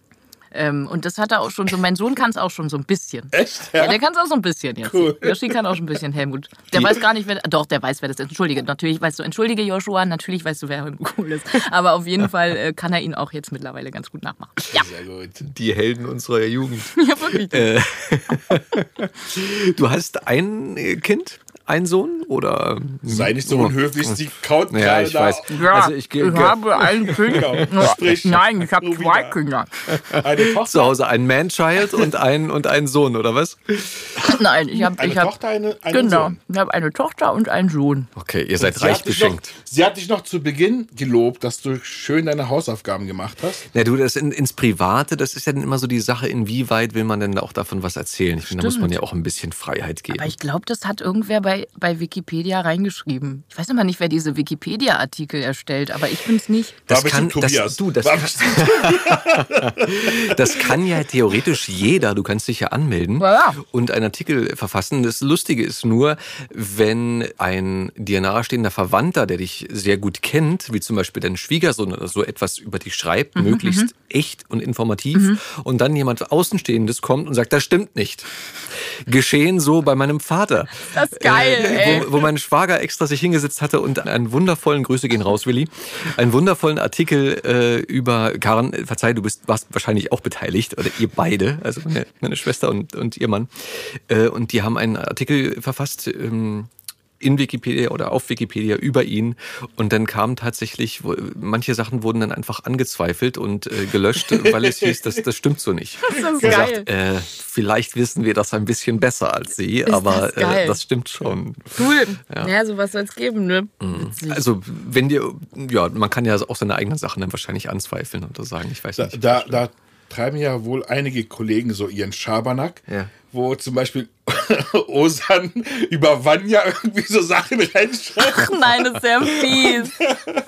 Ähm, und das hat er auch schon so. Mein Sohn kann es auch schon so ein bisschen. Echt? Ja, Ja? der kann es auch so ein bisschen jetzt. Cool. Yoshi kann auch schon ein bisschen Helmut. Der weiß gar nicht, wer. Doch, der weiß, wer das ist. Entschuldige, natürlich weißt du. Entschuldige, Joshua. Natürlich weißt du, wer Helmut Kohl ist. Aber auf jeden Fall äh, kann er ihn auch jetzt mittlerweile ganz gut nachmachen. Ja, Sehr gut. Die Helden unserer Jugend. [LAUGHS] ja wirklich. Äh, [LAUGHS] Du hast ein äh, Kind, einen Sohn oder? Sei nicht so unhöflich, sie kaut Ja, gerade ich da. weiß. Ja, Also ich ich habe ein [LAUGHS] Kind. Genau. Sprich. Nein, ich habe zwei. Kinder. [LAUGHS] Eine Zu Tochter, Hause ein Man-Child und ein und einen Sohn oder was? [LAUGHS] Nein, ich habe eine ich hab, Tochter, eine, einen genau, Sohn. ich habe eine Tochter und einen Sohn. Okay, ihr seid reich dich noch, beschenkt. sie hat dich noch zu Beginn gelobt, dass du schön deine Hausaufgaben gemacht hast. Ja, du, das in, ins Private, das ist ja dann immer so die Sache, inwieweit will man denn auch davon was erzählen? Ich finde, da muss man ja auch ein bisschen Freiheit geben. Aber ich glaube, das hat irgendwer bei, bei Wikipedia reingeschrieben. Ich weiß aber nicht, wer diese Wikipedia-Artikel erstellt, aber ich bin's nicht. Das War kann- das- Tobias. du, das- [LAUGHS] Das kann ja theoretisch jeder. Du kannst dich ja anmelden Ja, und einen Artikel verfassen. Das Lustige ist nur, wenn ein dir nahestehender Verwandter, der dich sehr gut kennt, wie zum Beispiel dein Schwiegersohn oder so, etwas über dich schreibt, Mhm, möglichst echt und informativ, und dann jemand Außenstehendes kommt und sagt, das stimmt nicht. Geschehen so bei meinem Vater. Das ist geil, ey. wo, wo mein Schwager extra sich hingesetzt hatte und einen wundervollen, Grüße gehen raus, Willi, einen wundervollen Artikel äh, über, Karen, verzeih, du bist, warst wahrscheinlich auch beteiligt, oder ihr beide, also meine, meine Schwester und, und ihr Mann. Äh, und die haben einen Artikel verfasst, ähm, in Wikipedia oder auf Wikipedia über ihn und dann kamen tatsächlich, manche Sachen wurden dann einfach angezweifelt und äh, gelöscht, weil es hieß, das, das stimmt so nicht. Das ist Gesagt, geil. äh, vielleicht wissen wir das ein bisschen besser als Sie, Ist aber das äh, das stimmt schon. Cool. Ja, sowas soll es geben, ne? Witzig. Also wenn dir, ja, man kann ja auch seine eigenen Sachen dann wahrscheinlich anzweifeln oder sagen, ich weiß Da, nicht. da, da treiben ja wohl einige Kollegen so ihren Schabernack, Ja. wo zum Beispiel [LAUGHS] Osan über Vanya irgendwie so Sachen reinschreibt. Ach nein, das ist sehr fies. [LAUGHS]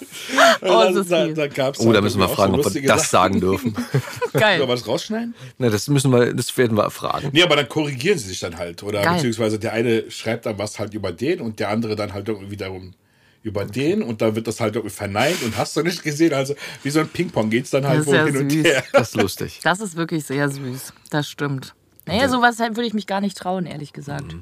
Oh, das ist da, fies. da gab's Oh, da müssen wir fragen, so ob wir das Sachen. sagen dürfen. [LAUGHS] Soll wir Geil. was rausschneiden? Na, das müssen wir, das werden wir erfragen. Nee, aber dann korrigieren sie sich dann halt. Oder Geil. beziehungsweise der eine schreibt dann was halt über den und der andere dann halt irgendwie wiederum über den und dann wird das halt irgendwie verneint und hast du nicht gesehen. Also wie so ein Ping-Pong geht es dann halt wohl ja hin und süß. her. Das ist lustig. [LAUGHS] Das ist wirklich sehr süß. Das stimmt. Naja, sowas würde ich mich gar nicht trauen, ehrlich gesagt.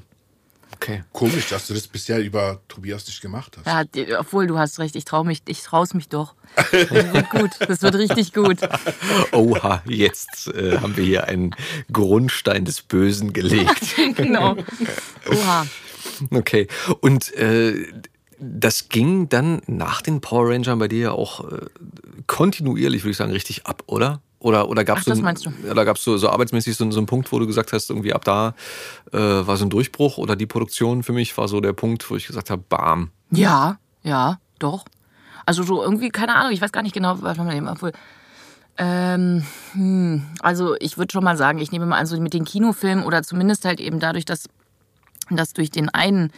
Okay. Komisch, dass du das bisher über Tobias nicht gemacht hast. Ja, obwohl du hast recht, ich traue mich, ich traue mich doch. [LAUGHS] Das wird gut, das wird richtig gut. [LAUGHS] Oha, jetzt äh, haben wir hier einen Grundstein des Bösen gelegt. Genau. Oha. Okay. Und äh, das ging dann nach den Power Rangern bei dir ja auch äh, kontinuierlich, würde ich sagen, richtig ab, oder? Oder, oder gab es so, oder gab's so, so arbeitsmäßig so, so einen Punkt, wo du gesagt hast, irgendwie ab da äh, war so ein Durchbruch oder die Produktion für mich war so der Punkt, wo ich gesagt habe, bam. Ja, ja, doch. Also so irgendwie, keine Ahnung, ich weiß gar nicht genau, was man eben obwohl. Ähm, hm, also ich würde schon mal sagen, ich nehme mal an, so mit den Kinofilmen oder zumindest halt eben dadurch, dass, dass durch den einen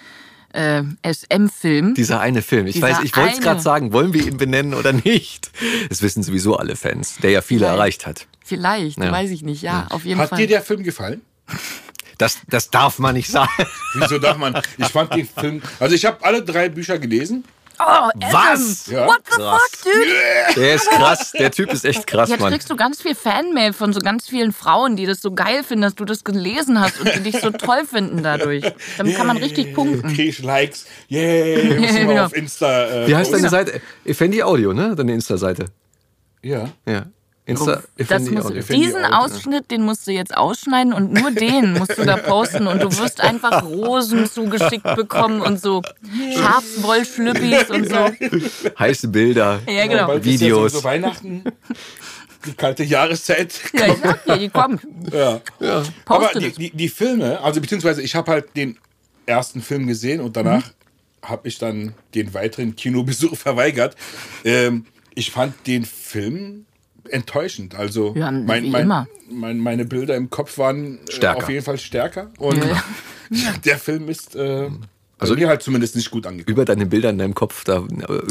äh, SM-Film. Dieser eine Film. Ich Dieser weiß, ich wollte es gerade sagen, wollen wir ihn benennen oder nicht? Das wissen sowieso alle Fans, der ja viele Nein. erreicht hat. Vielleicht, Ja. weiß ich nicht, ja, auf jeden Hat Fall. dir der Film gefallen? Das, das darf man nicht sagen. Wieso darf man? Ich fand den Film. Also ich habe alle drei Bücher gelesen. Oh, Adam, Was? Ja. What the Krass. fuck, dude? Der ist krass, der Typ ist echt krass, Jetzt Mann. kriegst du ganz viel Fanmail von so ganz vielen Frauen, die das so geil finden, dass du das gelesen hast und die dich so toll finden dadurch. Damit kann man richtig punkten. Ich Likes. Yay. Müssen wir Genau. auf Insta. Äh, Wie heißt deine. Seite? Effendi Audio, ne? Deine Insta-Seite. Ja. Ja. Insta Das musst, ich diesen ja. Ausschnitt, den musst du jetzt ausschneiden und nur den musst du da posten und du wirst einfach Rosen zugeschickt bekommen und so Schafswollschlüppis und so. Heiße Bilder. Ja, genau. Bald ist ja Videos. sowieso Weihnachten, die kalte Jahreszeit. Ja, ich sag dir, die kommt. Ja. Aber Poste die, die, die Filme, also beziehungsweise ich habe halt den ersten Film gesehen und danach Mhm. habe ich dann den weiteren Kinobesuch [LAUGHS] verweigert. Ähm, ich fand den Film enttäuschend. Also Ja, mein, mein. Mein, meine Bilder im Kopf waren äh, Stärker. auf jeden Fall stärker. Und Ja. [LAUGHS] der Film ist äh, Also- mir halt zumindest nicht gut angekommen. Über deine Bilder in deinem Kopf, da,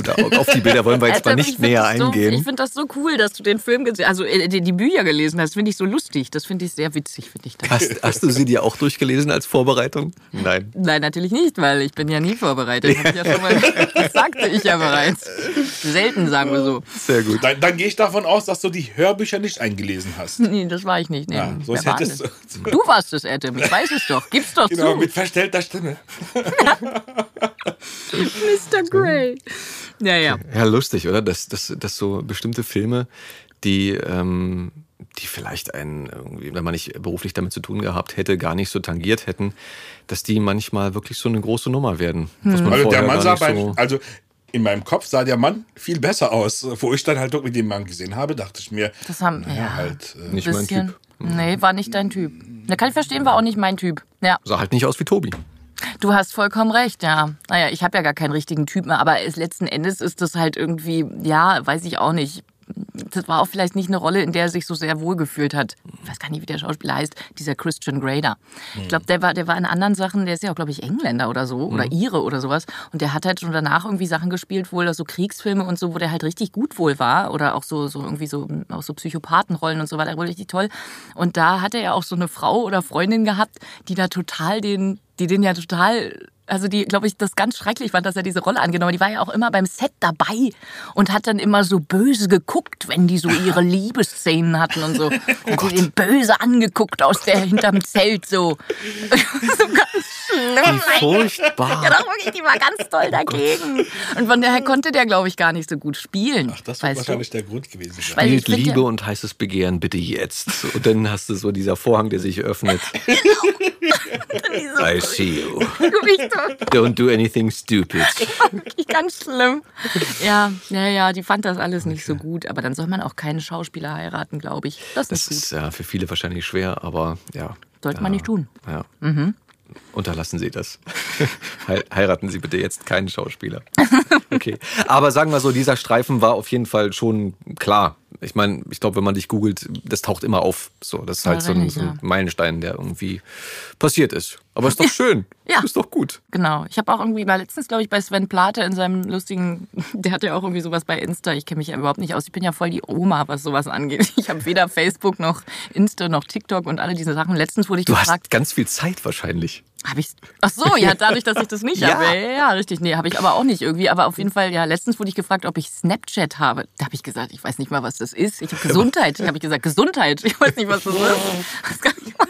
da, auf die Bilder wollen wir jetzt mal nicht näher das so, eingehen. Ich finde das so cool, dass du den Film gesehen also äh, die, die Bücher gelesen hast. Finde ich so lustig. Das finde ich sehr witzig, finde ich das. Hast, hast du sie dir auch durchgelesen als Vorbereitung? Nein. Nein, natürlich nicht, weil ich bin ja nie vorbereitet. Ja mal, das sagte ich ja bereits. Selten, sagen wir so. Sehr gut. Dann, dann gehe ich davon aus, dass du die Hörbücher nicht eingelesen hast. Nee, das war ich nicht. Nee. Ja, sonst Wer war? Du warst es, Adam. Ich weiß es doch. Gib's doch Genau, zu. mit verstellter Stimme. [LAUGHS] Mr. Grey. Ja, ja. Ja, lustig, oder? Dass, dass, dass so bestimmte Filme, die, ähm, die vielleicht einen, irgendwie, wenn man nicht beruflich damit zu tun gehabt hätte, gar nicht so tangiert hätten, dass die manchmal wirklich so eine große Nummer werden. Was man Also der vorher Mann gar sah nicht bei, so, also in meinem Kopf sah der Mann viel besser aus. Wo ich dann halt wirklich den Mann gesehen habe, dachte ich mir, Das haben naja, ja, halt. Äh, nicht mein. Typ. Nee, war nicht dein Typ. Da kann ich verstehen, war auch nicht mein Typ. Ja, Sah halt nicht aus wie Tobi. Du hast vollkommen recht, ja. Naja, ich habe ja gar keinen richtigen Typ mehr, aber letzten Endes ist das halt irgendwie, ja, weiß ich auch nicht. Das war auch vielleicht nicht eine Rolle, in der er sich so sehr wohl gefühlt hat. Ich weiß gar nicht, wie der Schauspieler heißt, dieser Christian da. Ich glaube, der war, der war in anderen Sachen, der ist ja auch, glaube ich, Engländer oder so, oder Ire oder sowas. Und der hat halt schon danach irgendwie Sachen gespielt, wohl so Kriegsfilme und so, wo der halt richtig gut wohl war. Oder auch so, so irgendwie so, auch so Psychopathenrollen und so war der wohl richtig toll. Und da hatte er auch so eine Frau oder Freundin gehabt, die da total den, die den ja total also die, glaube ich, das ganz schrecklich fand, dass er diese Rolle angenommen hat. Die war ja auch immer beim Set dabei und hat dann immer so böse geguckt, wenn die so ihre [LAUGHS] Liebesszenen hatten und so. Hat die den böse angeguckt aus der hinterm Zelt so. [LAUGHS] so ganz. Wie furchtbar. Ja, doch wirklich, die war ganz toll dagegen. Und von daher konnte der, glaube ich, gar nicht so gut spielen. ach, das weißt wahrscheinlich du? der Grund gewesen sein. Spielt ja- Liebe und heißes Begehren bitte jetzt. Und dann hast du so dieser Vorhang, der sich öffnet. [LAUGHS] [LAUGHS] I see you. [LAUGHS] Don't do anything stupid. Wirklich ganz schlimm. Ja, ja, ja, die fand das alles nicht so gut. Aber dann soll man auch keine Schauspieler heiraten, glaube ich. Das ist Das gut. ist ja für viele wahrscheinlich schwer, aber ja. Sollte man nicht tun. Ja. Unterlassen Sie das. [LAUGHS] Hei- Heiraten Sie bitte jetzt keinen Schauspieler. Okay. Aber sagen wir so, dieser Streifen war auf jeden Fall schon klar. Ich meine, ich glaube, wenn man dich googelt, das taucht immer auf. So, das ist halt so ein, so ein. Meilenstein, der irgendwie passiert ist. Aber ist doch [LAUGHS] schön. Ja. Ist doch gut. Genau. Ich habe auch irgendwie mal letztens, glaube ich, bei Sven Plate in seinem lustigen, [LAUGHS] der hat ja auch irgendwie sowas bei Insta. Ich kenne mich ja überhaupt nicht aus. Ich bin ja voll die Oma, was sowas angeht. [LAUGHS] Ich habe weder Facebook noch Insta noch TikTok und alle diese Sachen. Letztens wurde ich Du gefragt, hast ganz viel Zeit wahrscheinlich. Habe ich. Ach so, ja, dadurch, dass ich das nicht [LAUGHS] Ja. habe. Ja, richtig. Nee, habe ich aber auch nicht irgendwie. Aber auf jeden Fall, ja, letztens wurde ich gefragt, ob ich Snapchat habe. Da habe ich gesagt, ich weiß nicht mal, was das ist. Ich habe [LAUGHS] Gesundheit. Ich habe gesagt, Gesundheit. Ich weiß nicht, was das ist. [LAUGHS] Das kann ich mal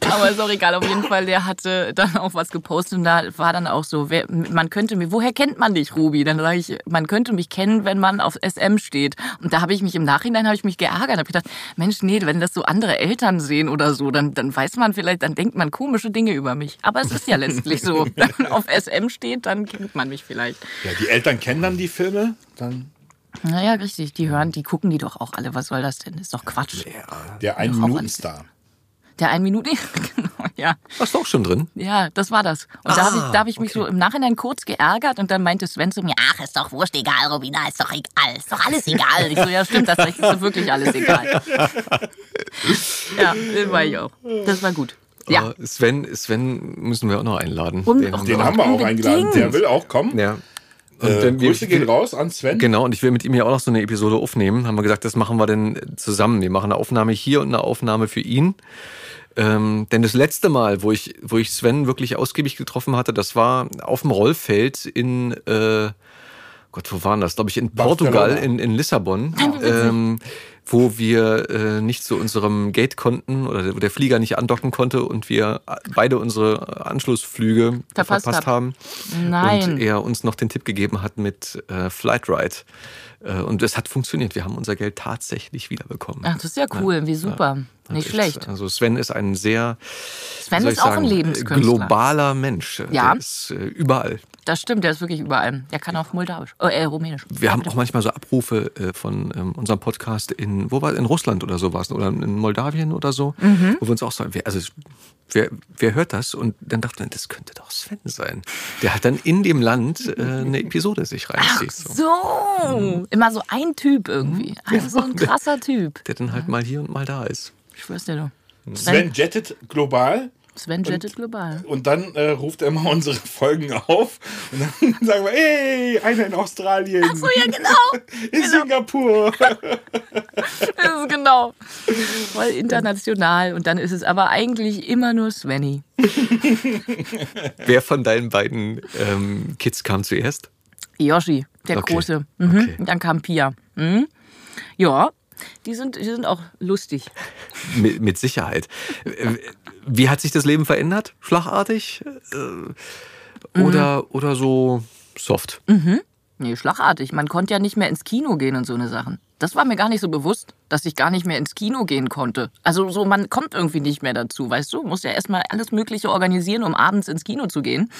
aber ist auch egal, auf jeden [LAUGHS] Fall, der hatte dann auch was gepostet und da war dann auch so, wer, man könnte mir, woher kennt man dich, Ruby? Dann sage ich, man könnte mich kennen, wenn man auf SM steht. Und da habe ich mich im Nachhinein, habe ich mich geärgert, habe gedacht, Mensch, nee, wenn das so andere Eltern sehen oder so, dann, dann weiß man vielleicht, dann denkt man komische Dinge über mich. Aber es ist ja letztlich so, [LAUGHS] wenn man auf SM steht, dann kennt man mich vielleicht. Ja, die Eltern kennen dann die Filme, dann Naja, richtig, die hören, die gucken die doch auch alle. Was soll das denn? Ist doch Quatsch. der Ein-Minuten-Star. Der ein Minute, [LAUGHS] genau, ja. Warst du auch schon drin? Ja, das war das. Und da habe ich, Ah, da hab ich mich so im Nachhinein kurz geärgert und dann meinte Sven zu mir, ach, ist doch wurscht, egal, Robina, ist doch egal, ist doch alles egal. Ich so, ja, stimmt, das ist doch wirklich alles egal. [LAUGHS] ja, das war ich auch. Das war gut. Ja. Sven, Sven müssen wir auch noch einladen. Und- Den haben Den wir haben wir auch Unbedingt. eingeladen. Der will auch kommen. Ja. Und Äh, wir- Grüße gehen raus an Sven. Genau, und ich will mit ihm ja auch noch so eine Episode aufnehmen. Haben wir gesagt, das machen wir denn zusammen. Wir machen eine Aufnahme hier und eine Aufnahme für ihn. Ähm, denn das letzte Mal, wo ich, wo ich Sven wirklich ausgiebig getroffen hatte, das war auf dem Rollfeld in, äh, Gott, wo waren das? Glaube ich, in Portugal, in, in Lissabon. Ähm, wo wir äh, nicht zu unserem Gate konnten oder wo der Flieger nicht andocken konnte und wir beide unsere Anschlussflüge Verpasst verpasst, hab. haben. Nein. Und er uns noch den Tipp gegeben hat mit äh, Flight Ride. Äh, und es hat funktioniert. Wir haben unser Geld tatsächlich wiederbekommen. Ach, das ist ja cool, wie super. Hat Nicht echt- schlecht. Also Sven ist ein sehr Sven ist auch ein sagen, Lebenskünstler. globaler Mensch. Ja. Der ist äh, überall. Das stimmt, der ist wirklich überall. Der kann auch Moldawisch. Oh, äh, Rumänisch. Wir haben auch manchmal so Abrufe äh, von ähm, unserem Podcast in, wo war in Russland oder sowas oder in Moldawien oder so, Mhm. wo wir uns auch sagen, wer, also wer, wer hört das? Und dann dachte man, das könnte doch Sven sein. Der hat dann in dem Land äh, eine Episode sich reinzieht. So. So, immer so ein Typ irgendwie. Also so ein [LAUGHS] krasser Typ. Der dann halt mal hier und mal da ist. Ich schwör's dir doch. Sven jettet global Sven jettet global. und dann äh, ruft er immer [LAUGHS] unsere Folgen auf und dann [LAUGHS] sagen wir, hey, einer in Australien, So, ja, genau. [LAUGHS] in Singapur. Das ist genau. Voll international. Und dann ist es aber eigentlich immer nur Svenny. Wer von deinen beiden ähm, Kids kam zuerst? Yoshi, der Okay. Große. Mhm. Okay. Und dann kam Pia. Mhm. Ja, die sind, die sind auch lustig. Mit, mit Sicherheit. Wie hat sich das Leben verändert? Schlagartig? Äh, Oder, oder so soft? Nee, schlagartig. Man konnte ja nicht mehr ins Kino gehen und so eine Sachen. Das war mir gar nicht so bewusst, dass ich gar nicht mehr ins Kino gehen konnte. Also so, man kommt irgendwie nicht mehr dazu, weißt du? Muss ja erstmal alles Mögliche organisieren, um abends ins Kino zu gehen.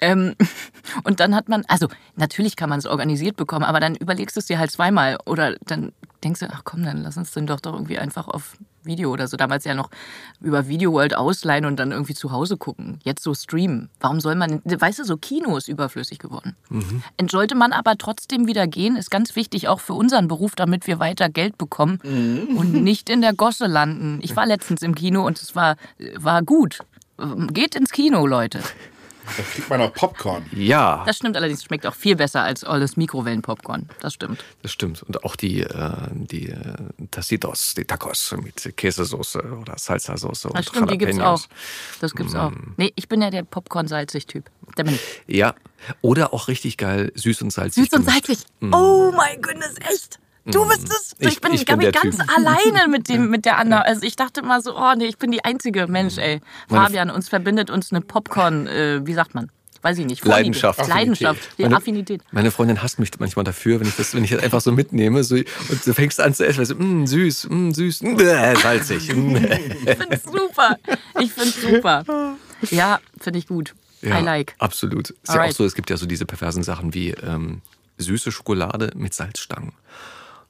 Ähm, [LAUGHS] und dann hat man, also natürlich kann man es organisiert bekommen, aber dann überlegst du es dir halt zweimal oder dann denkst du, ach komm, dann lass uns den doch doch irgendwie einfach auf Video oder so. Damals ja noch über Video World ausleihen und dann irgendwie zu Hause gucken. Jetzt so streamen. Warum soll man, weißt du, so Kino ist überflüssig geworden. Und Sollte man aber trotzdem wieder gehen, ist ganz wichtig auch für unseren Beruf, damit wir weiter Geld bekommen und nicht in der Gosse landen. Ich war letztens im Kino und es war, war gut. Geht ins Kino, Leute. Da kriegt man auch Popcorn. Ja, Das stimmt allerdings, schmeckt auch viel besser als alles Mikrowellenpopcorn. Das stimmt. das stimmt. Und auch die, äh, die äh, Tacitos, die Tacos mit Käsesoße oder Salsa-Soße und Das stimmt, die gibt's auch. Jalapenos. Das gibt's auch. Nee, ich bin ja der Popcorn-salzig-Typ. Der bin ich. Ja, oder auch richtig geil, süß und salzig. Süß und gemischt. salzig. Oh mein Goodness, echt? Du bist es. Ich- Ich bin, ich bin ganz Typ. alleine mit, dem, [LAUGHS] mit der Anna. Also ich dachte immer so, oh nee, ich bin die einzige. Mensch, ey. Fabian, uns verbindet uns eine Popcorn, äh, wie sagt man? Weiß ich nicht. Vorliebe. Leidenschaft. Leidenschaft. Die Meine- Affinität. Meine Freundin hasst mich manchmal dafür, wenn ich das, wenn ich das einfach so mitnehme so, und du fängst an zu essen, weißt du, mm, süß, mm, süß, mm, salzig. mm. [LAUGHS] Ich find's super. Ich find's super. Ja, finde ich gut. Ja, I like. Absolut. Ist ja auch Alright. so, es gibt ja so diese perversen Sachen wie ähm, süße Schokolade mit Salzstangen.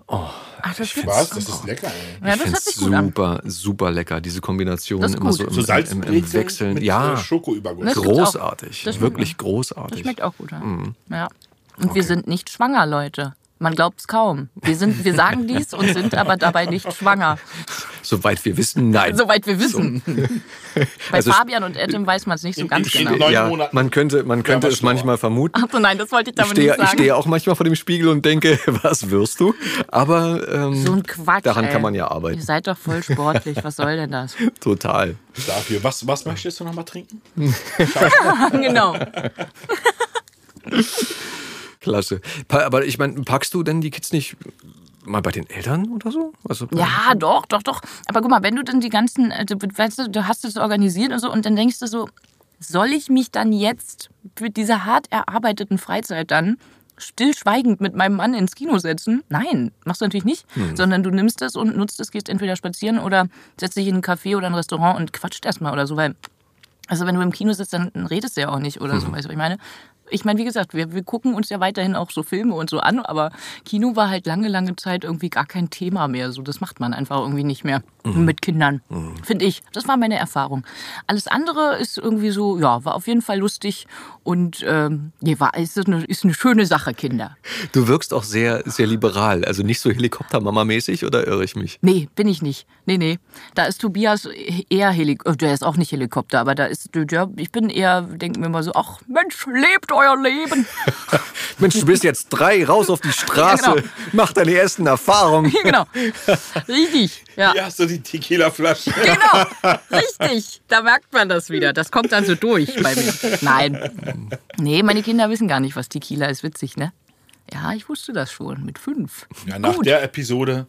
Ach, das gibt's. Was? Das ist lecker, ey. Ja, ich das sich gut an. super, super lecker, diese Kombination Das ist immer so im, So im, im Salzbrezeln Wechseln. mit ja, äh, Schokoüberguss. Das gibt's auch. großartig. Das schmeckt Wirklich Das großartig. schmeckt auch gut. Ja. Mhm. ja. Und wir sind nicht schwanger, Leute. Man glaubt es kaum. Wir, sind, wir sagen dies und sind aber dabei nicht schwanger. Soweit wir wissen, nein. Soweit wir wissen. Bei Also- Fabian und Adam weiß man es nicht so In- ganz in- genau. ja, man könnte, man könnte wir es manchmal vermuten. Achso, nein, das wollte ich Ich damit stehe, nicht ich sagen. stehe auch manchmal vor dem Spiegel und denke, [LAUGHS] was wirst du? Aber ähm, so ein Quatsch. daran ey. kann man ja Ihr arbeiten. seid doch voll sportlich. Was soll denn das? [LAUGHS] Total. Dafür. Was, was möchtest du noch mal trinken? [LAUGHS] genau. Klasse. Aber ich meine, packst du denn die Kids nicht mal bei den Eltern oder so? Also Ja, doch, doch, doch. Aber guck mal, wenn du dann die ganzen, du, weißt du, du hast es organisiert und so und dann denkst du so, soll ich mich dann jetzt für diese hart erarbeiteten Freizeit dann stillschweigend mit meinem Mann ins Kino setzen? Nein, machst du natürlich nicht, sondern du nimmst es und nutzt es, gehst entweder spazieren oder setzt dich in ein Café oder ein Restaurant und quatscht erstmal oder so, weil also wenn du im Kino sitzt, dann redest du ja auch nicht oder so, weißt du, was ich meine? Ich meine, wie gesagt, wir, wir gucken uns ja weiterhin auch so Filme und so an, aber Kino war halt lange, lange Zeit irgendwie gar kein Thema mehr. So, das macht man einfach irgendwie nicht mehr mit Kindern, finde ich. Das war meine Erfahrung. Alles andere ist irgendwie so, ja, war auf jeden Fall lustig und ähm, nee, war, ist, eine, ist eine schöne Sache, Kinder. Du wirkst auch sehr, sehr liberal. Also nicht so Helikoptermama-mäßig oder irre ich mich? Nee, bin ich nicht. Nee, nee. Da ist Tobias eher Helikopter. Der ist auch nicht Helikopter, aber da ist, ja, ich bin eher, denke mir mal so, ach Mensch, lebt euer Leben. [LAUGHS] Mensch, du bist jetzt drei, raus auf die Straße, Ja, genau. mach deine ersten Erfahrungen. [LAUGHS] genau. Richtig. Ja. Hier hast du die Tequila-Flasche. Genau, [LAUGHS] richtig. Da merkt man das wieder. Das kommt dann so durch bei mir. Nein. Nee, meine Kinder wissen gar nicht, was Tequila ist. Witzig, ne? Ja, ich wusste das schon mit fünf. Ja, nach Gut. der Episode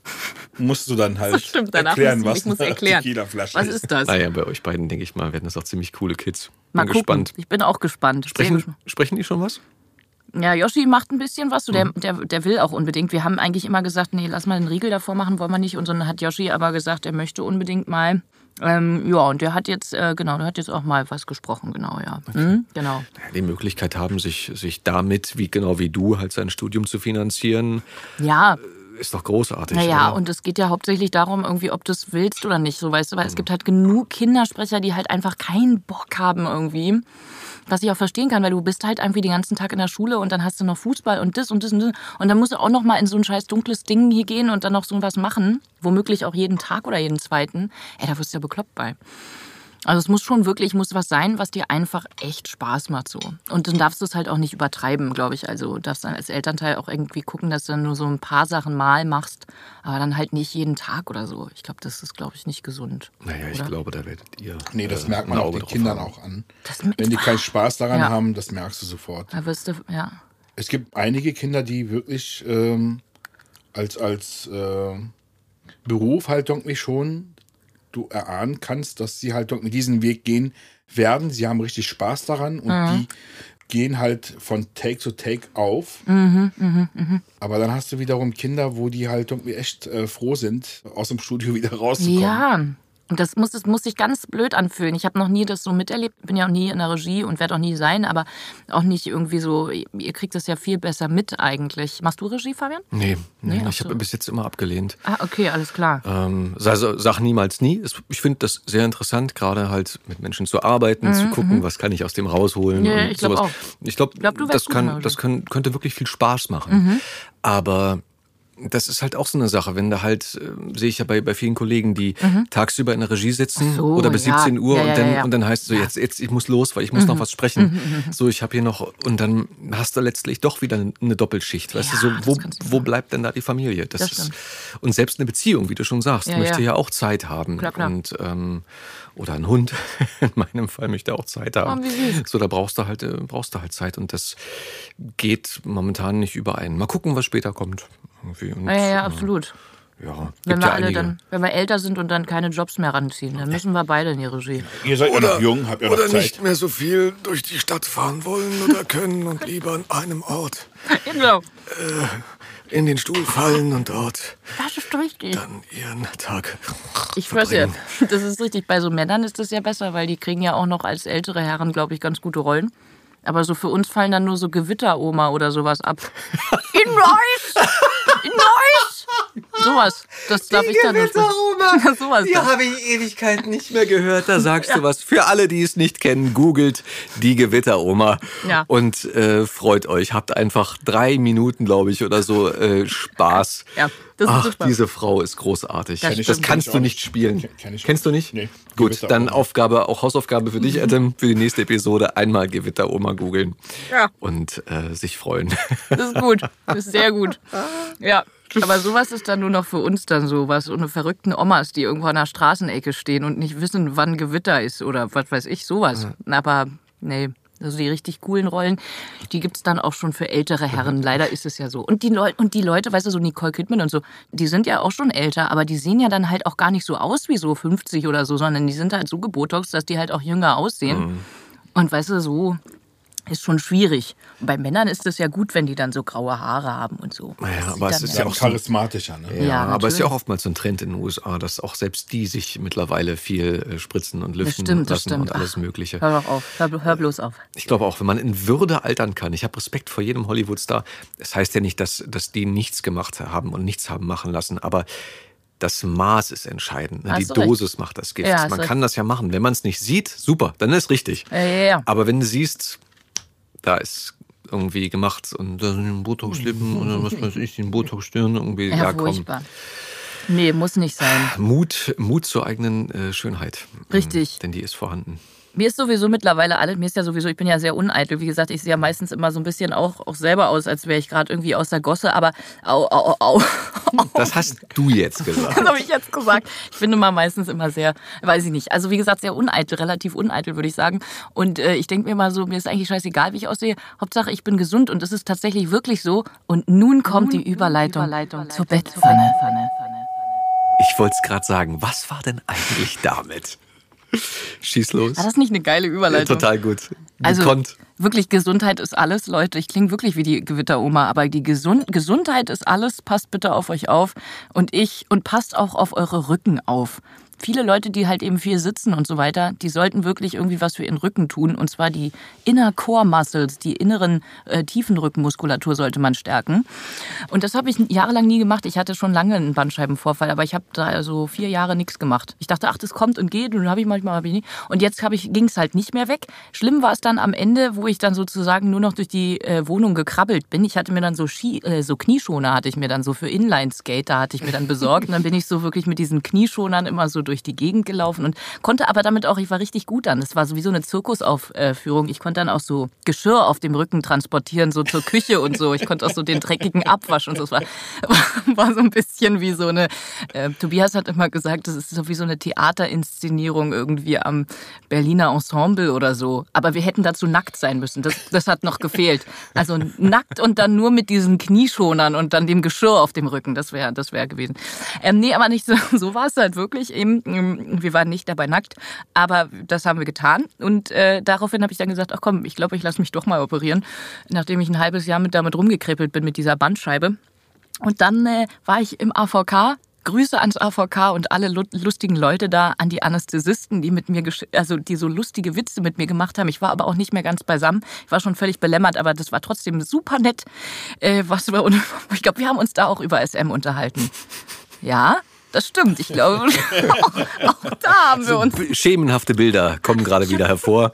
musst du dann halt Das stimmt, danach erklären, muss ich, was ich muss erklären. Tequila-Flasche Was ist. das? Naja, bei euch beiden, denke ich mal, werden das auch ziemlich coole Kids. Mal Bin gucken. gespannt. Ich bin auch gespannt. Sprechen, sprechen die schon was? Ja, Yoshi macht ein bisschen was. So, der, Mhm. der, der will auch unbedingt. Wir haben eigentlich immer gesagt, nee, lass mal den Riegel davor machen, wollen wir nicht. Und dann hat Yoshi aber gesagt, er möchte unbedingt mal. Ähm, ja, und der hat jetzt, äh, genau, der hat jetzt auch mal was gesprochen, genau, ja. Mhm, genau. Ja, die Möglichkeit haben, sich, sich damit, wie genau wie du, halt sein Studium zu finanzieren, Ja, ist doch großartig. naja, oder? und es geht ja hauptsächlich darum, irgendwie, ob du es willst oder nicht, so weißt du, weil es gibt halt genug Kindersprecher, die halt einfach keinen Bock haben irgendwie. Was ich auch verstehen kann, weil du bist halt irgendwie den ganzen Tag in der Schule und dann hast du noch Fußball und das und das und das. Und dann musst du auch noch mal in so ein scheiß dunkles Ding hier gehen und dann noch so was machen. Womöglich auch jeden Tag oder jeden zweiten. Ey, da wirst du ja bekloppt bei. Also es muss schon wirklich, muss was sein, was dir einfach echt Spaß macht so. Und dann darfst du es halt auch nicht übertreiben, glaube ich. Also du darfst dann als Elternteil auch irgendwie gucken, dass du dann nur so ein paar Sachen mal machst, aber dann halt nicht jeden Tag oder so. Ich glaube, das ist, glaube ich, nicht gesund. naja, ich oder? glaube, da werdet ihr. Nee, das äh, merkt man auch den Kindern haben. auch an. Das- Wenn die keinen Spaß daran Ja. haben, das merkst du sofort. Da wirst du, ja. Es gibt einige Kinder, die wirklich ähm, als, als äh, Beruf halt irgendwie schon du erahnen kannst, dass sie halt irgendwie diesen Weg gehen werden. Sie haben richtig Spaß daran und die gehen halt von Take zu Take auf. Aber dann hast du wiederum Kinder, wo die halt irgendwie echt äh, froh sind, aus dem Studio [LAUGHS] wieder rauszukommen. Ja. Und das muss, das muss sich ganz blöd anfühlen. Ich habe noch nie das so miterlebt, bin ja auch nie in der Regie und werde auch nie sein, aber auch nicht irgendwie so, ihr kriegt das ja viel besser mit eigentlich. Machst du Regie, Fabian? Nee, nee, Nee, ich habe bis jetzt immer abgelehnt. Ah, okay, alles klar. Ähm, also sag niemals nie. Ich finde das sehr interessant, gerade halt mit Menschen zu arbeiten, zu gucken, was kann ich aus dem rausholen. Mhm, Ja, und ich glaub sowas. auch. Ich glaube, glaub, du wärst das, kann, das kann, könnte wirklich viel Spaß machen. Aber das ist halt auch so eine Sache, wenn da halt, äh, sehe ich ja bei, bei vielen Kollegen, die tagsüber in der Regie sitzen so, oder bis ja. 17 Uhr Ja, ja, und, dann, und dann heißt es so, jetzt, jetzt, ich muss los, weil ich muss noch was sprechen. So, ich habe hier noch, und dann hast du letztlich doch wieder eine Doppelschicht. Weißt du, so, wo, wo bleibt denn da die Familie? Das, Das ist, stimmt. und selbst eine Beziehung, wie du schon sagst, möchte ja. ja auch Zeit haben. Klar, klar. Und, ähm, oder ein Hund, [LAUGHS] in meinem Fall möchte auch Zeit haben. Oh, süß. So, da brauchst du halt, äh, brauchst du halt Zeit und das geht momentan nicht überein. Mal gucken, was später kommt. Und, Ja, ja, ja, äh, absolut. Ja, Wenn wir ja alle einige. dann, wenn wir älter sind und dann keine Jobs mehr ranziehen, dann müssen wir beide in die Regie. Ihr seid ja noch jung, habt ja noch oder Zeit. nicht mehr so viel durch die Stadt fahren wollen oder können und [LAUGHS] lieber an einem Ort [LAUGHS] Genau. In den Stuhl fallen und dort Das ist richtig. dann ihren Tag. Ich dir, verbringen. das ist richtig. Bei so Männern ist das ja besser, weil die kriegen ja auch noch als ältere Herren, glaube ich, ganz gute Rollen. Aber so für uns fallen dann nur so Gewitteroma oder sowas ab. [LAUGHS] In Neuss! In Neuss! Sowas. Das darf ich dann nicht. [LAUGHS] sowas. Die habe ich Ewigkeiten nicht mehr gehört. Da sagst du was. Für alle, die es nicht kennen, googelt die Gewitteroma Ja. und äh, freut euch. Habt einfach drei Minuten, glaube ich, oder so äh, Spaß. Ja, Ach, super. diese Frau ist großartig. Das Das, kannst du nicht spielen. Ken- kenn ich Kennst du nicht? Nee. Gut, dann Aufgabe, auch Hausaufgabe für dich, Adam, für die nächste Episode. Einmal Gewitteroma googeln Ja. und äh, sich freuen. [LAUGHS] Das ist gut. Das ist sehr gut. Ja. Aber sowas ist dann nur noch für uns dann sowas. So eine verrückten Omas, die irgendwo an der Straßenecke stehen und nicht wissen, wann Gewitter ist oder was weiß ich, sowas. Aber nee. Also die richtig coolen Rollen, die gibt's dann auch schon für ältere Herren. Leider ist es ja so. Und die, Leu und die Leute, weißt du, so Nicole Kidman und so, die sind ja auch schon älter, aber die sehen ja dann halt auch gar nicht so aus wie so 50 oder so, sondern die sind halt so gebotoxt, dass die halt auch jünger aussehen. Und weißt du, so ist schon schwierig. Und bei Männern ist es ja gut, wenn die dann so graue Haare haben und so. Naja, Das aber es ist Ja, ja auch charismatischer, ne? Ja, Ja, aber es ist ja auch oftmals so ein Trend in den USA, dass auch selbst die sich mittlerweile viel äh, spritzen und Das lüften stimmt, das lassen stimmt. und alles Ach, Mögliche. Hör doch auf, hör, hör bloß auf. Ich glaube auch, wenn man in Würde altern kann, ich habe Respekt vor jedem Hollywood-Star. Das heißt ja nicht, dass, dass die nichts gemacht haben und nichts haben machen lassen, aber das Maß ist entscheidend. ne? Die du recht. Dosis macht das Gift. Ja, man recht. kann das ja machen. Wenn man es nicht sieht, super, dann ist richtig. Ja, ja, ja. Aber wenn du siehst, da ist irgendwie gemacht und da sind Botox-Lippen oder was weiß ich, ein Botox-Stirn irgendwie, ja, Ja, komm. furchtbar. Nee, muss nicht sein. Mut, Mut zur eigenen äh, Schönheit. Richtig. Ähm, Denn die ist vorhanden. Mir ist sowieso mittlerweile alles, mir ist ja sowieso, ich bin ja sehr uneitel. Wie gesagt, ich sehe ja meistens immer so ein bisschen auch, auch selber aus, als wäre ich gerade irgendwie aus der Gosse, aber au, au, au, [LAUGHS] Das hast du jetzt gesagt. Das habe ich jetzt gesagt. Ich finde mal meistens immer sehr, weiß ich nicht. Also wie gesagt, sehr uneitel, relativ uneitel, würde ich sagen. Und äh, ich denke mir mal so, mir ist eigentlich scheißegal, wie ich aussehe. Hauptsache, ich bin gesund und das ist tatsächlich wirklich so. Und nun kommt nun die Überleitung, Überleitung zur Bettpfanne. Ich wollte es gerade sagen. Was war denn eigentlich damit? [LAUGHS] Schieß los. War das nicht eine geile Überleitung? Ja, total gut. Also Gekonnt. wirklich Gesundheit ist alles, Leute. Ich klinge wirklich wie die Gewitteroma, aber die Gesund Gesundheit ist alles. Passt bitte auf euch auf und ich und passt auch auf eure Rücken auf viele Leute, die halt eben viel sitzen und so weiter, die sollten wirklich irgendwie was für ihren Rücken tun. Und zwar die Inner Core Muscles, die inneren äh, tiefen Rückenmuskulatur sollte man stärken. Und das habe ich jahrelang nie gemacht. Ich hatte schon lange einen Bandscheibenvorfall, aber ich habe da so vier Jahre nichts gemacht. Ich dachte, ach, das kommt und geht und dann habe ich manchmal, hab ich nicht. Und jetzt ging es halt nicht mehr weg. Schlimm war es dann am Ende, wo ich dann sozusagen nur noch durch die äh, Wohnung gekrabbelt bin. Ich hatte mir dann so, Ski, äh, so Knieschoner hatte ich mir dann so für Inline-Skate, da hatte ich mir dann besorgt. Und dann bin ich so wirklich mit diesen Knieschonern immer so durch die Gegend gelaufen und konnte aber damit auch, ich war richtig gut an. Es war sowieso eine Zirkusaufführung. Ich konnte dann auch so Geschirr auf dem Rücken transportieren, so zur Küche und so. Ich konnte auch so den dreckigen abwaschen und so. Es war, [LAUGHS] war so ein bisschen wie so eine, äh, Tobias hat immer gesagt, das ist so wie so eine Theaterinszenierung irgendwie am Berliner Ensemble oder so. Aber wir hätten dazu nackt sein müssen. Das, das hat noch gefehlt. Also nackt und dann nur mit diesen Knieschonern und dann dem Geschirr auf dem Rücken. Das wäre das wäre gewesen. Ähm, nee, aber nicht so, so war es halt wirklich eben. Wir waren nicht dabei nackt, aber das haben wir getan. Und äh, daraufhin habe ich dann gesagt, ach komm, ich glaube, ich lasse mich doch mal operieren, nachdem ich ein halbes Jahr mit damit rumgekribbelt bin mit dieser Bandscheibe. Und dann äh, war ich im AVK Grüße ans AVK und alle lustigen Leute da, an die Anästhesisten, die mit mir, also die so lustige Witze mit mir gemacht haben. Ich war aber auch nicht mehr ganz beisammen. Ich war schon völlig belämmert, aber das war trotzdem super nett. Äh, was wir, [LAUGHS] ich glaube, wir haben uns da auch über SM unterhalten. Ja, das stimmt. Ich glaube, [LAUGHS] auch, auch da haben wir uns. Schemenhafte Bilder kommen gerade wieder hervor.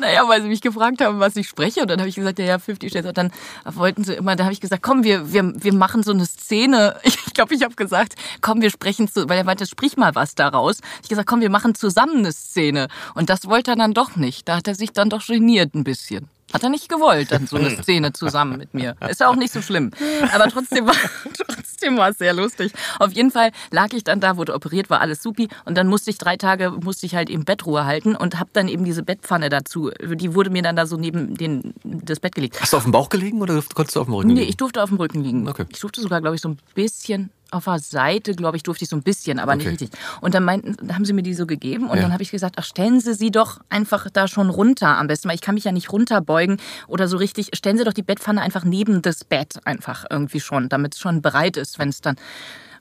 Naja, weil sie mich gefragt haben, was ich spreche. Und dann habe ich gesagt, ja, ja, 50 Shades. Und dann wollten sie immer, da habe ich gesagt, komm, wir, wir, wir machen so eine Szene. [LAUGHS] Ich glaube, ich habe gesagt, komm, wir sprechen zu, weil er meinte, sprich mal was daraus. Ich gesagt, komm, wir machen zusammen eine Szene. Und das wollte er dann doch nicht. Da hat er sich dann doch geniert ein bisschen. Hat er nicht gewollt, dann so eine Szene zusammen mit mir. Ist ja auch nicht so schlimm. Aber trotzdem war, [LAUGHS] trotzdem war es sehr lustig. Auf jeden Fall lag ich dann da, wurde operiert, war alles supi. Und dann musste ich drei Tage, musste ich halt eben Bettruhe halten und habe dann eben diese Bettpfanne dazu. Die wurde mir dann da so neben den, das Bett gelegt. Hast du auf dem Bauch gelegen oder konntest du auf dem Rücken liegen? Nee, ich durfte auf dem Rücken liegen. Okay. Ich durfte sogar, glaube ich, so ein bisschen auf der Seite, glaube ich, durfte ich so ein bisschen, aber okay. nicht richtig. Und dann meinten, haben sie mir die so gegeben und ja. dann habe ich gesagt, ach, stellen Sie sie doch einfach da schon runter am besten, weil ich kann mich ja nicht runterbeugen oder so richtig. Stellen Sie doch die Bettpfanne einfach neben das Bett einfach irgendwie schon, damit es schon bereit ist, wenn es dann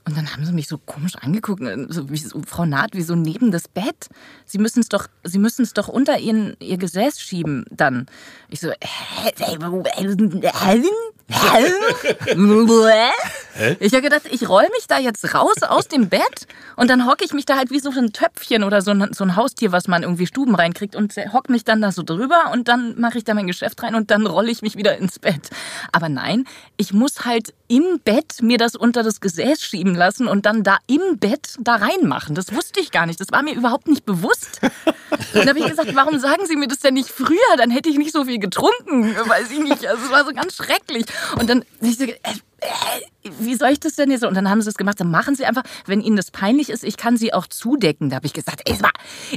und dann haben sie mich so komisch angeguckt, äh, so wie so, Frau Naht, wie so neben das Bett. Sie müssen es doch, Sie müssen es doch unter ihren, ihr Gesäß schieben dann. Ich so, hä? ich habe gedacht, ich roll mich da jetzt raus aus dem Bett und dann hocke ich mich da halt wie so ein Töpfchen oder so ein, so ein Haustier, was man irgendwie Stuben reinkriegt und hock mich dann da so drüber und dann mache ich da mein Geschäft rein und dann rolle ich mich wieder ins Bett. Aber nein, ich muss halt im Bett mir das unter das Gesäß schieben lassen und dann da im Bett da reinmachen. Das wusste ich gar nicht. Das war mir überhaupt nicht bewusst. Und dann habe ich gesagt, warum sagen Sie mir das denn nicht früher? Dann hätte ich nicht so viel getrunken. Weiß ich nicht. Also es war so ganz schrecklich. Und dann ich so, äh, äh, wie soll ich das denn jetzt? Und dann haben sie es gemacht. Dann machen sie einfach, wenn ihnen das peinlich ist, ich kann sie auch zudecken. Da habe ich gesagt, ey,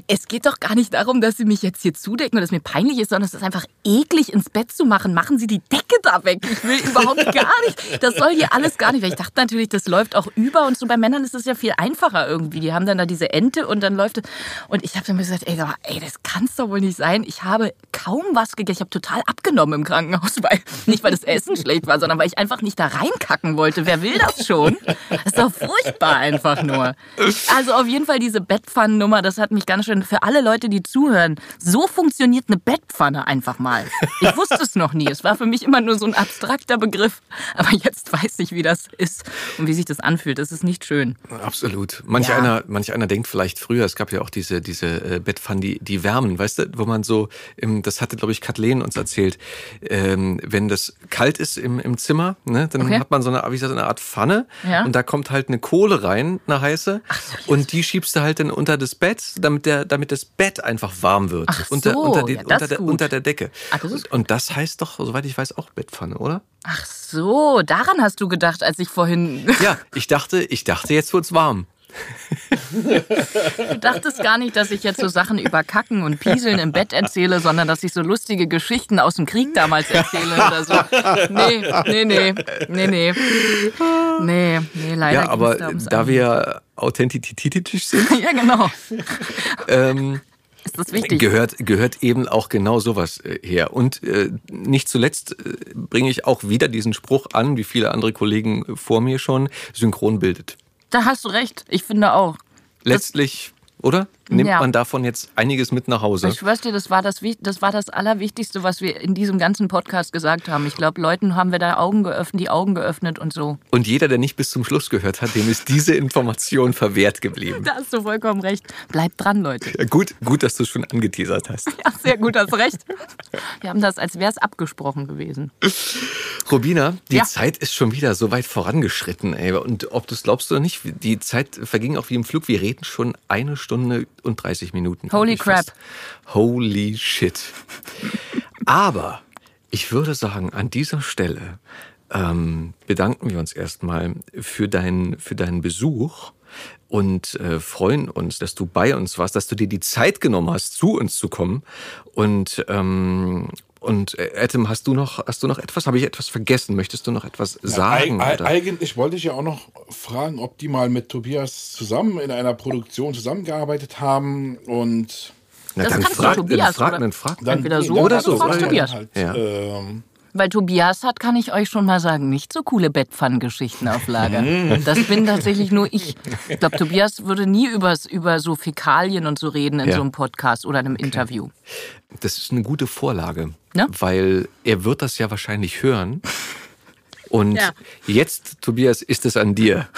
es geht doch gar nicht darum, dass sie mich jetzt hier zudecken oder dass mir peinlich ist, sondern es ist einfach eklig, ins Bett zu machen. Machen sie die Decke da weg. Ich will überhaupt [LAUGHS] gar nicht. Das soll hier alles gar nicht. Weil ich dachte natürlich, das läuft auch über. Und so bei Männern ist es ja viel einfacher irgendwie. Die haben dann da diese Ente und dann läuft es. Und ich habe dann gesagt, ey, ey, das kann es doch wohl nicht sein. Ich habe kaum was gegessen. Ich habe total abgenommen im Krankenhaus. [LAUGHS] Weil, nicht, weil das Essen schlecht war, sondern weil ich einfach nicht da reinkacken wollte. Wer will das schon? Das ist doch furchtbar einfach nur. Also auf jeden Fall diese Bettpfannennummer, das hat mich ganz schön, für alle Leute, die zuhören, so funktioniert eine Bettpfanne einfach mal. Ich wusste es noch nie. Es war für mich immer nur so ein abstrakter Begriff. Aber jetzt weiß ich, wie das ist und wie sich das anfühlt. Das ist nicht schön. Absolut. Manch, ja. einer, manch einer denkt vielleicht früher, es gab ja auch diese, diese äh, Bettpfannen, die, die wärmen, weißt du, wo man so, das hatte, glaube ich, Kathleen uns erzählt, ähm, wenn das kalt ist im, im Zimmer, ne, dann okay. hat man so eine, wie gesagt, eine eine Art Pfanne Ja. und da kommt halt eine Kohle rein, eine heiße. und die schiebst du halt dann unter das Bett, damit, der, damit das Bett einfach warm wird. Ach unter, so, unter, den, ja, das unter, ist der, unter der Decke. Ah, das ist und das heißt doch, soweit ich weiß, auch Bettpfanne, oder? Ach so, daran hast du gedacht, als ich vorhin. Ja, ich dachte, ich dachte, jetzt wird's warm. Du dachtest gar nicht, dass ich jetzt so Sachen über Kacken und Pieseln im Bett erzähle, sondern dass ich so lustige Geschichten aus dem Krieg damals erzähle oder so. Nee, nee, nee, nee, nee. Nee, nee, leider. ja, aber da da wir authentitisch sind, [LAUGHS] Ja, genau. ähm, Ist das wichtig? gehört, gehört eben auch genau sowas äh, her. Und äh, nicht zuletzt äh, bringe ich auch wieder diesen Spruch an, wie viele andere Kollegen vor mir schon, synchron bildet. Da hast du recht. Ich finde auch. Letztlich, oder? Nimmt Ja. man davon jetzt einiges mit nach Hause. Ich schwör's dir, das war das, das war das Allerwichtigste, was wir in diesem ganzen Podcast gesagt haben. Ich glaube, Leuten haben wir da Augen geöffnet, die Augen geöffnet und so. Und jeder, der nicht bis zum Schluss gehört hat, dem ist diese Information [LAUGHS] verwehrt geblieben. Da hast du vollkommen recht. Bleibt dran, Leute. Ja, gut, gut, dass du es schon angeteasert hast. [LAUGHS] Ja, sehr gut, hast recht. Wir haben das, als wäre es abgesprochen gewesen. Robina, die Ja. Zeit ist schon wieder so weit vorangeschritten. Ey. Und ob du es glaubst oder nicht, die Zeit verging auch wie im Flug. Wir reden schon eine Stunde und 30 Minuten. Holy Ich fast- crap. Holy shit. Aber ich würde sagen, an dieser Stelle ähm, bedanken wir uns erstmal für, dein, für deinen Besuch und äh, freuen uns, dass du bei uns warst, dass du dir die Zeit genommen hast, zu uns zu kommen. Und, ähm, und äh, Adam, hast du noch, hast du noch etwas? Habe ich etwas vergessen? Möchtest du noch etwas sagen? Eig- oder? eigentlich wollte ich ja auch noch fragen, ob die mal mit Tobias zusammen in einer Produktion zusammengearbeitet haben und Na, Das dann kannst du frag, Tobias, dann frag, oder? dann frag. dann Entweder so Ja, oder dann du fragst dann Tobias. Halt, Ja. ähm, Weil Tobias hat, kann ich euch schon mal sagen, nicht so coole Bettpfannengeschichten auf Lager. Das bin tatsächlich nur ich. Ich glaube, Tobias würde nie übers, über so Fäkalien und so reden in Ja. so einem Podcast oder einem Interview. Das ist eine gute Vorlage, Ne? weil er wird das ja wahrscheinlich hören. Und Ja. jetzt, Tobias, ist es an dir,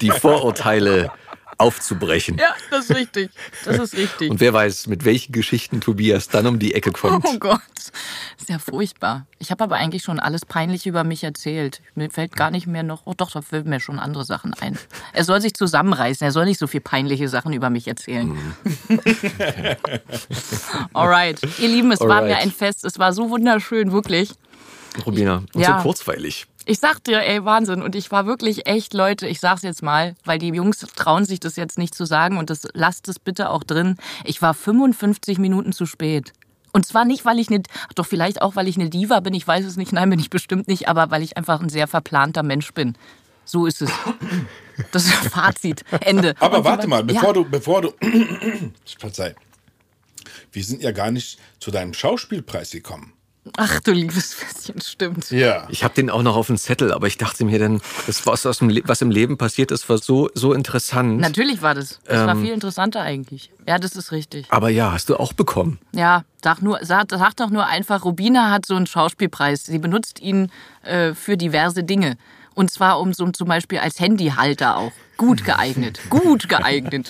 die Vorurteile aufzubrechen. Ja, das ist richtig. Das ist richtig. Und wer weiß, mit welchen Geschichten Tobias dann um die Ecke kommt. Oh Gott, ist ja furchtbar. Ich habe aber eigentlich schon alles Peinliche über mich erzählt. Mir fällt gar nicht mehr noch. Oh doch, da fällt mir schon andere Sachen ein. Er soll sich zusammenreißen. Er soll nicht so viel peinliche Sachen über mich erzählen. [LAUGHS] Alright, ihr Lieben, es war mir Alright. ein Fest. Es war so wunderschön, wirklich. Robina, und Ja. so kurzweilig. Ich sag dir, ey, Wahnsinn. Und ich war wirklich echt, Leute, ich sag's jetzt mal, weil die Jungs trauen sich das jetzt nicht zu sagen und das lasst es bitte auch drin. Ich war 55 Minuten zu spät. Und zwar nicht, weil ich eine, doch vielleicht auch, weil ich eine Diva bin, ich weiß es nicht, nein, bin ich bestimmt nicht, aber weil ich einfach ein sehr verplanter Mensch bin. So ist es. Das ist das [LAUGHS] Fazit. Ende. aber Und warte so- mal, bevor ja. du, bevor du, [CLEARS THROAT] verzeih, wir sind ja gar nicht zu deinem Schauspielpreis gekommen. Ach du liebes Fässchen, stimmt. Ja. Ich habe den auch noch auf dem Zettel, aber ich dachte mir dann, das was, aus dem Le was im Leben passiert ist, war so, so interessant. Natürlich war das. Das war Ähm. viel interessanter eigentlich. Ja, das ist richtig. Aber ja, hast du auch bekommen. Ja, sag, nur, sag, sag doch nur einfach, Rubina hat so einen Schauspielpreis. Sie benutzt ihn äh, für diverse Dinge. Und zwar um so zum Beispiel als Handyhalter auch. Gut geeignet. [LAUGHS] Gut geeignet.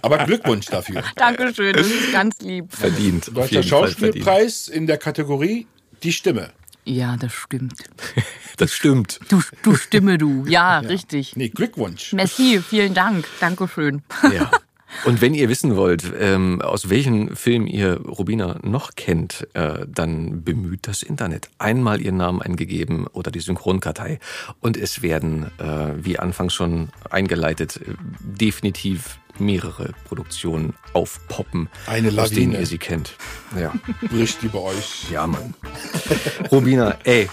Aber Glückwunsch dafür. Dankeschön, das ist ganz lieb. Verdient. Du auf hast der Fall verdient. Schauspielpreis in der Kategorie Die Stimme. Ja, das stimmt. [LAUGHS] Das stimmt. Du, du Stimme, du. Ja, richtig. Nee, Glückwunsch. Merci, vielen Dank. Dankeschön. Ja. [LAUGHS] Und wenn ihr wissen wollt, ähm, aus welchen Film ihr Robina noch kennt, äh, dann bemüht das Internet. Einmal ihren Namen eingegeben oder die Synchronkartei. Und es werden, äh, wie anfangs schon eingeleitet, äh, definitiv mehrere Produktionen aufpoppen, Eine aus denen ihr sie kennt. Ja, [LAUGHS] Bricht über euch. ja, Mann. Robina, ey,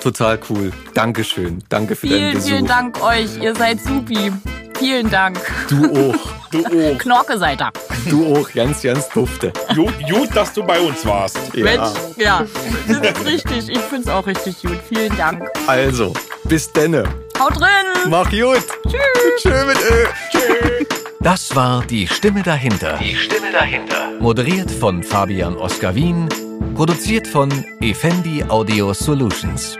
total cool. Dankeschön. Danke für deinen Vielen, Besuch. vielen Dank euch. Ihr seid supi. Vielen Dank. Du auch. Du auch. Knorke seid ihr. Du auch. Ganz, ganz dufte. Gut, gut, dass du bei uns warst. Mensch, ja. Das ist richtig. Ich find's auch richtig gut. Vielen Dank. Also, bis denne. Haut drin! Mach gut. Tschüss. Tschö mit Ö. Tschüss. Das war die Stimme dahinter. Die Stimme dahinter. Moderiert von Fabian Oskar Wien. Produziert von Effendi Audio Solutions.